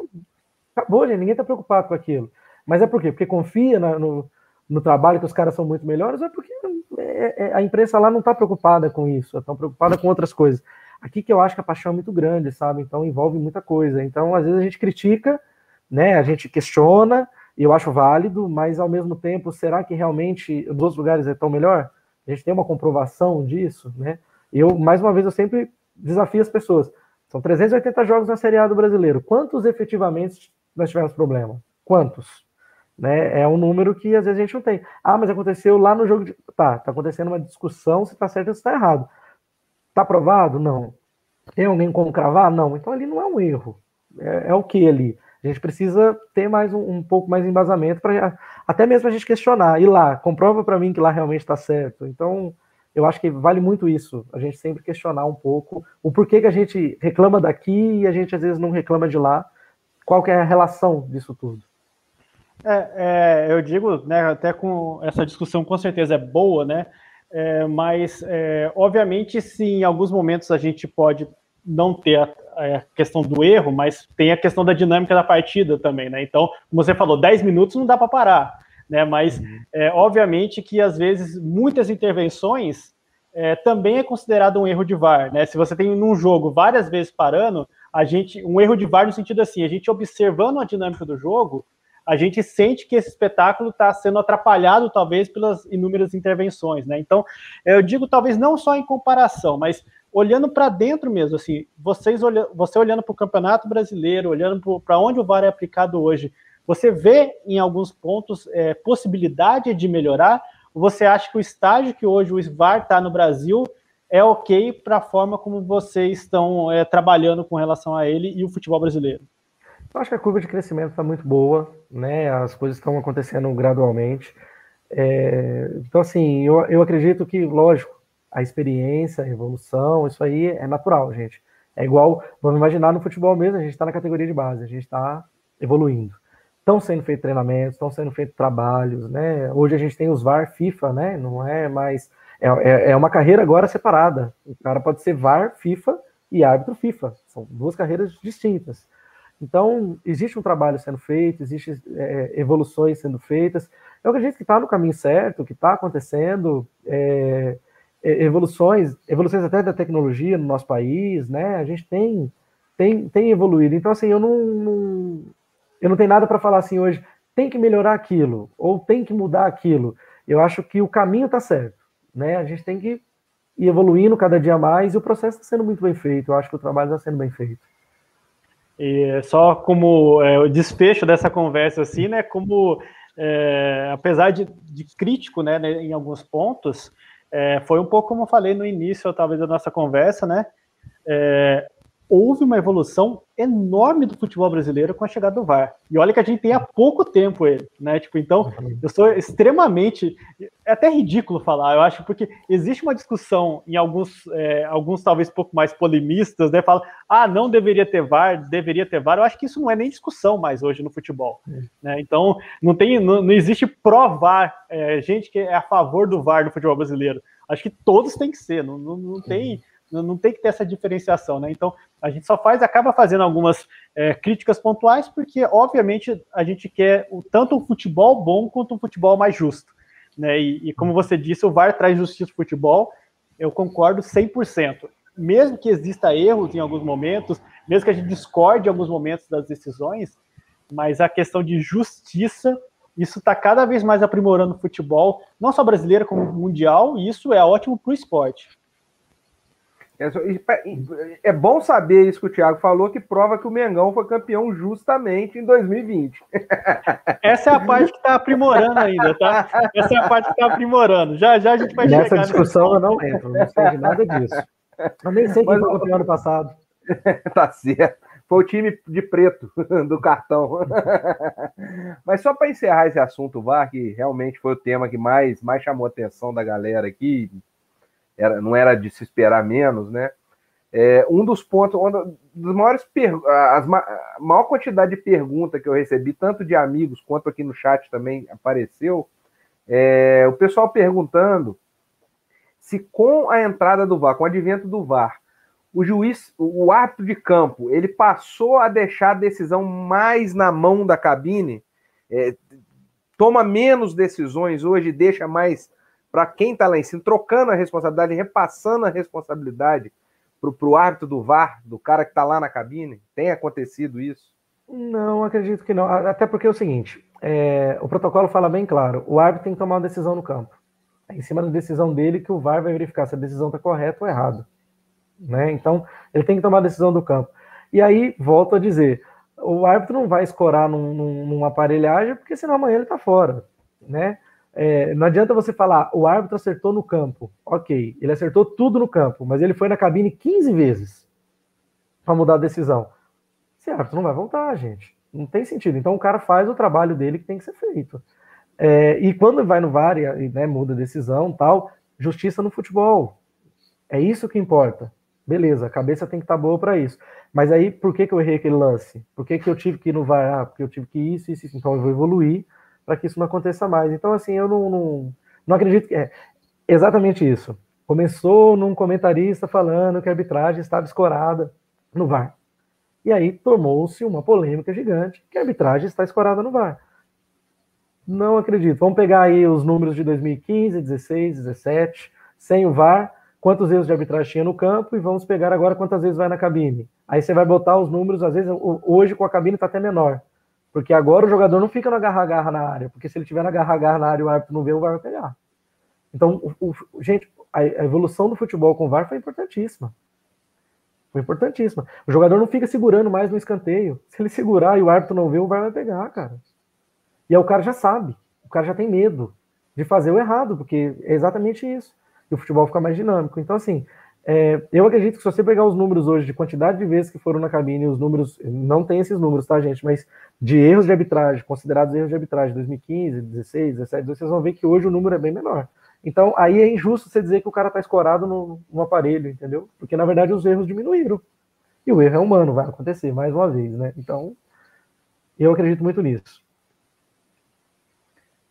Acabou, gente, ninguém tá preocupado com aquilo. Mas é por quê? Porque confia na, no, no trabalho que os caras são muito melhores, ou é porque é, é, a imprensa lá não está preocupada com isso, está preocupada com outras coisas. Aqui que eu acho que a paixão é muito grande, sabe? Então envolve muita coisa. Então, às vezes, a gente critica, né? A gente questiona, eu acho válido, mas ao mesmo tempo, será que realmente os outros lugares é tão melhor? A gente tem uma comprovação disso, né? Eu, mais uma vez, eu sempre desafio as pessoas. São 380 jogos na Série A do brasileiro. Quantos efetivamente nós tivemos problema? Quantos? Né? É um número que às vezes a gente não tem. Ah, mas aconteceu lá no jogo de. Tá, tá acontecendo uma discussão se tá certo ou se tá errado. Tá provado? Não. Tem alguém como cravar? Não. Então ali não é um erro. É, é o que ali? A gente precisa ter mais um, um pouco mais de embasamento para até mesmo a gente questionar. E lá, comprova para mim que lá realmente está certo. Então, eu acho que vale muito isso. A gente sempre questionar um pouco o porquê que a gente reclama daqui e a gente às vezes não reclama de lá. Qual que é a relação disso tudo? É, é, eu digo, né, até com essa discussão com certeza é boa, né? É, mas, é, obviamente, se em alguns momentos a gente pode não ter a, a, questão do erro, mas tem a questão da dinâmica da partida também, né? Então, como você falou, 10 minutos não dá para parar, né? Mas, uhum. é, obviamente, que às vezes muitas intervenções é, também é considerado um erro de VAR, né? Se você tem num jogo várias vezes parando, a gente, um erro de VAR no sentido assim, a gente observando a dinâmica do jogo, a gente sente que esse espetáculo está sendo atrapalhado, talvez, pelas inúmeras intervenções, né? Então, eu digo, talvez não só em comparação, mas olhando para dentro mesmo, assim, vocês olha, você olhando para o Campeonato Brasileiro, olhando para onde o VAR é aplicado hoje, você vê em alguns pontos é, possibilidade de melhorar? Você acha que o estágio que hoje o VAR está no Brasil é ok para a forma como vocês estão é, trabalhando com relação a ele e o futebol brasileiro? Eu acho que a curva de crescimento está muito boa, né? As coisas estão acontecendo gradualmente. É, então, assim, eu, eu acredito que, lógico, a experiência, a evolução, isso aí é natural, gente. É igual, vamos imaginar no futebol mesmo, a gente está na categoria de base, a gente está evoluindo. Estão sendo feitos treinamentos, estão sendo feitos trabalhos, né? Hoje a gente tem os VAR FIFA, né? Não é mais. É, é, é uma carreira agora separada. O cara pode ser VAR FIFA e árbitro FIFA. São duas carreiras distintas. Então, existe um trabalho sendo feito, existem é, evoluções sendo feitas. Eu acredito que está no caminho certo, que está acontecendo é, evoluções, evoluções até da tecnologia no nosso país, né? A gente tem, tem, tem evoluído. Então, assim, eu não, não eu não tenho nada para falar assim hoje, tem que melhorar aquilo, ou tem que mudar aquilo. Eu acho que o caminho está certo, né? A gente tem que ir evoluindo cada dia mais e o processo está sendo muito bem feito. Eu acho que o trabalho está sendo bem feito. E só como é, o desfecho dessa conversa, assim, né? Como é, apesar de, de crítico, né, né, em alguns pontos, é, foi um pouco como eu falei no início, talvez da nossa conversa, né? É, houve uma evolução enorme do futebol brasileiro com a chegada do VAR. E olha que a gente tem há pouco tempo ele, né? Tipo, então, eu sou extremamente. É até ridículo falar, eu acho, porque existe uma discussão em alguns, é, alguns talvez um pouco mais polemistas, né? Falam, ah, não deveria ter VAR, deveria ter VAR. Eu acho que isso não é nem discussão mais hoje no futebol. Né? Então, não, tem, não, não existe pró-VAR, é, gente que é a favor do VAR no futebol brasileiro. Acho que todos têm que ser, não, não, não tem não tem que ter essa diferenciação, né? Então, a gente só faz, acaba fazendo algumas é, críticas pontuais, porque, obviamente, a gente quer o, tanto um futebol bom quanto um futebol mais justo. Né? E, e como você disse, o VAR traz justiça no futebol, eu concordo 100%. Mesmo que exista erros em alguns momentos, mesmo que a gente discorde em alguns momentos das decisões, mas a questão de justiça, isso está cada vez mais aprimorando o futebol, não só brasileiro, como mundial, e isso é ótimo para o esporte. É, é bom saber isso que o Thiago falou, que prova que o Mengão foi campeão justamente em 2020. Essa é a parte que está aprimorando ainda, tá? Essa é a parte que está aprimorando. Já já a gente vai Nessa chegar. Nessa discussão eu não entro, não sei de nada disso. Eu nem sei quem foi campeão ano passado. tá certo. Foi o time de preto do cartão. Mas só para encerrar esse assunto, VAR, que realmente foi o tema que mais, mais chamou a atenção da galera aqui, era, não era de se esperar menos, né? É, um dos pontos, uma das maiores as, a maior quantidade de perguntas que eu recebi, tanto de amigos quanto aqui no chat também apareceu, é, o pessoal perguntando se com a entrada do VAR, com o advento do VAR, o juiz, o árbitro de campo, ele passou a deixar a decisão mais na mão da cabine, é, toma menos decisões hoje, deixa mais para quem está lá em cima, trocando a responsabilidade, repassando a responsabilidade para o árbitro do VAR, do cara que está lá na cabine? Tem acontecido isso? Não, acredito que não. Até porque é o seguinte: é, o protocolo fala bem claro: o árbitro tem que tomar uma decisão no campo. É em cima da decisão dele que o VAR vai verificar se a decisão está correta ou errada. Né? Então, ele tem que tomar a decisão do campo. E aí, volto a dizer: o árbitro não vai escorar num, num, numa aparelhagem, porque senão amanhã ele está fora. Né? É, não adianta você falar, o árbitro acertou no campo. Ok, ele acertou tudo no campo, mas ele foi na cabine 15 vezes para mudar a decisão. Esse árbitro não vai voltar, gente. Não tem sentido. Então o cara faz o trabalho dele que tem que ser feito. É, e quando vai no VAR e né, muda a decisão tal, justiça no futebol. É isso que importa. Beleza, a cabeça tem que estar tá boa para isso. Mas aí, por que, que eu errei aquele lance? Por que, que eu tive que ir no VAR? Ah, porque eu tive que ir isso, isso, isso. Então eu vou evoluir para que isso não aconteça mais. Então, assim, eu não, não, não acredito que é exatamente isso. Começou num comentarista falando que a arbitragem estava escorada no VAR. E aí tomou-se uma polêmica gigante que a arbitragem está escorada no VAR. Não acredito. Vamos pegar aí os números de 2015, 16, 17, sem o VAR, quantos erros de arbitragem tinha no campo e vamos pegar agora quantas vezes vai na cabine. Aí você vai botar os números, às vezes, hoje com a cabine está até menor. Porque agora o jogador não fica no agarra-agarra na área, porque se ele tiver no agarra-agarra na área e o árbitro não vê, o VAR vai pegar. Então, o, o, gente, a, a, evolução do futebol com o VAR foi importantíssima. Foi importantíssima. O jogador não fica segurando mais no escanteio. Se ele segurar e o árbitro não vê, o VAR vai pegar, cara. E aí o cara já sabe, o cara já tem medo de fazer o errado, porque é exatamente isso. E o futebol fica mais dinâmico. Então, assim, é, eu acredito que se você pegar os números hoje de quantidade de vezes que foram na cabine, os números, não tem esses números, tá, gente? Mas de erros de arbitragem, considerados erros de arbitragem 2015, 16, 17, vocês vão ver que hoje o número é bem menor. Então, aí é injusto você dizer que o cara está escorado no, no, aparelho, entendeu? Porque, na verdade, os erros diminuíram. E o erro é humano, vai acontecer mais uma vez, né? Então, eu acredito muito nisso.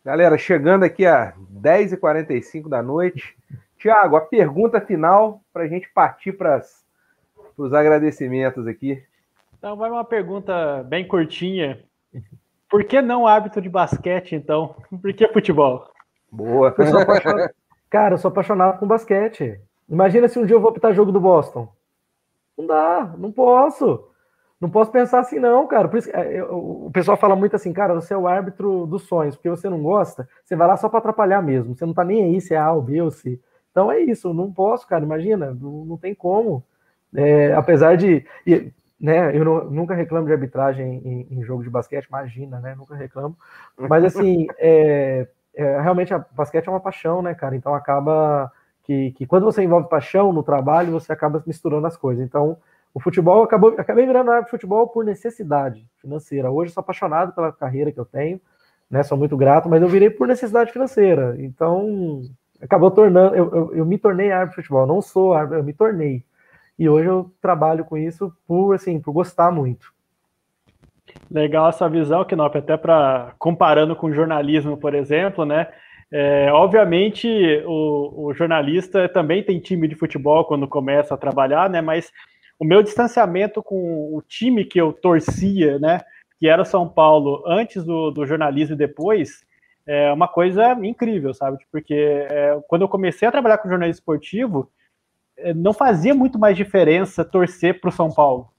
Galera, chegando aqui a 10h45 da noite. Tiago, a pergunta final para a gente partir para os agradecimentos aqui. Então vai uma pergunta bem curtinha. Por que não árbitro de basquete, então? Por que futebol? Boa. Eu Cara, eu sou apaixonado com basquete. Imagina se um dia eu vou apitar jogo do Boston. Não dá, não posso. Não posso pensar assim, não, cara. Por isso, é, eu, o pessoal fala muito assim, cara, você é o árbitro dos sonhos, porque você não gosta, você vai lá só para atrapalhar mesmo. Você não tá nem aí se é A ou B ou C. Então é isso, não posso, cara. Imagina, não, não tem como. É, apesar de. E, né, eu não, nunca reclamo de arbitragem em, em, jogo de basquete, imagina, né? Nunca reclamo. Mas assim, é, é, realmente a basquete é uma paixão, né, cara? Então acaba que, que quando você envolve paixão no trabalho, você acaba misturando as coisas. Então, o futebol acabou, acabei virando árbitro de futebol por necessidade financeira. Hoje sou apaixonado pela carreira que eu tenho, né? Sou muito grato, mas eu virei por necessidade financeira. Então, acabou tornando. Eu, eu, eu me tornei árbitro de futebol, não sou árbitro, eu me tornei. E hoje eu trabalho com isso por assim, por gostar muito. Legal essa visão, Knop, até para comparando com jornalismo, por exemplo, né? É, obviamente, o, o, jornalista também tem time de futebol quando começa a trabalhar, né? Mas o meu distanciamento com o time que eu torcia, né? Que era São Paulo antes do, do jornalismo e depois, é uma coisa incrível, sabe? Porque é, quando eu comecei a trabalhar com jornalismo esportivo, é, não fazia muito mais diferença torcer para o São Paulo.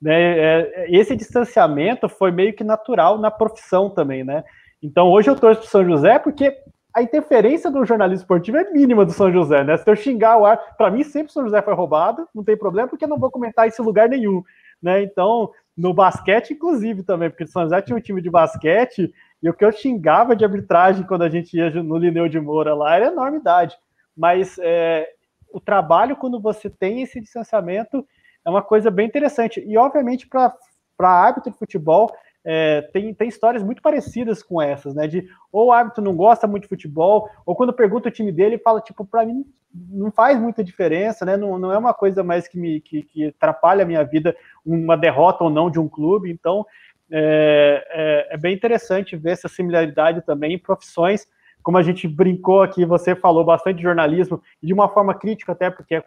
Né? É, esse distanciamento foi meio que natural na profissão também, né? Então hoje eu torço para São José porque a interferência do jornalismo esportivo é mínima do São José, né? Se eu xingar o ar, para mim sempre o São José foi roubado, não tem problema, porque eu não vou comentar esse lugar nenhum, né? Então, no basquete, inclusive, também, porque o São José tinha um time de basquete, e o que eu xingava de arbitragem quando a gente ia no Lineu de Moura lá era enormidade. Mas é, o trabalho, quando você tem esse distanciamento, é uma coisa bem interessante. E, obviamente, para árbitro de futebol, é, tem, tem histórias muito parecidas com essas, né? De ou o árbitro não gosta muito de futebol, ou quando pergunta o time dele, ele fala, tipo, para mim não faz muita diferença, né? Não, não é uma coisa mais que me que, que atrapalha a minha vida, uma derrota ou não de um clube. Então é, é, é bem interessante ver essa similaridade também em profissões. Como a gente brincou aqui, você falou bastante de jornalismo, de uma forma crítica, até porque é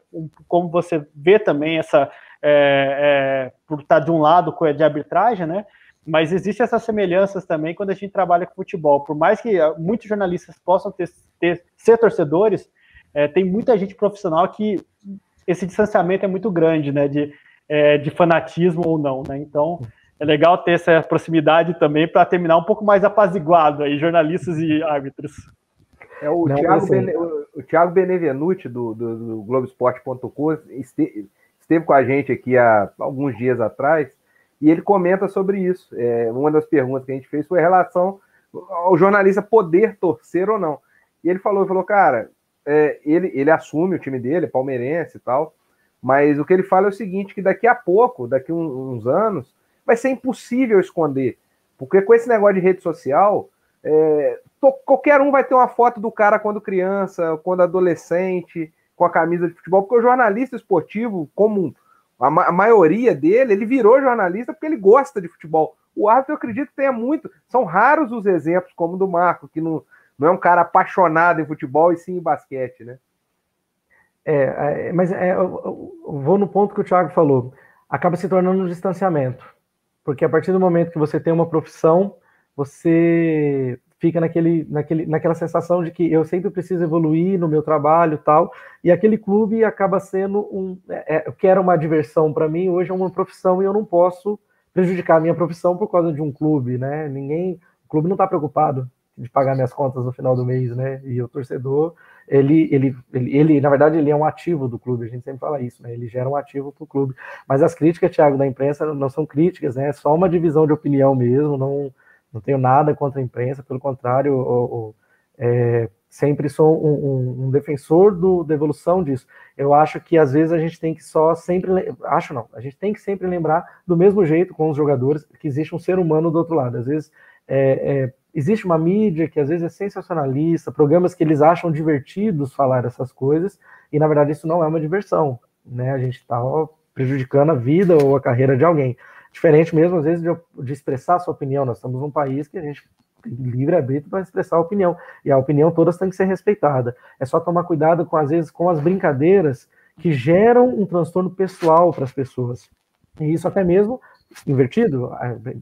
como você vê também essa. É, é, por estar de um lado de arbitragem, né? mas existem essas semelhanças também quando a gente trabalha com futebol. Por mais que ah, muitos jornalistas possam ter, ter ser torcedores, é, tem muita gente profissional que esse distanciamento é muito grande, né, de, é, de fanatismo ou não, né? Então é legal ter essa proximidade também para terminar um pouco mais apaziguado aí, jornalistas e árbitros. É o, não, Thiago, assim, Bene, o Thiago Benevenuti do, do, do Globoesporte.com esteve, esteve com a gente aqui há alguns dias atrás e ele comenta sobre isso. É, uma das perguntas que a gente fez foi em relação ao jornalista poder torcer ou não. E ele falou, falou, cara, é, ele, ele assume o time dele, é palmeirense e tal, mas o que ele fala é o seguinte, que daqui a pouco, daqui um, uns anos, vai ser impossível esconder. Porque com esse negócio de rede social, é, to, qualquer um vai ter uma foto do cara quando criança, quando adolescente, com a camisa de futebol, porque o jornalista esportivo, como a, ma a, maioria dele, ele virou jornalista porque ele gosta de futebol. O árbitro, eu acredito tenha muito. São raros os exemplos, como o do Marco, que não, não é um cara apaixonado em futebol e sim em basquete, né? É, é mas é, eu, eu vou no ponto que o Thiago falou. Acaba se tornando um distanciamento. Porque a partir do momento que você tem uma profissão, você fica naquele, naquele, naquela sensação de que eu sempre preciso evoluir no meu trabalho tal, e aquele clube acaba sendo um, é, é que era uma diversão para mim, hoje é uma profissão e eu não posso prejudicar a minha profissão por causa de um clube, né? Ninguém, o clube não está preocupado de pagar minhas contas no final do mês, né? E o torcedor, ele, ele, ele, ele, na verdade, ele é um ativo do clube, a gente sempre fala isso, né? Ele gera um ativo para o clube. Mas as críticas, Thiago, da imprensa não são críticas, né? É só uma divisão de opinião mesmo, não não tenho nada contra a imprensa, pelo contrário, é, sempre sou um, um, um, defensor do, da evolução disso. Eu acho que às vezes a gente tem que só sempre, acho não, a gente tem que sempre lembrar do mesmo jeito com os jogadores que existe um ser humano do outro lado. Às vezes é, é, existe uma mídia que às vezes é sensacionalista, programas que eles acham divertidos falar essas coisas e na verdade isso não é uma diversão, né? A gente está prejudicando a vida ou a carreira de alguém. Diferente mesmo, às vezes, de, de expressar a sua opinião. Nós estamos num país que a gente tem livre arbítrio para expressar a opinião. E a opinião todas tem que ser respeitada. É só tomar cuidado com, às vezes, com as brincadeiras que geram um transtorno pessoal para as pessoas. E isso até mesmo invertido,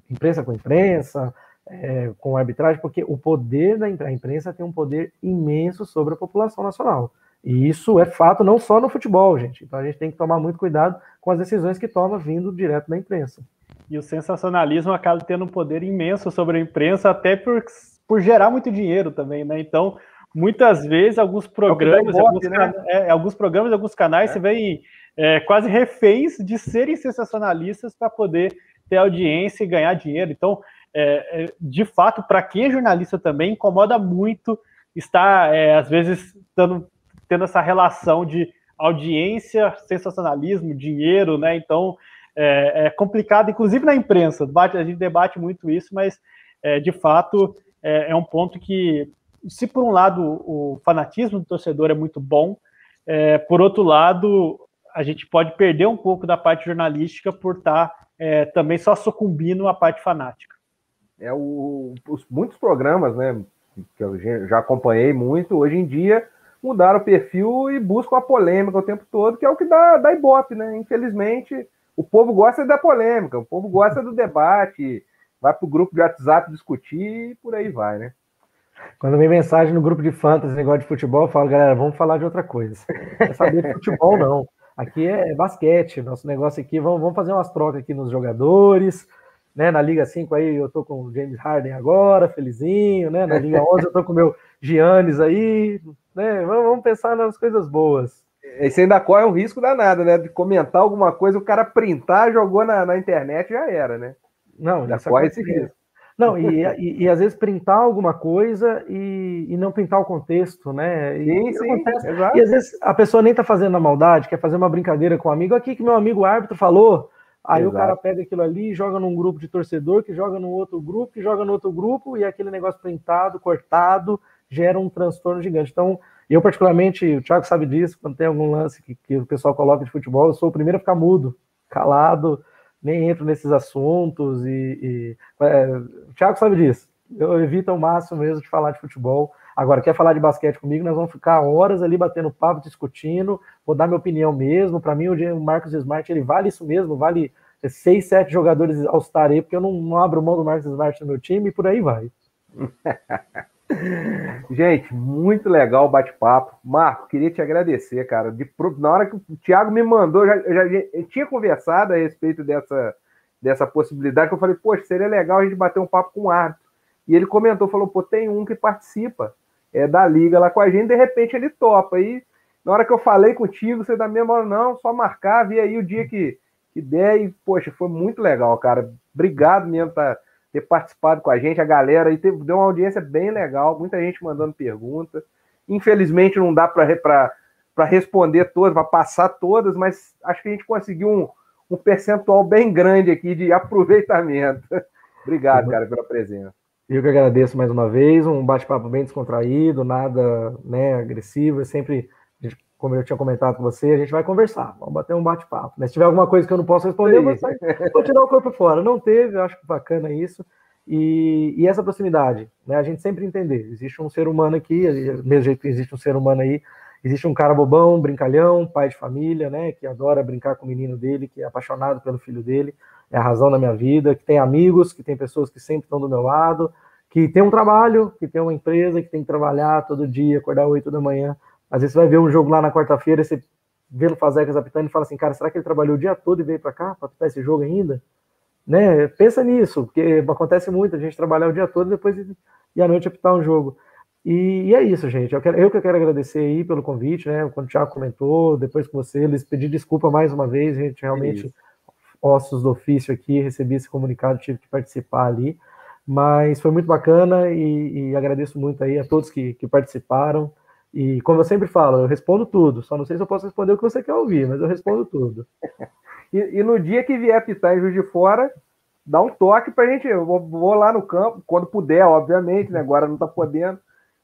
imprensa com imprensa, é, com arbitragem, porque o poder da imprensa tem um poder imenso sobre a população nacional. E isso é fato não só no futebol, gente. Então a gente tem que tomar muito cuidado com as decisões que toma vindo direto da imprensa. E o sensacionalismo acaba tendo um poder imenso sobre a imprensa, até por, por gerar muito dinheiro também, né? Então, muitas vezes, alguns é programas, é alguns, né? é, alguns programas, alguns canais é. se veem é, quase reféns de serem sensacionalistas para poder ter audiência e ganhar dinheiro. Então, é, é de fato, para quem é jornalista também, incomoda muito estar, é, às vezes, tendo, tendo essa relação de audiência, sensacionalismo, dinheiro, né? Então, é, é complicado, inclusive na imprensa, a gente debate muito isso, mas, é, de fato, é, um ponto que, se por um lado o fanatismo do torcedor é muito bom, por outro lado, a gente pode perder um pouco da parte jornalística por estar tá, é, também só sucumbindo à parte fanática. É o, os, muitos programas, né, que eu já acompanhei muito, hoje em dia mudaram o perfil e buscam a polêmica o tempo todo, que é o que dá, dá ibope, né? Infelizmente, o povo gosta da polêmica, o povo gosta do debate, vai para o grupo de WhatsApp discutir e por aí vai, né? Quando vem mensagem no grupo de fantasy, negócio de futebol, eu falo, galera, vamos falar de outra coisa. É saber de futebol, não. Aqui é basquete, nosso negócio aqui, vamos, vamos fazer umas trocas aqui nos jogadores, né? Na Liga 5 aí eu tô com o James Harden agora, felizinho, né? Na Liga 11 eu tô com o meu Giannis aí, né? Vamos, vamos pensar nas coisas boas. Esse ainda corre um risco danado, né? De comentar alguma coisa, o cara printar, jogou na, na internet, já era, né? Não, já corre esse risco. Não, e, e, e, às vezes printar alguma coisa e, e não pintar o contexto, né? Sim, sim, acontece. E às vezes a pessoa nem tá fazendo a maldade, quer fazer uma brincadeira com um amigo. Aqui que meu amigo árbitro falou, aí Exato. o cara pega aquilo ali, joga num grupo de torcedor, que joga num outro grupo, que joga no outro grupo, e aquele negócio printado, cortado, gera um transtorno gigante. Então, eu particularmente, o Thiago sabe disso, quando tem algum lance que, que o pessoal coloca de futebol, eu sou o primeiro a ficar mudo, calado, nem entro nesses assuntos e, e é, o Thiago sabe disso. Eu evito ao máximo mesmo de falar de futebol. Agora, quer falar de basquete comigo? Nós vamos ficar horas ali batendo papo, discutindo. Vou dar minha opinião mesmo. Para mim, o Marcos Smart ele vale isso mesmo, vale seis, sete jogadores ao star aí, porque eu não, não abro mão do Marcos Smart no meu time e por aí vai. Gente, muito legal o bate-papo. Marco, queria te agradecer, cara. De, na hora que o Thiago me mandou, eu já, já eu tinha conversado a respeito dessa, dessa possibilidade, que eu falei, poxa, seria legal a gente bater um papo com o árbitro. E ele comentou, falou, pô, tem um que participa é, da liga lá com a gente, de repente ele topa. E na hora que eu falei contigo, você da mesma hora, não, só marcar, vi aí o dia que, que der, e, poxa, foi muito legal, cara. Obrigado mesmo, tá? ter participado com a gente, a galera, e teve, deu uma audiência bem legal, muita gente mandando pergunta. Infelizmente não dá para responder todas, para passar todas, mas acho que a gente conseguiu um, um percentual bem grande aqui de aproveitamento. Obrigado, cara, pela presença. Eu que agradeço mais uma vez, um bate-papo bem descontraído, nada né, agressivo, sempre como eu tinha comentado com você, a gente vai conversar, vamos bater um bate-papo. Mas se tiver alguma coisa que eu não posso responder, eu vou, vou tirar o corpo fora. Não teve, eu acho bacana isso. E, e, essa proximidade, né? A gente sempre entender. Existe um ser humano aqui, mesmo jeito que existe um ser humano aí, existe um cara bobão, brincalhão, pai de família, né? Que adora brincar com o menino dele, que é apaixonado pelo filho dele, é a razão da minha vida, que tem amigos, que tem pessoas que sempre estão do meu lado, que tem um trabalho, que tem uma empresa, que tem que trabalhar todo dia, acordar 8 da manhã às vezes você vai ver um jogo lá na quarta-feira, você vê no Fazecas apitando e fala assim, cara, será que ele trabalhou o dia todo e veio para cá para apitar esse jogo ainda? Né? Pensa nisso, porque acontece muito a gente trabalhar o dia todo e depois e à noite apitar um jogo. E, e, é isso, gente. Eu, quero, eu que quero agradecer aí pelo convite, né? Quando o Thiago comentou, depois com você, eles pedir desculpa mais uma vez, gente. Realmente, ossos do ofício aqui, recebi esse comunicado, tive que participar ali. Mas foi muito bacana e, e agradeço muito aí a todos que, que participaram. E como eu sempre falo, eu respondo tudo. Só não sei se eu posso responder o que você quer ouvir, mas eu respondo tudo. e, e, no dia que vier pitar em Juiz de Fora, dá um toque pra gente. Eu vou, vou lá no campo, quando puder, obviamente, né? Agora não tá podendo,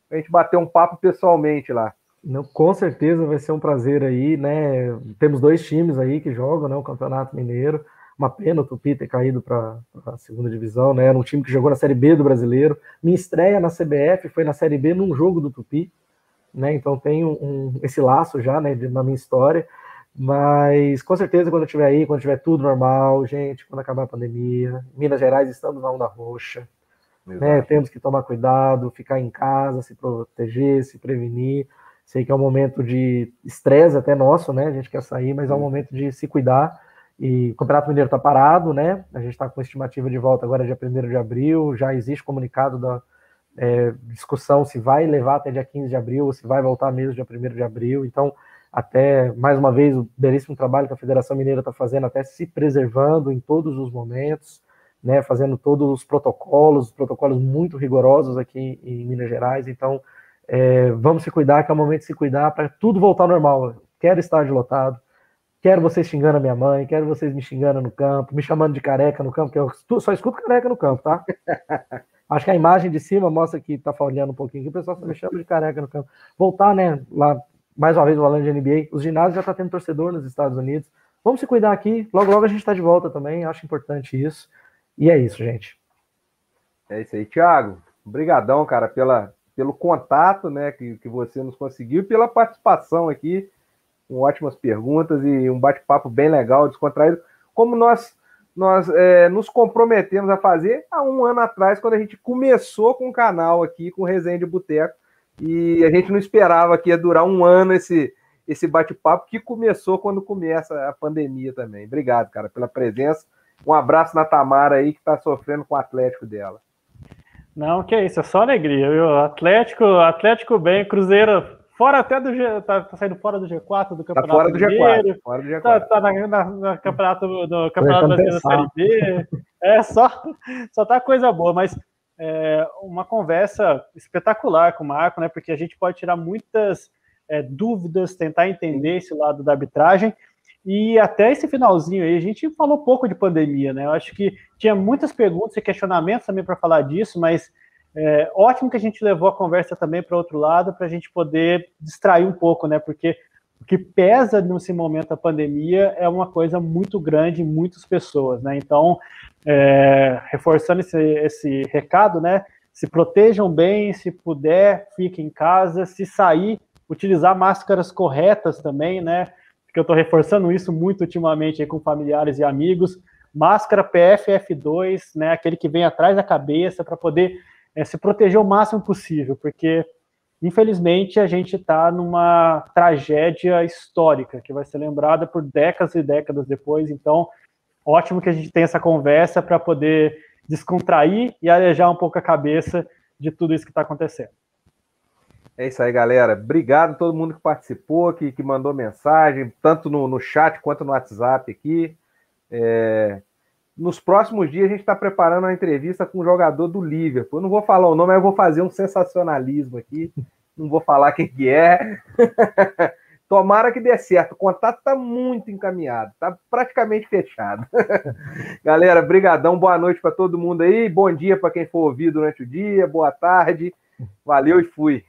pra gente bater um papo pessoalmente lá. Não, com certeza vai ser um prazer aí, né? Temos dois times aí que jogam, né? O Campeonato Mineiro. Uma pena o Tupi ter caído para a segunda divisão, né? Era um time que jogou na Série B do Brasileiro. Minha estreia na CBF foi na Série B num jogo do Tupi né? Então tem um, esse laço já, né, na minha história. Mas com certeza, quando estiver aí, quando tiver tudo normal, gente, quando acabar a pandemia, Minas Gerais estamos na onda roxa. Né? Temos que tomar cuidado, ficar em casa, se proteger, se prevenir. Sei que é um momento de estresse até nosso, né? A gente quer sair, mas é um momento de se cuidar. E o Campeonato Mineiro está parado, né? A gente está com estimativa de volta agora dia 1 de abril. Já existe comunicado da é, discussão se vai levar até dia 15 de abril ou se vai voltar mesmo dia 1 de abril. Então, até mais uma vez, o belíssimo trabalho que a Federação Mineira está fazendo, até se preservando em todos os momentos, né? Fazendo todos os protocolos, protocolos muito rigorosos aqui em Minas Gerais. Então, é, vamos se cuidar, que é o momento de se cuidar para tudo voltar ao normal. Quero estádio lotado, quero vocês xingando a minha mãe, quero vocês me xingando no campo, me chamando de careca no campo, que eu só escuto careca no campo, tá? Acho que a imagem de cima mostra que tá falhando um pouquinho, que o pessoal só me chama de careca no campo. Voltar, né, lá, mais uma vez, falando de NBA, os ginásios já tá tendo torcedor nos Estados Unidos. Vamos se cuidar aqui, logo, logo a gente está de volta também, acho importante isso. E é isso, gente. É isso aí, Thiago. Obrigadão, cara, pela, pelo contato né, que, que você nos conseguiu e pela participação aqui, com ótimas perguntas e um bate-papo bem legal, descontraído, como nós, nós é, nos comprometemos a fazer há um ano atrás, quando a gente começou com o canal aqui, com o Resenha de Boteco, e a gente não esperava que ia durar um ano esse, esse bate-papo, que começou quando começa a pandemia também. Obrigado, cara, pela presença. Um abraço na Tamara aí, que está sofrendo com o Atlético dela. Não, que isso, é só alegria, viu? Atlético, Atlético bem, Cruzeiro fora até do G, tá, tá saindo fora do G4 do Campeonato tá fora do G4, fora do G4. Tá, tá na, na, na Campeonato do Campeonato Brasileiro da Série B. É só só tá coisa boa, mas é, uma conversa espetacular com o Marco, né? Porque a gente pode tirar muitas é, dúvidas, tentar entender esse lado da arbitragem. E até esse finalzinho aí, a gente falou pouco de pandemia, né? Eu acho que tinha muitas perguntas e questionamentos também para falar disso, mas é, ótimo que a gente levou a conversa também para outro lado, para a gente poder distrair um pouco, né? Porque o que pesa nesse momento da pandemia é uma coisa muito grande em muitas pessoas, né? Então, é, reforçando esse, esse recado, né? Se protejam bem, se puder, fiquem em casa, se sair, utilizar máscaras corretas também, né? Porque eu estou reforçando isso muito ultimamente com familiares e amigos. Máscara PFF2, né, aquele que vem atrás da cabeça para poder é, se proteger o máximo possível, porque infelizmente a gente está numa tragédia histórica que vai ser lembrada por décadas e décadas depois. Então, ótimo que a gente tenha essa conversa para poder descontrair e arejar um pouco a cabeça de tudo isso que está acontecendo. É isso aí, galera. Obrigado a todo mundo que participou, que, que mandou mensagem, tanto no, no chat quanto no WhatsApp aqui. É... Nos próximos dias a gente está preparando uma entrevista com um jogador do Liverpool. Eu não vou falar o nome, mas eu vou fazer um sensacionalismo aqui. Não vou falar quem que é. Tomara que dê certo. O contato está muito encaminhado, está praticamente fechado. Galera, brigadão, boa noite para todo mundo aí, bom dia para quem for ouvir durante o dia, boa tarde. Valeu e fui.